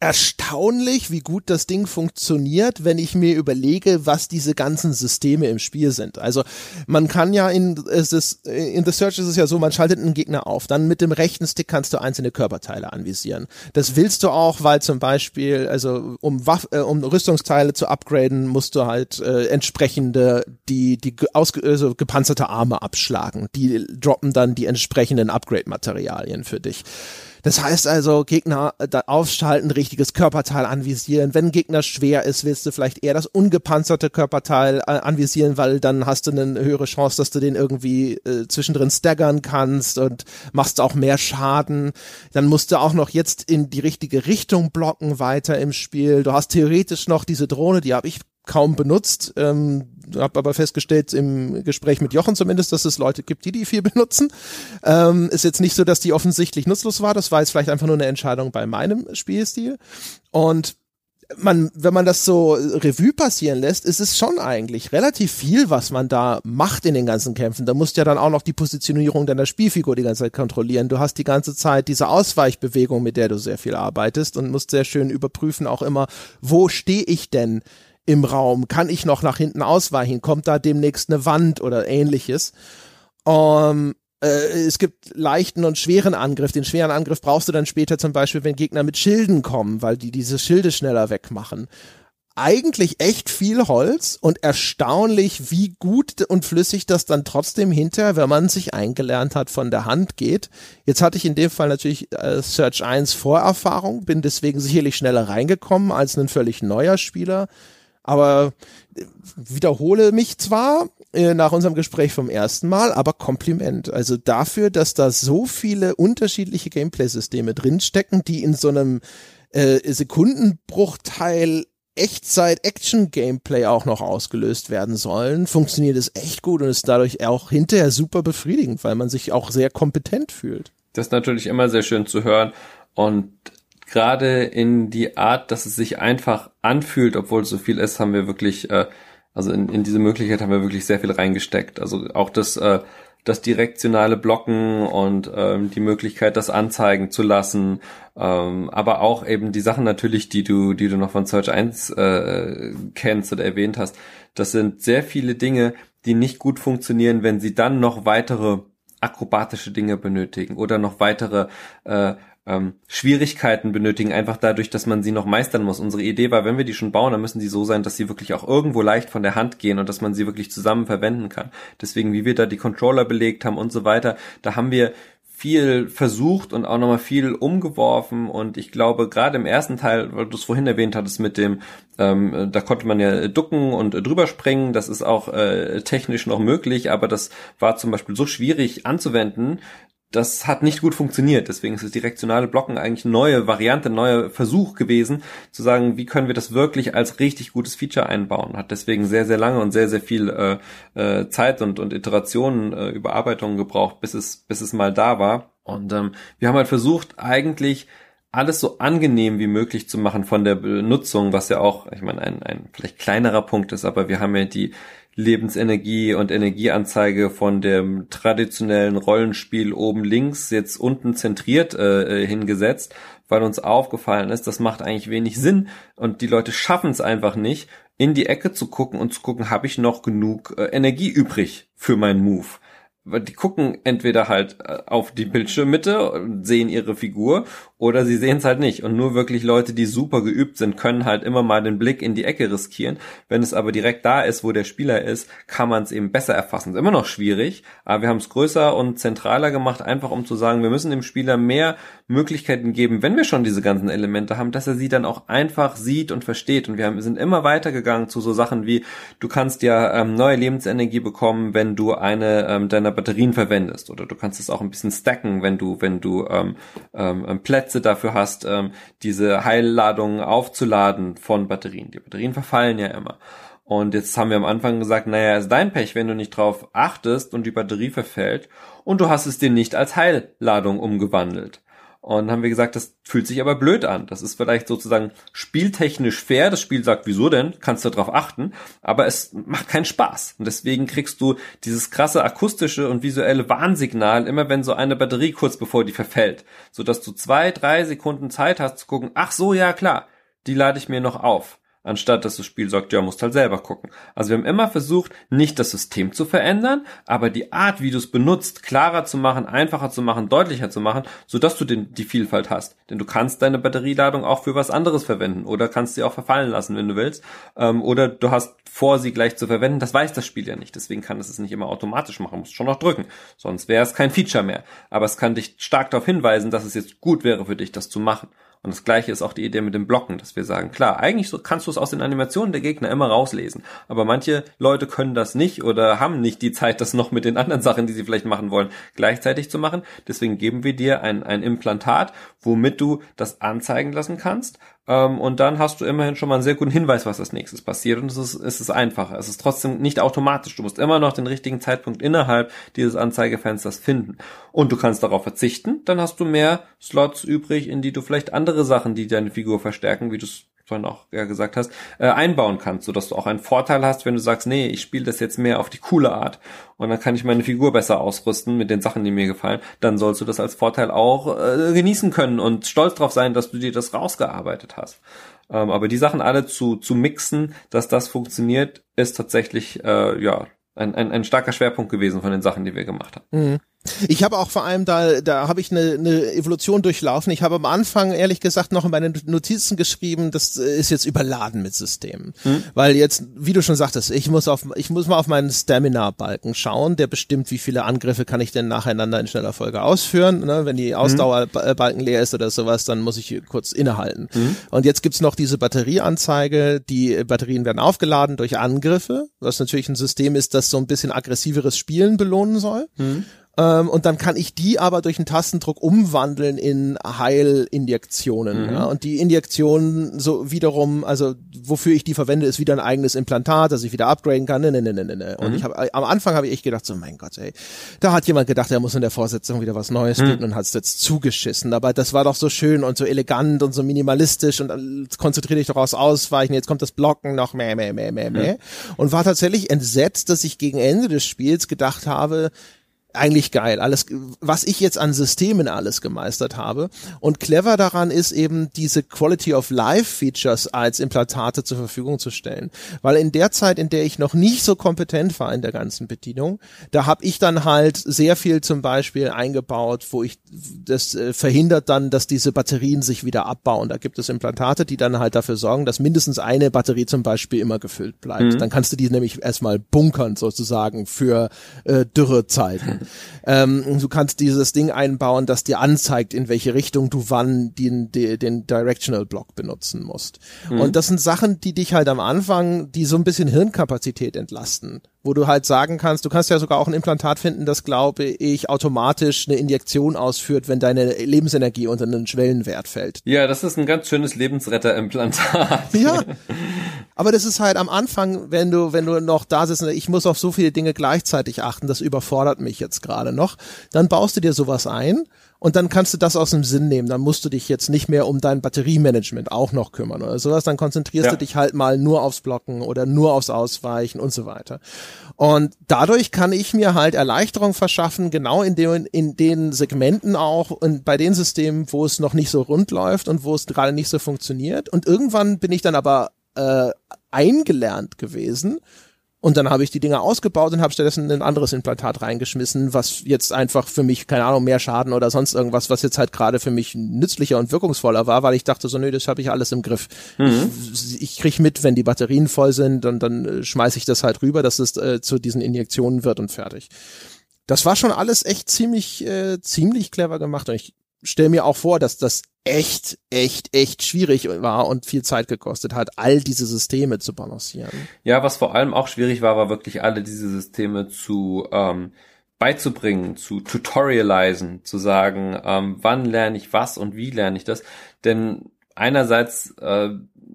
erstaunlich, wie gut das Ding funktioniert, wenn ich mir überlege, was diese ganzen Systeme im Spiel sind. Also man kann ja in, es ist, in The Search ist es ja so, man schaltet einen Gegner auf, dann mit dem rechten Stick kannst du einzelne Körperteile anvisieren. Das willst du auch, weil zum Beispiel, also um Waff, äh, um Rüstungsteile zu upgraden, musst du halt äh, entsprechende die die aus, also gepanzerte Arme abschlagen. Die droppen dann die entsprechenden Upgrade-Materialien für dich. Das heißt also, Gegner äh, aufschalten, richtiges Körperteil anvisieren. Wenn Gegner schwer ist, willst du vielleicht eher das ungepanzerte Körperteil äh, anvisieren, weil dann hast du eine höhere Chance, dass du den irgendwie äh, zwischendrin staggern kannst und machst auch mehr Schaden. Dann musst du auch noch jetzt in die richtige Richtung blocken weiter im Spiel. Du hast theoretisch noch diese Drohne, die habe ich kaum benutzt. Ähm, habe aber festgestellt im Gespräch mit Jochen zumindest, dass es Leute gibt, die die viel benutzen. Ähm, ist jetzt nicht so, dass die offensichtlich nutzlos war. Das war jetzt vielleicht einfach nur eine Entscheidung bei meinem Spielstil. Und man, wenn man das so Revue passieren lässt, ist es schon eigentlich relativ viel, was man da macht in den ganzen Kämpfen. Da musst du ja dann auch noch die Positionierung deiner Spielfigur die ganze Zeit kontrollieren. Du hast die ganze Zeit diese Ausweichbewegung, mit der du sehr viel arbeitest und musst sehr schön überprüfen auch immer, wo stehe ich denn im Raum? Kann ich noch nach hinten ausweichen? Kommt da demnächst eine Wand oder ähnliches? Um, äh, es gibt leichten und schweren Angriff. Den schweren Angriff brauchst du dann später zum Beispiel, wenn Gegner mit Schilden kommen, weil die diese Schilde schneller wegmachen. Eigentlich echt viel Holz und erstaunlich, wie gut und flüssig das dann trotzdem hinterher, wenn man sich eingelernt hat, von der Hand geht. Jetzt hatte ich in dem Fall natürlich äh, Search 1 Vorerfahrung, bin deswegen sicherlich schneller reingekommen als ein völlig neuer Spieler aber äh, wiederhole mich zwar äh, nach unserem Gespräch vom ersten Mal, aber Kompliment. Also dafür, dass da so viele unterschiedliche Gameplay-Systeme drinstecken, die in so einem äh, Sekundenbruchteil Echtzeit-Action-Gameplay auch noch ausgelöst werden sollen, funktioniert es echt gut und ist dadurch auch hinterher super befriedigend, weil man sich auch sehr kompetent fühlt. Das ist natürlich immer sehr schön zu hören und gerade in die Art, dass es sich einfach anfühlt, obwohl es so viel ist, haben wir wirklich äh, Also in, in diese Möglichkeit haben wir wirklich sehr viel reingesteckt. Also auch das, äh, das direktionale Blocken und ähm, die Möglichkeit, das anzeigen zu lassen, ähm, aber auch eben die Sachen natürlich, die du, die du noch von Search 1 äh, kennst oder erwähnt hast. Das sind sehr viele Dinge, die nicht gut funktionieren, wenn sie dann noch weitere akrobatische Dinge benötigen oder noch weitere äh, ähm, Schwierigkeiten benötigen, einfach dadurch, dass man sie noch meistern muss. Unsere Idee war, wenn wir die schon bauen, dann müssen sie so sein, dass sie wirklich auch irgendwo leicht von der Hand gehen und dass man sie wirklich zusammen verwenden kann. Deswegen, wie wir da die Controller belegt haben und so weiter, da haben wir viel versucht und auch nochmal viel umgeworfen und ich glaube gerade im ersten Teil, weil du es vorhin erwähnt hattest mit dem, ähm, da konnte man ja ducken und drüber springen, das ist auch äh, technisch noch möglich, aber das war zum Beispiel so schwierig anzuwenden, das hat nicht gut funktioniert. Deswegen ist das direktionale Blocken eigentlich eine neue Variante, ein neuer Versuch gewesen, zu sagen, wie können wir das wirklich als richtig gutes Feature einbauen. Hat deswegen sehr, sehr lange und sehr, sehr viel äh, äh, Zeit und, und Iterationen, äh, Überarbeitungen gebraucht, bis es, bis es mal da war. Und ähm, wir haben halt versucht, eigentlich alles so angenehm wie möglich zu machen von der Benutzung, was ja auch, ich meine, ein, ein vielleicht kleinerer Punkt ist, aber wir haben ja die Lebensenergie und Energieanzeige von dem traditionellen Rollenspiel oben links jetzt unten zentriert äh, äh, hingesetzt, weil uns aufgefallen ist, das macht eigentlich wenig Sinn und die Leute schaffen es einfach nicht, in die Ecke zu gucken und zu gucken, habe ich noch genug äh, Energie übrig für meinen Move? Die gucken entweder halt äh, auf die Bildschirmmitte und sehen ihre Figur oder sie sehen es halt nicht. Und nur wirklich Leute, die super geübt sind, können halt immer mal den Blick in die Ecke riskieren. Wenn es aber direkt da ist, wo der Spieler ist, kann man es eben besser erfassen. Ist immer noch schwierig, aber wir haben es größer und zentraler gemacht, einfach um zu sagen, wir müssen dem Spieler mehr Möglichkeiten geben, wenn wir schon diese ganzen Elemente haben, dass er sie dann auch einfach sieht und versteht. Und wir, haben, sind immer weitergegangen zu so Sachen wie, du kannst ja ähm, neue Lebensenergie bekommen, wenn du eine ähm, deiner Batterien verwendest. Oder du kannst es auch ein bisschen stacken, wenn du, wenn du ähm, ähm, Plätze Plätze dafür hast, ähm, diese Heilladungen aufzuladen von Batterien. Die Batterien verfallen ja immer. Und jetzt haben wir am Anfang gesagt, naja, ist dein Pech, wenn du nicht drauf achtest und die Batterie verfällt und du hast es dir nicht als Heilladung umgewandelt. Und haben wir gesagt, das fühlt sich aber blöd an. Das ist vielleicht sozusagen spieltechnisch fair. Das Spiel sagt, wieso denn? Kannst du darauf achten. Aber es macht keinen Spaß. Und deswegen kriegst du dieses krasse akustische und visuelle Warnsignal immer, wenn so eine Batterie kurz bevor die verfällt. Sodass du zwei, drei Sekunden Zeit hast zu gucken, ach so, ja klar, die lade ich mir noch auf anstatt dass das Spiel sagt, ja, musst halt selber gucken. Also wir haben immer versucht, nicht das System zu verändern, aber die Art, wie du es benutzt, klarer zu machen, einfacher zu machen, deutlicher zu machen, sodass du den, die Vielfalt hast. Denn du kannst deine Batterieladung auch für was anderes verwenden oder kannst sie auch verfallen lassen, wenn du willst. Ähm, oder du hast vor, sie gleich zu verwenden. Das weiß das Spiel ja nicht. Deswegen kann es es nicht immer automatisch machen. Du musst schon noch drücken. Sonst wäre es kein Feature mehr. Aber es kann dich stark darauf hinweisen, dass es jetzt gut wäre für dich, das zu machen. Und das gleiche ist auch die Idee mit dem Blocken, dass wir sagen, klar, eigentlich kannst du es aus den Animationen der Gegner immer rauslesen. Aber manche Leute können das nicht oder haben nicht die Zeit, das noch mit den anderen Sachen, die sie vielleicht machen wollen, gleichzeitig zu machen. Deswegen geben wir dir ein, ein Implantat, womit du das anzeigen lassen kannst und dann hast du immerhin schon mal einen sehr guten Hinweis, was als nächstes passiert. Und es ist, es ist einfacher. Es ist trotzdem nicht automatisch. Du musst immer noch den richtigen Zeitpunkt innerhalb dieses Anzeigefensters finden. Und du kannst darauf verzichten. Dann hast du mehr Slots übrig, in die du vielleicht andere Sachen, die deine Figur verstärken, wie du es vorhin auch ja gesagt hast, äh, einbauen kannst, sodass du auch einen Vorteil hast, wenn du sagst, nee, ich spiele das jetzt mehr auf die coole Art und dann kann ich meine Figur besser ausrüsten mit den Sachen, die mir gefallen, dann sollst du das als Vorteil auch äh, genießen können und stolz drauf sein, dass du dir das rausgearbeitet hast. Ähm, aber die Sachen alle zu, zu mixen, dass das funktioniert, ist tatsächlich äh, ja ein, ein, ein starker Schwerpunkt gewesen von den Sachen, die wir gemacht haben. Mhm. Ich habe auch vor allem da, da habe ich eine, eine Evolution durchlaufen. Ich habe am Anfang ehrlich gesagt noch in meine Notizen geschrieben, das ist jetzt überladen mit Systemen, hm. weil jetzt, wie du schon sagtest, ich muss auf, ich muss mal auf meinen Stamina-Balken schauen, der bestimmt, wie viele Angriffe kann ich denn nacheinander in schneller Folge ausführen. Ne? Wenn die Ausdauerbalken leer ist oder sowas, dann muss ich kurz innehalten. Hm. Und jetzt gibt's noch diese Batterieanzeige, die Batterien werden aufgeladen durch Angriffe, was natürlich ein System ist, das so ein bisschen aggressiveres Spielen belohnen soll. Hm. Ähm, und dann kann ich die aber durch einen Tastendruck umwandeln in Heilinjektionen. Mhm. Ja? Und die Injektionen so wiederum, also wofür ich die verwende, ist wieder ein eigenes Implantat, das ich wieder upgraden kann. Ne, ne, ne, ne, ne. ne. Und mhm. ich habe am Anfang habe ich echt gedacht, so mein Gott, ey, da hat jemand gedacht, er muss in der Vorsetzung wieder was Neues mhm. bieten und hat es jetzt zugeschissen. Aber das war doch so schön und so elegant und so minimalistisch und äh, konzentriere dich doch aus Ausweichen. Jetzt kommt das Blocken noch mehr, mehr, mehr, mehr, mehr. Und war tatsächlich entsetzt, dass ich gegen Ende des Spiels gedacht habe, eigentlich geil. Alles, was ich jetzt an Systemen alles gemeistert habe. Und clever daran ist eben diese Quality of Life Features als Implantate zur Verfügung zu stellen. Weil in der Zeit, in der ich noch nicht so kompetent war in der ganzen Bedienung, da habe ich dann halt sehr viel zum Beispiel eingebaut, wo ich das äh, verhindert dann, dass diese Batterien sich wieder abbauen. Da gibt es Implantate, die dann halt dafür sorgen, dass mindestens eine Batterie zum Beispiel immer gefüllt bleibt. Mhm. Dann kannst du die nämlich erstmal bunkern sozusagen für äh, Dürrezeiten. Ähm, du kannst dieses Ding einbauen, das dir anzeigt, in welche Richtung du wann den, den, Directional Block benutzen musst. Mhm. Und das sind Sachen, die dich halt am Anfang, die so ein bisschen Hirnkapazität entlasten wo du halt sagen kannst, du kannst ja sogar auch ein Implantat finden, das glaube ich automatisch eine Injektion ausführt, wenn deine Lebensenergie unter einen Schwellenwert fällt. Ja, das ist ein ganz schönes Lebensretterimplantat. Ja. Aber das ist halt am Anfang, wenn du, wenn du noch da sitzt, ich muss auf so viele Dinge gleichzeitig achten, das überfordert mich jetzt gerade noch, dann baust du dir sowas ein und dann kannst du das aus dem Sinn nehmen. Dann musst du dich jetzt nicht mehr um dein Batteriemanagement auch noch kümmern oder sowas. Dann konzentrierst ja. du dich halt mal nur aufs Blocken oder nur aufs Ausweichen und so weiter. Und dadurch kann ich mir halt Erleichterung verschaffen, genau in den, in den Segmenten auch und bei den Systemen, wo es noch nicht so rund läuft und wo es gerade nicht so funktioniert. Und irgendwann bin ich dann aber äh, eingelernt gewesen, und dann habe ich die Dinger ausgebaut und habe stattdessen ein anderes Implantat reingeschmissen, was jetzt einfach für mich, keine Ahnung, mehr Schaden oder sonst irgendwas, was jetzt halt gerade für mich nützlicher und wirkungsvoller war, weil ich dachte so, nö, das habe ich alles im Griff. Mhm. Ich, ich krieg mit, wenn die Batterien voll sind und dann äh, schmeiße ich das halt rüber, dass es äh, zu diesen Injektionen wird und fertig. Das war schon alles echt ziemlich, äh, ziemlich clever gemacht und ich stelle mir auch vor, dass das echt, echt, echt schwierig war und viel Zeit gekostet hat, all diese Systeme zu balancieren. Ja, was vor allem auch schwierig war, war wirklich alle diese Systeme zu ähm, beizubringen, zu tutorialisen, zu sagen, ähm, wann lerne ich was und wie lerne ich das. Denn einerseits äh,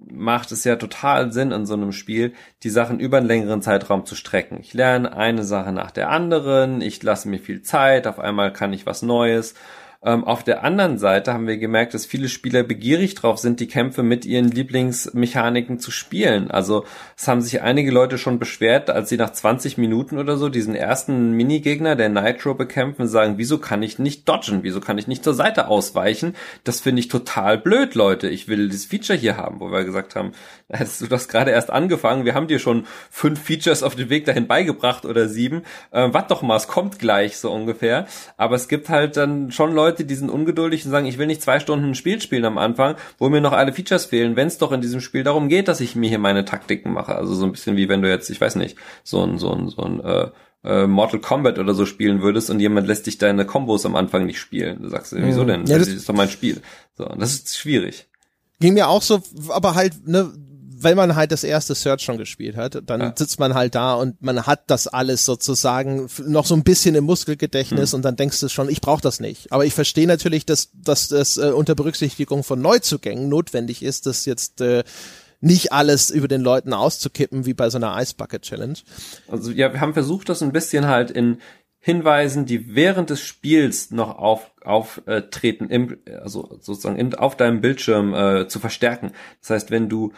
macht es ja total Sinn in so einem Spiel, die Sachen über einen längeren Zeitraum zu strecken. Ich lerne eine Sache nach der anderen, ich lasse mir viel Zeit, auf einmal kann ich was Neues ähm, auf der anderen Seite haben wir gemerkt, dass viele Spieler begierig drauf sind, die Kämpfe mit ihren Lieblingsmechaniken zu spielen. Also es haben sich einige Leute schon beschwert, als sie nach 20 Minuten oder so diesen ersten Minigegner, der Nitro bekämpfen, sagen, wieso kann ich nicht dodgen? Wieso kann ich nicht zur Seite ausweichen? Das finde ich total blöd, Leute. Ich will das Feature hier haben, wo wir gesagt haben, du das gerade erst angefangen. Wir haben dir schon fünf Features auf den Weg dahin beigebracht oder sieben. Äh, Warte doch mal, es kommt gleich so ungefähr. Aber es gibt halt dann schon Leute, Leute, die sind ungeduldig und sagen, ich will nicht zwei Stunden ein Spiel spielen am Anfang, wo mir noch alle Features fehlen, wenn es doch in diesem Spiel darum geht, dass ich mir hier meine Taktiken mache. Also so ein bisschen wie wenn du jetzt, ich weiß nicht, so ein, so ein, so ein äh, äh, Mortal Kombat oder so spielen würdest und jemand lässt dich deine Kombos am Anfang nicht spielen. Du sagst, wieso denn? Ja, das, das ist doch mein Spiel. So, das ist schwierig. Ging mir auch so, aber halt, ne, weil man halt das erste Search schon gespielt hat, dann ja. sitzt man halt da und man hat das alles sozusagen noch so ein bisschen im Muskelgedächtnis mhm. und dann denkst du schon, ich brauche das nicht. Aber ich verstehe natürlich, dass, dass das äh, unter Berücksichtigung von Neuzugängen notwendig ist, dass jetzt äh, nicht alles über den Leuten auszukippen wie bei so einer Ice Bucket Challenge. Also ja, wir haben versucht, das ein bisschen halt in Hinweisen, die während des Spiels noch auf, auftreten, im, also sozusagen in, auf deinem Bildschirm äh, zu verstärken. Das heißt, wenn du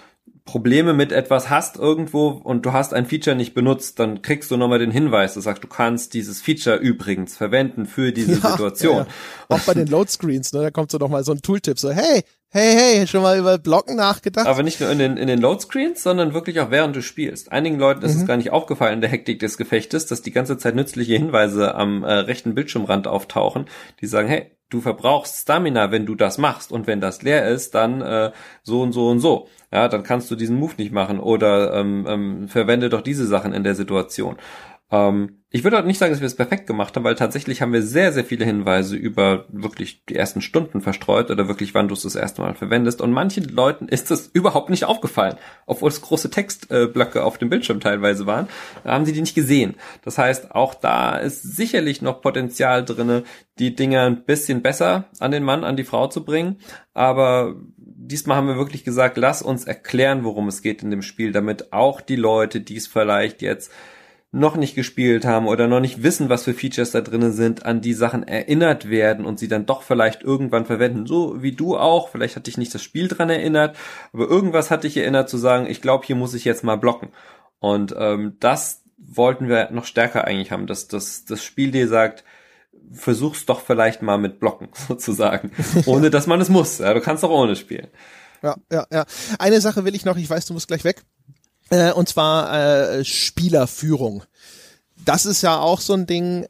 Probleme mit etwas hast irgendwo und du hast ein Feature nicht benutzt, dann kriegst du nochmal den Hinweis, du sagst, du kannst dieses Feature übrigens verwenden für diese ja, Situation. Ja, ja. Auch bei den Loadscreens, ne, da kommt so nochmal so ein Tooltip, so, hey, hey, hey, schon mal über Blocken nachgedacht? Aber nicht nur in den, in den Loadscreens, sondern wirklich auch während du spielst. Einigen Leuten ist mhm. es gar nicht aufgefallen in der Hektik des Gefechtes, dass die ganze Zeit nützliche Hinweise am äh, rechten Bildschirmrand auftauchen, die sagen, hey, du verbrauchst Stamina, wenn du das machst und wenn das leer ist, dann äh, so und so und so. Ja, dann kannst du diesen Move nicht machen oder ähm, ähm, verwende doch diese Sachen in der Situation. Ähm, ich würde auch nicht sagen, dass wir es perfekt gemacht haben, weil tatsächlich haben wir sehr, sehr viele Hinweise über wirklich die ersten Stunden verstreut oder wirklich, wann du es das erste Mal verwendest. Und manchen Leuten ist das überhaupt nicht aufgefallen. Obwohl es große Textblöcke auf dem Bildschirm teilweise waren, haben sie die nicht gesehen. Das heißt, auch da ist sicherlich noch Potenzial drinne, die Dinger ein bisschen besser an den Mann, an die Frau zu bringen. Aber diesmal haben wir wirklich gesagt, lass uns erklären, worum es geht in dem Spiel, damit auch die Leute, die es vielleicht jetzt noch nicht gespielt haben oder noch nicht wissen, was für Features da drinnen sind, an die Sachen erinnert werden und sie dann doch vielleicht irgendwann verwenden. So wie du auch. Vielleicht hat dich nicht das Spiel dran erinnert, aber irgendwas hat dich erinnert zu sagen, ich glaube, hier muss ich jetzt mal blocken. Und ähm, das wollten wir noch stärker eigentlich haben, dass, dass das Spiel dir sagt, versuch's doch vielleicht mal mit Blocken sozusagen, ohne dass man es muss. Ja, du kannst auch ohne spielen. Ja, ja, ja. Eine Sache will ich noch, ich weiß, du musst gleich weg. Äh, und zwar äh, Spielerführung. Das ist ja auch so ein Ding,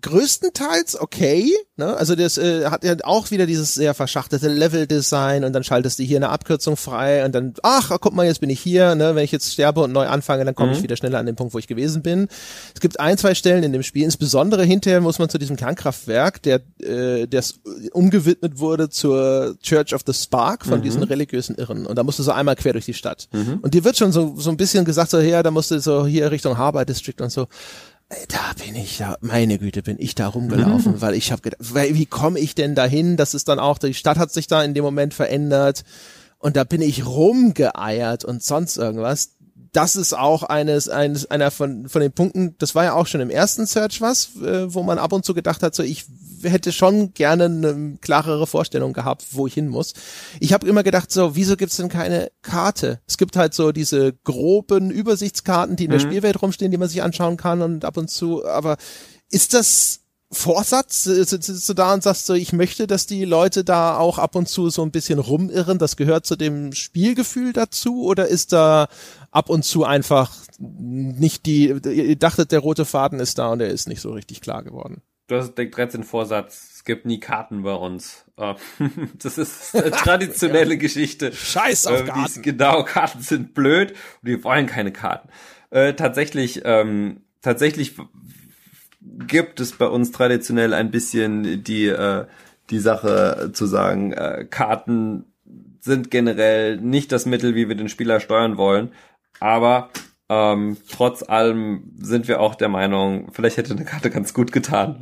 größtenteils okay. Ne? Also das äh, hat ja auch wieder dieses sehr verschachtelte Level-Design und dann schaltest du hier eine Abkürzung frei und dann, ach, guck mal, jetzt bin ich hier. Ne? Wenn ich jetzt sterbe und neu anfange, dann komme mhm. ich wieder schneller an den Punkt, wo ich gewesen bin. Es gibt ein, zwei Stellen in dem Spiel, insbesondere hinterher muss man zu diesem Kernkraftwerk, der äh, das umgewidmet wurde zur Church of the Spark von mhm. diesen religiösen Irren. Und da musst du so einmal quer durch die Stadt. Mhm. Und dir wird schon so, so ein bisschen gesagt, so, ja, da musst du so hier Richtung Harbour District und so da bin ich da, meine Güte, bin ich da rumgelaufen, mhm. weil ich habe gedacht, weil, wie komme ich denn dahin? Das ist dann auch, die Stadt hat sich da in dem Moment verändert und da bin ich rumgeeiert und sonst irgendwas. Das ist auch eines, eines einer von, von den Punkten, das war ja auch schon im ersten Search was, äh, wo man ab und zu gedacht hat, so ich hätte schon gerne eine klarere Vorstellung gehabt, wo ich hin muss. Ich habe immer gedacht, so, wieso gibt's denn keine Karte? Es gibt halt so diese groben Übersichtskarten, die in der mhm. Spielwelt rumstehen, die man sich anschauen kann und ab und zu, aber ist das Vorsatz? Sitzt du da und sagst so, ich möchte, dass die Leute da auch ab und zu so ein bisschen rumirren? Das gehört zu dem Spielgefühl dazu? Oder ist da ab und zu einfach nicht die, ihr dachtet, der rote Faden ist da und er ist nicht so richtig klar geworden? Du hast den 13 Vorsatz, es gibt nie Karten bei uns. Äh, das ist eine traditionelle ja. Geschichte. Scheiß auf äh, Karten. Genau, Karten sind blöd und wir wollen keine Karten. Äh, tatsächlich, ähm, tatsächlich gibt es bei uns traditionell ein bisschen die, äh, die Sache zu sagen, äh, Karten sind generell nicht das Mittel, wie wir den Spieler steuern wollen. Aber ähm, trotz allem sind wir auch der Meinung, vielleicht hätte eine Karte ganz gut getan.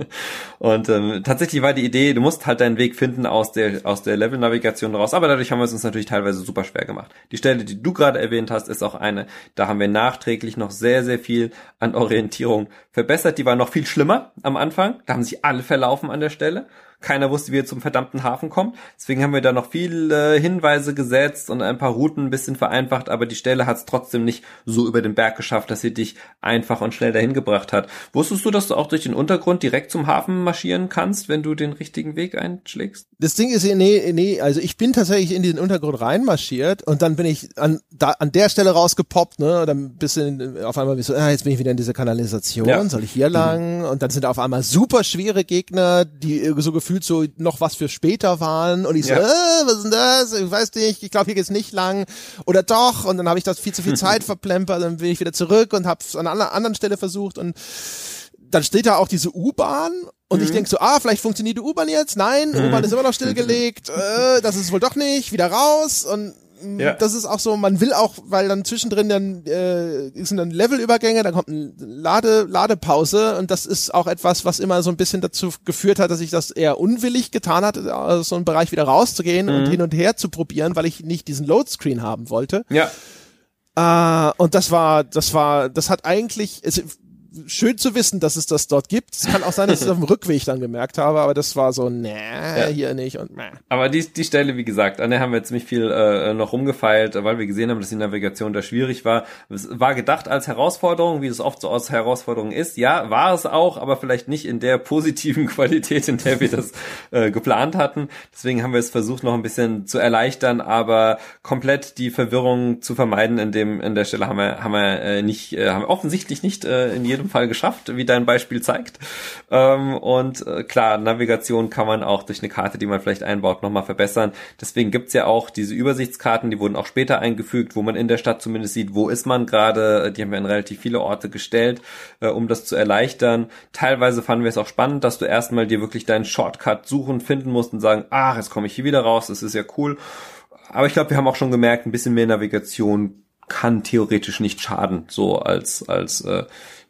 und ähm, tatsächlich war die Idee, du musst halt deinen Weg finden aus der aus der Level-Navigation raus. Aber dadurch haben wir es uns natürlich teilweise super schwer gemacht. Die Stelle, die du gerade erwähnt hast, ist auch eine, da haben wir nachträglich noch sehr, sehr viel an Orientierung verbessert. Die war noch viel schlimmer am Anfang. Da haben sich alle verlaufen an der Stelle. Keiner wusste, wie er zum verdammten Hafen kommt. Deswegen haben wir da noch viele Hinweise gesetzt und ein paar Routen ein bisschen vereinfacht, aber die Stelle hat es trotzdem nicht so über den Berg geschafft, dass sie dich einfach und schnell dahin gebracht hat. Wusstest du, dass du auch durch den Untergrund direkt zum Hafen marschieren kannst, wenn du den richtigen Weg einschlägst? Das Ding ist, nee, nee, also ich bin tatsächlich in den Untergrund reinmarschiert und dann bin ich an, da, an der Stelle rausgepoppt, ne, dann ein bisschen auf einmal so, ah, jetzt bin ich wieder in dieser Kanalisation, ja. soll ich hier lang? Mhm. Und dann sind auf einmal super schwere Gegner, die so gefühlt gefühlt so noch was für später waren und ich so, ja. äh, was ist denn das? Ich weiß nicht, ich glaube, hier geht's nicht lang oder doch und dann habe ich das viel zu viel Zeit verplempert, dann bin ich wieder zurück und habe an einer anderen Stelle versucht und dann steht da auch diese U-Bahn und mhm. ich denke so, ah, vielleicht funktioniert die U-Bahn jetzt. Nein, mhm. U-Bahn ist immer noch stillgelegt. äh, das ist wohl doch nicht. Wieder raus und ja. das ist auch so, man will auch, weil dann zwischendrin dann äh, sind dann Levelübergänge, dann kommt eine Lade, Ladepause und das ist auch etwas, was immer so ein bisschen dazu geführt hat, dass ich das eher unwillig getan hatte, aus so einem Bereich wieder rauszugehen mhm. und hin und her zu probieren, weil ich nicht diesen Loadscreen haben wollte. Ja. Äh, und das war, das war, das hat eigentlich, es, schön zu wissen, dass es das dort gibt. Es kann auch sein, dass ich es auf dem Rückweg dann gemerkt habe, aber das war so, nee, ja. hier nicht und meh. Aber die, die Stelle, wie gesagt, an der haben wir ziemlich viel äh, noch rumgefeilt, weil wir gesehen haben, dass die Navigation da schwierig war. Es war gedacht als Herausforderung, wie es oft so aus Herausforderungen ist. Ja, war es auch, aber vielleicht nicht in der positiven Qualität, in der wir das äh, geplant hatten. Deswegen haben wir es versucht, noch ein bisschen zu erleichtern, aber komplett die Verwirrung zu vermeiden. In dem, in der Stelle haben wir, haben wir äh, nicht, äh, haben wir offensichtlich nicht äh, in jedem jeden Fall geschafft, wie dein Beispiel zeigt. Ähm, und äh, klar, Navigation kann man auch durch eine Karte, die man vielleicht einbaut, nochmal verbessern. Deswegen gibt's ja auch diese Übersichtskarten, die wurden auch später eingefügt, wo man in der Stadt zumindest sieht, wo ist man gerade. Die haben wir in relativ viele Orte gestellt, äh, um das zu erleichtern. Teilweise fanden wir es auch spannend, dass du erstmal dir wirklich deinen Shortcut suchen, finden musst und sagen, ach, jetzt komme ich hier wieder raus, das ist ja cool. Aber ich glaube, wir haben auch schon gemerkt, ein bisschen mehr Navigation kann theoretisch nicht schaden, so als, als äh,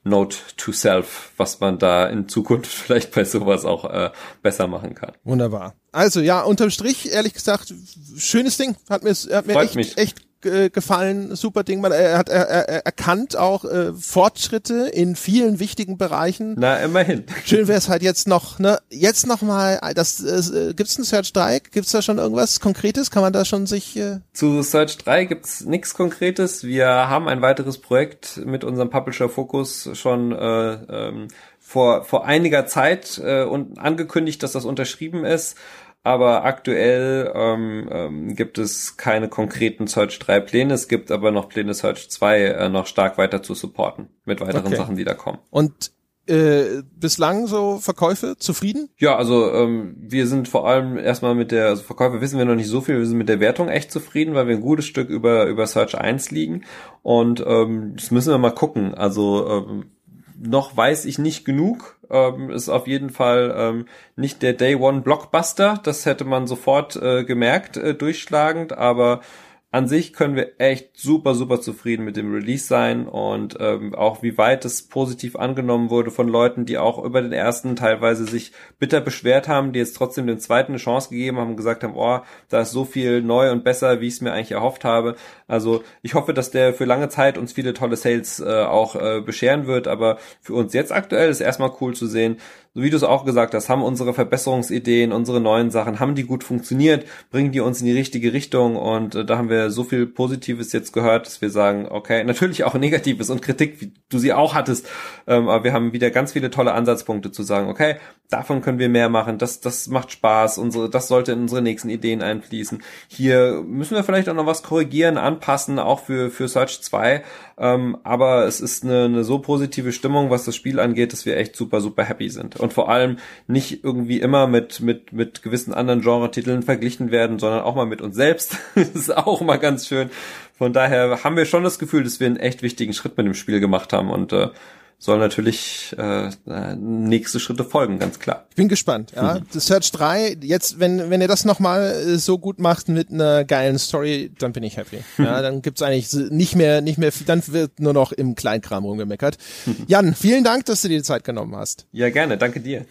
Note to Self, was man da in Zukunft vielleicht bei sowas auch äh, besser machen kann. Wunderbar. Also ja, unterm Strich, ehrlich gesagt, schönes Ding. Hat mir, hat mir echt, mich. echt äh, gefallen, super Ding. Man, er hat er, er, erkannt auch äh, Fortschritte in vielen wichtigen Bereichen. Na, immerhin. Schön wäre es halt jetzt noch, ne, jetzt noch mal, das äh, gibt's einen Search 3? Gibt's da schon irgendwas Konkretes? Kann man da schon sich äh Zu Search 3 gibt's nichts Konkretes. Wir haben ein weiteres Projekt mit unserem Publisher Focus schon äh, ähm, vor vor einiger Zeit äh, und angekündigt, dass das unterschrieben ist aber aktuell ähm, ähm, gibt es keine konkreten Search 3 Pläne. Es gibt aber noch Pläne Search 2 äh, noch stark weiter zu supporten mit weiteren okay. Sachen, die da kommen. Und äh, bislang so Verkäufe zufrieden? Ja, also ähm, wir sind vor allem erstmal mit der, also Verkäufe wissen wir noch nicht so viel, wir sind mit der Wertung echt zufrieden, weil wir ein gutes Stück über, über Search 1 liegen und ähm, das müssen wir mal gucken. Also ähm, noch weiß ich nicht genug. Ähm, ist auf jeden Fall ähm, nicht der Day One Blockbuster. Das hätte man sofort äh, gemerkt, äh, durchschlagend, aber an sich können wir echt super, super zufrieden mit dem Release sein und ähm, auch wie weit es positiv angenommen wurde von Leuten, die auch über den ersten teilweise sich bitter beschwert haben, die jetzt trotzdem den zweiten eine Chance gegeben haben und gesagt haben, oh, da ist so viel neu und besser, wie ich es mir eigentlich erhofft habe. Also ich hoffe, dass der für lange Zeit uns viele tolle Sales äh, auch äh, bescheren wird, aber für uns jetzt aktuell ist erstmal cool zu sehen, so wie du es auch gesagt hast, haben unsere Verbesserungsideen, unsere neuen Sachen, haben die gut funktioniert, bringen die uns in die richtige Richtung und äh, da haben wir so viel Positives jetzt gehört, dass wir sagen, okay, natürlich auch Negatives und Kritik, wie du sie auch hattest, ähm, aber wir haben wieder ganz viele tolle Ansatzpunkte zu sagen, okay, davon können wir mehr machen, das, das macht Spaß, unsere, das sollte in unsere nächsten Ideen einfließen. Hier müssen wir vielleicht auch noch was korrigieren, anpassen, auch für, für Search 2, ähm, aber es ist eine, eine so positive Stimmung, was das Spiel angeht, dass wir echt super, super happy sind. Und vor allem nicht irgendwie immer mit, mit, mit gewissen anderen Genre-Titeln verglichen werden, sondern auch mal mit uns selbst. das ist auch mal ganz schön. Von daher haben wir schon das Gefühl, dass wir einen echt wichtigen Schritt mit dem Spiel gemacht haben und äh, soll natürlich äh, nächste Schritte folgen, ganz klar. Ich bin gespannt. Ja, mhm. The Search 3, jetzt, wenn wenn ihr das nochmal äh, so gut macht mit einer geilen Story, dann bin ich happy. Ja, dann gibt's eigentlich nicht mehr, nicht mehr, dann wird nur noch im Kleinkram rumgemeckert. Jan, vielen Dank, dass du dir die Zeit genommen hast. Ja, gerne. Danke dir.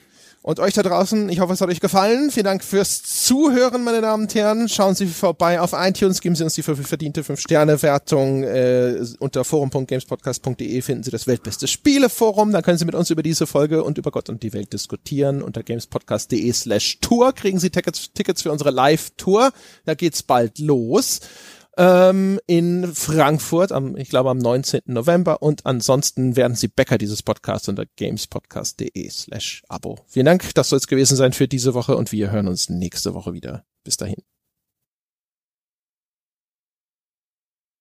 Und euch da draußen, ich hoffe, es hat euch gefallen. Vielen Dank fürs Zuhören, meine Damen und Herren. Schauen Sie vorbei auf iTunes, geben Sie uns die verdiente 5-Sterne-Wertung. Äh, unter forum.gamespodcast.de finden Sie das weltbeste Spieleforum. Da können Sie mit uns über diese Folge und über Gott und die Welt diskutieren. Unter gamespodcast.de slash Tour kriegen Sie Tickets, Tickets für unsere Live-Tour. Da geht's bald los ähm, in Frankfurt, am, ich glaube am 19. November. Und ansonsten werden Sie Bäcker dieses Podcasts unter gamespodcast.de slash Abo. Vielen Dank, das soll es gewesen sein für diese Woche und wir hören uns nächste Woche wieder. Bis dahin.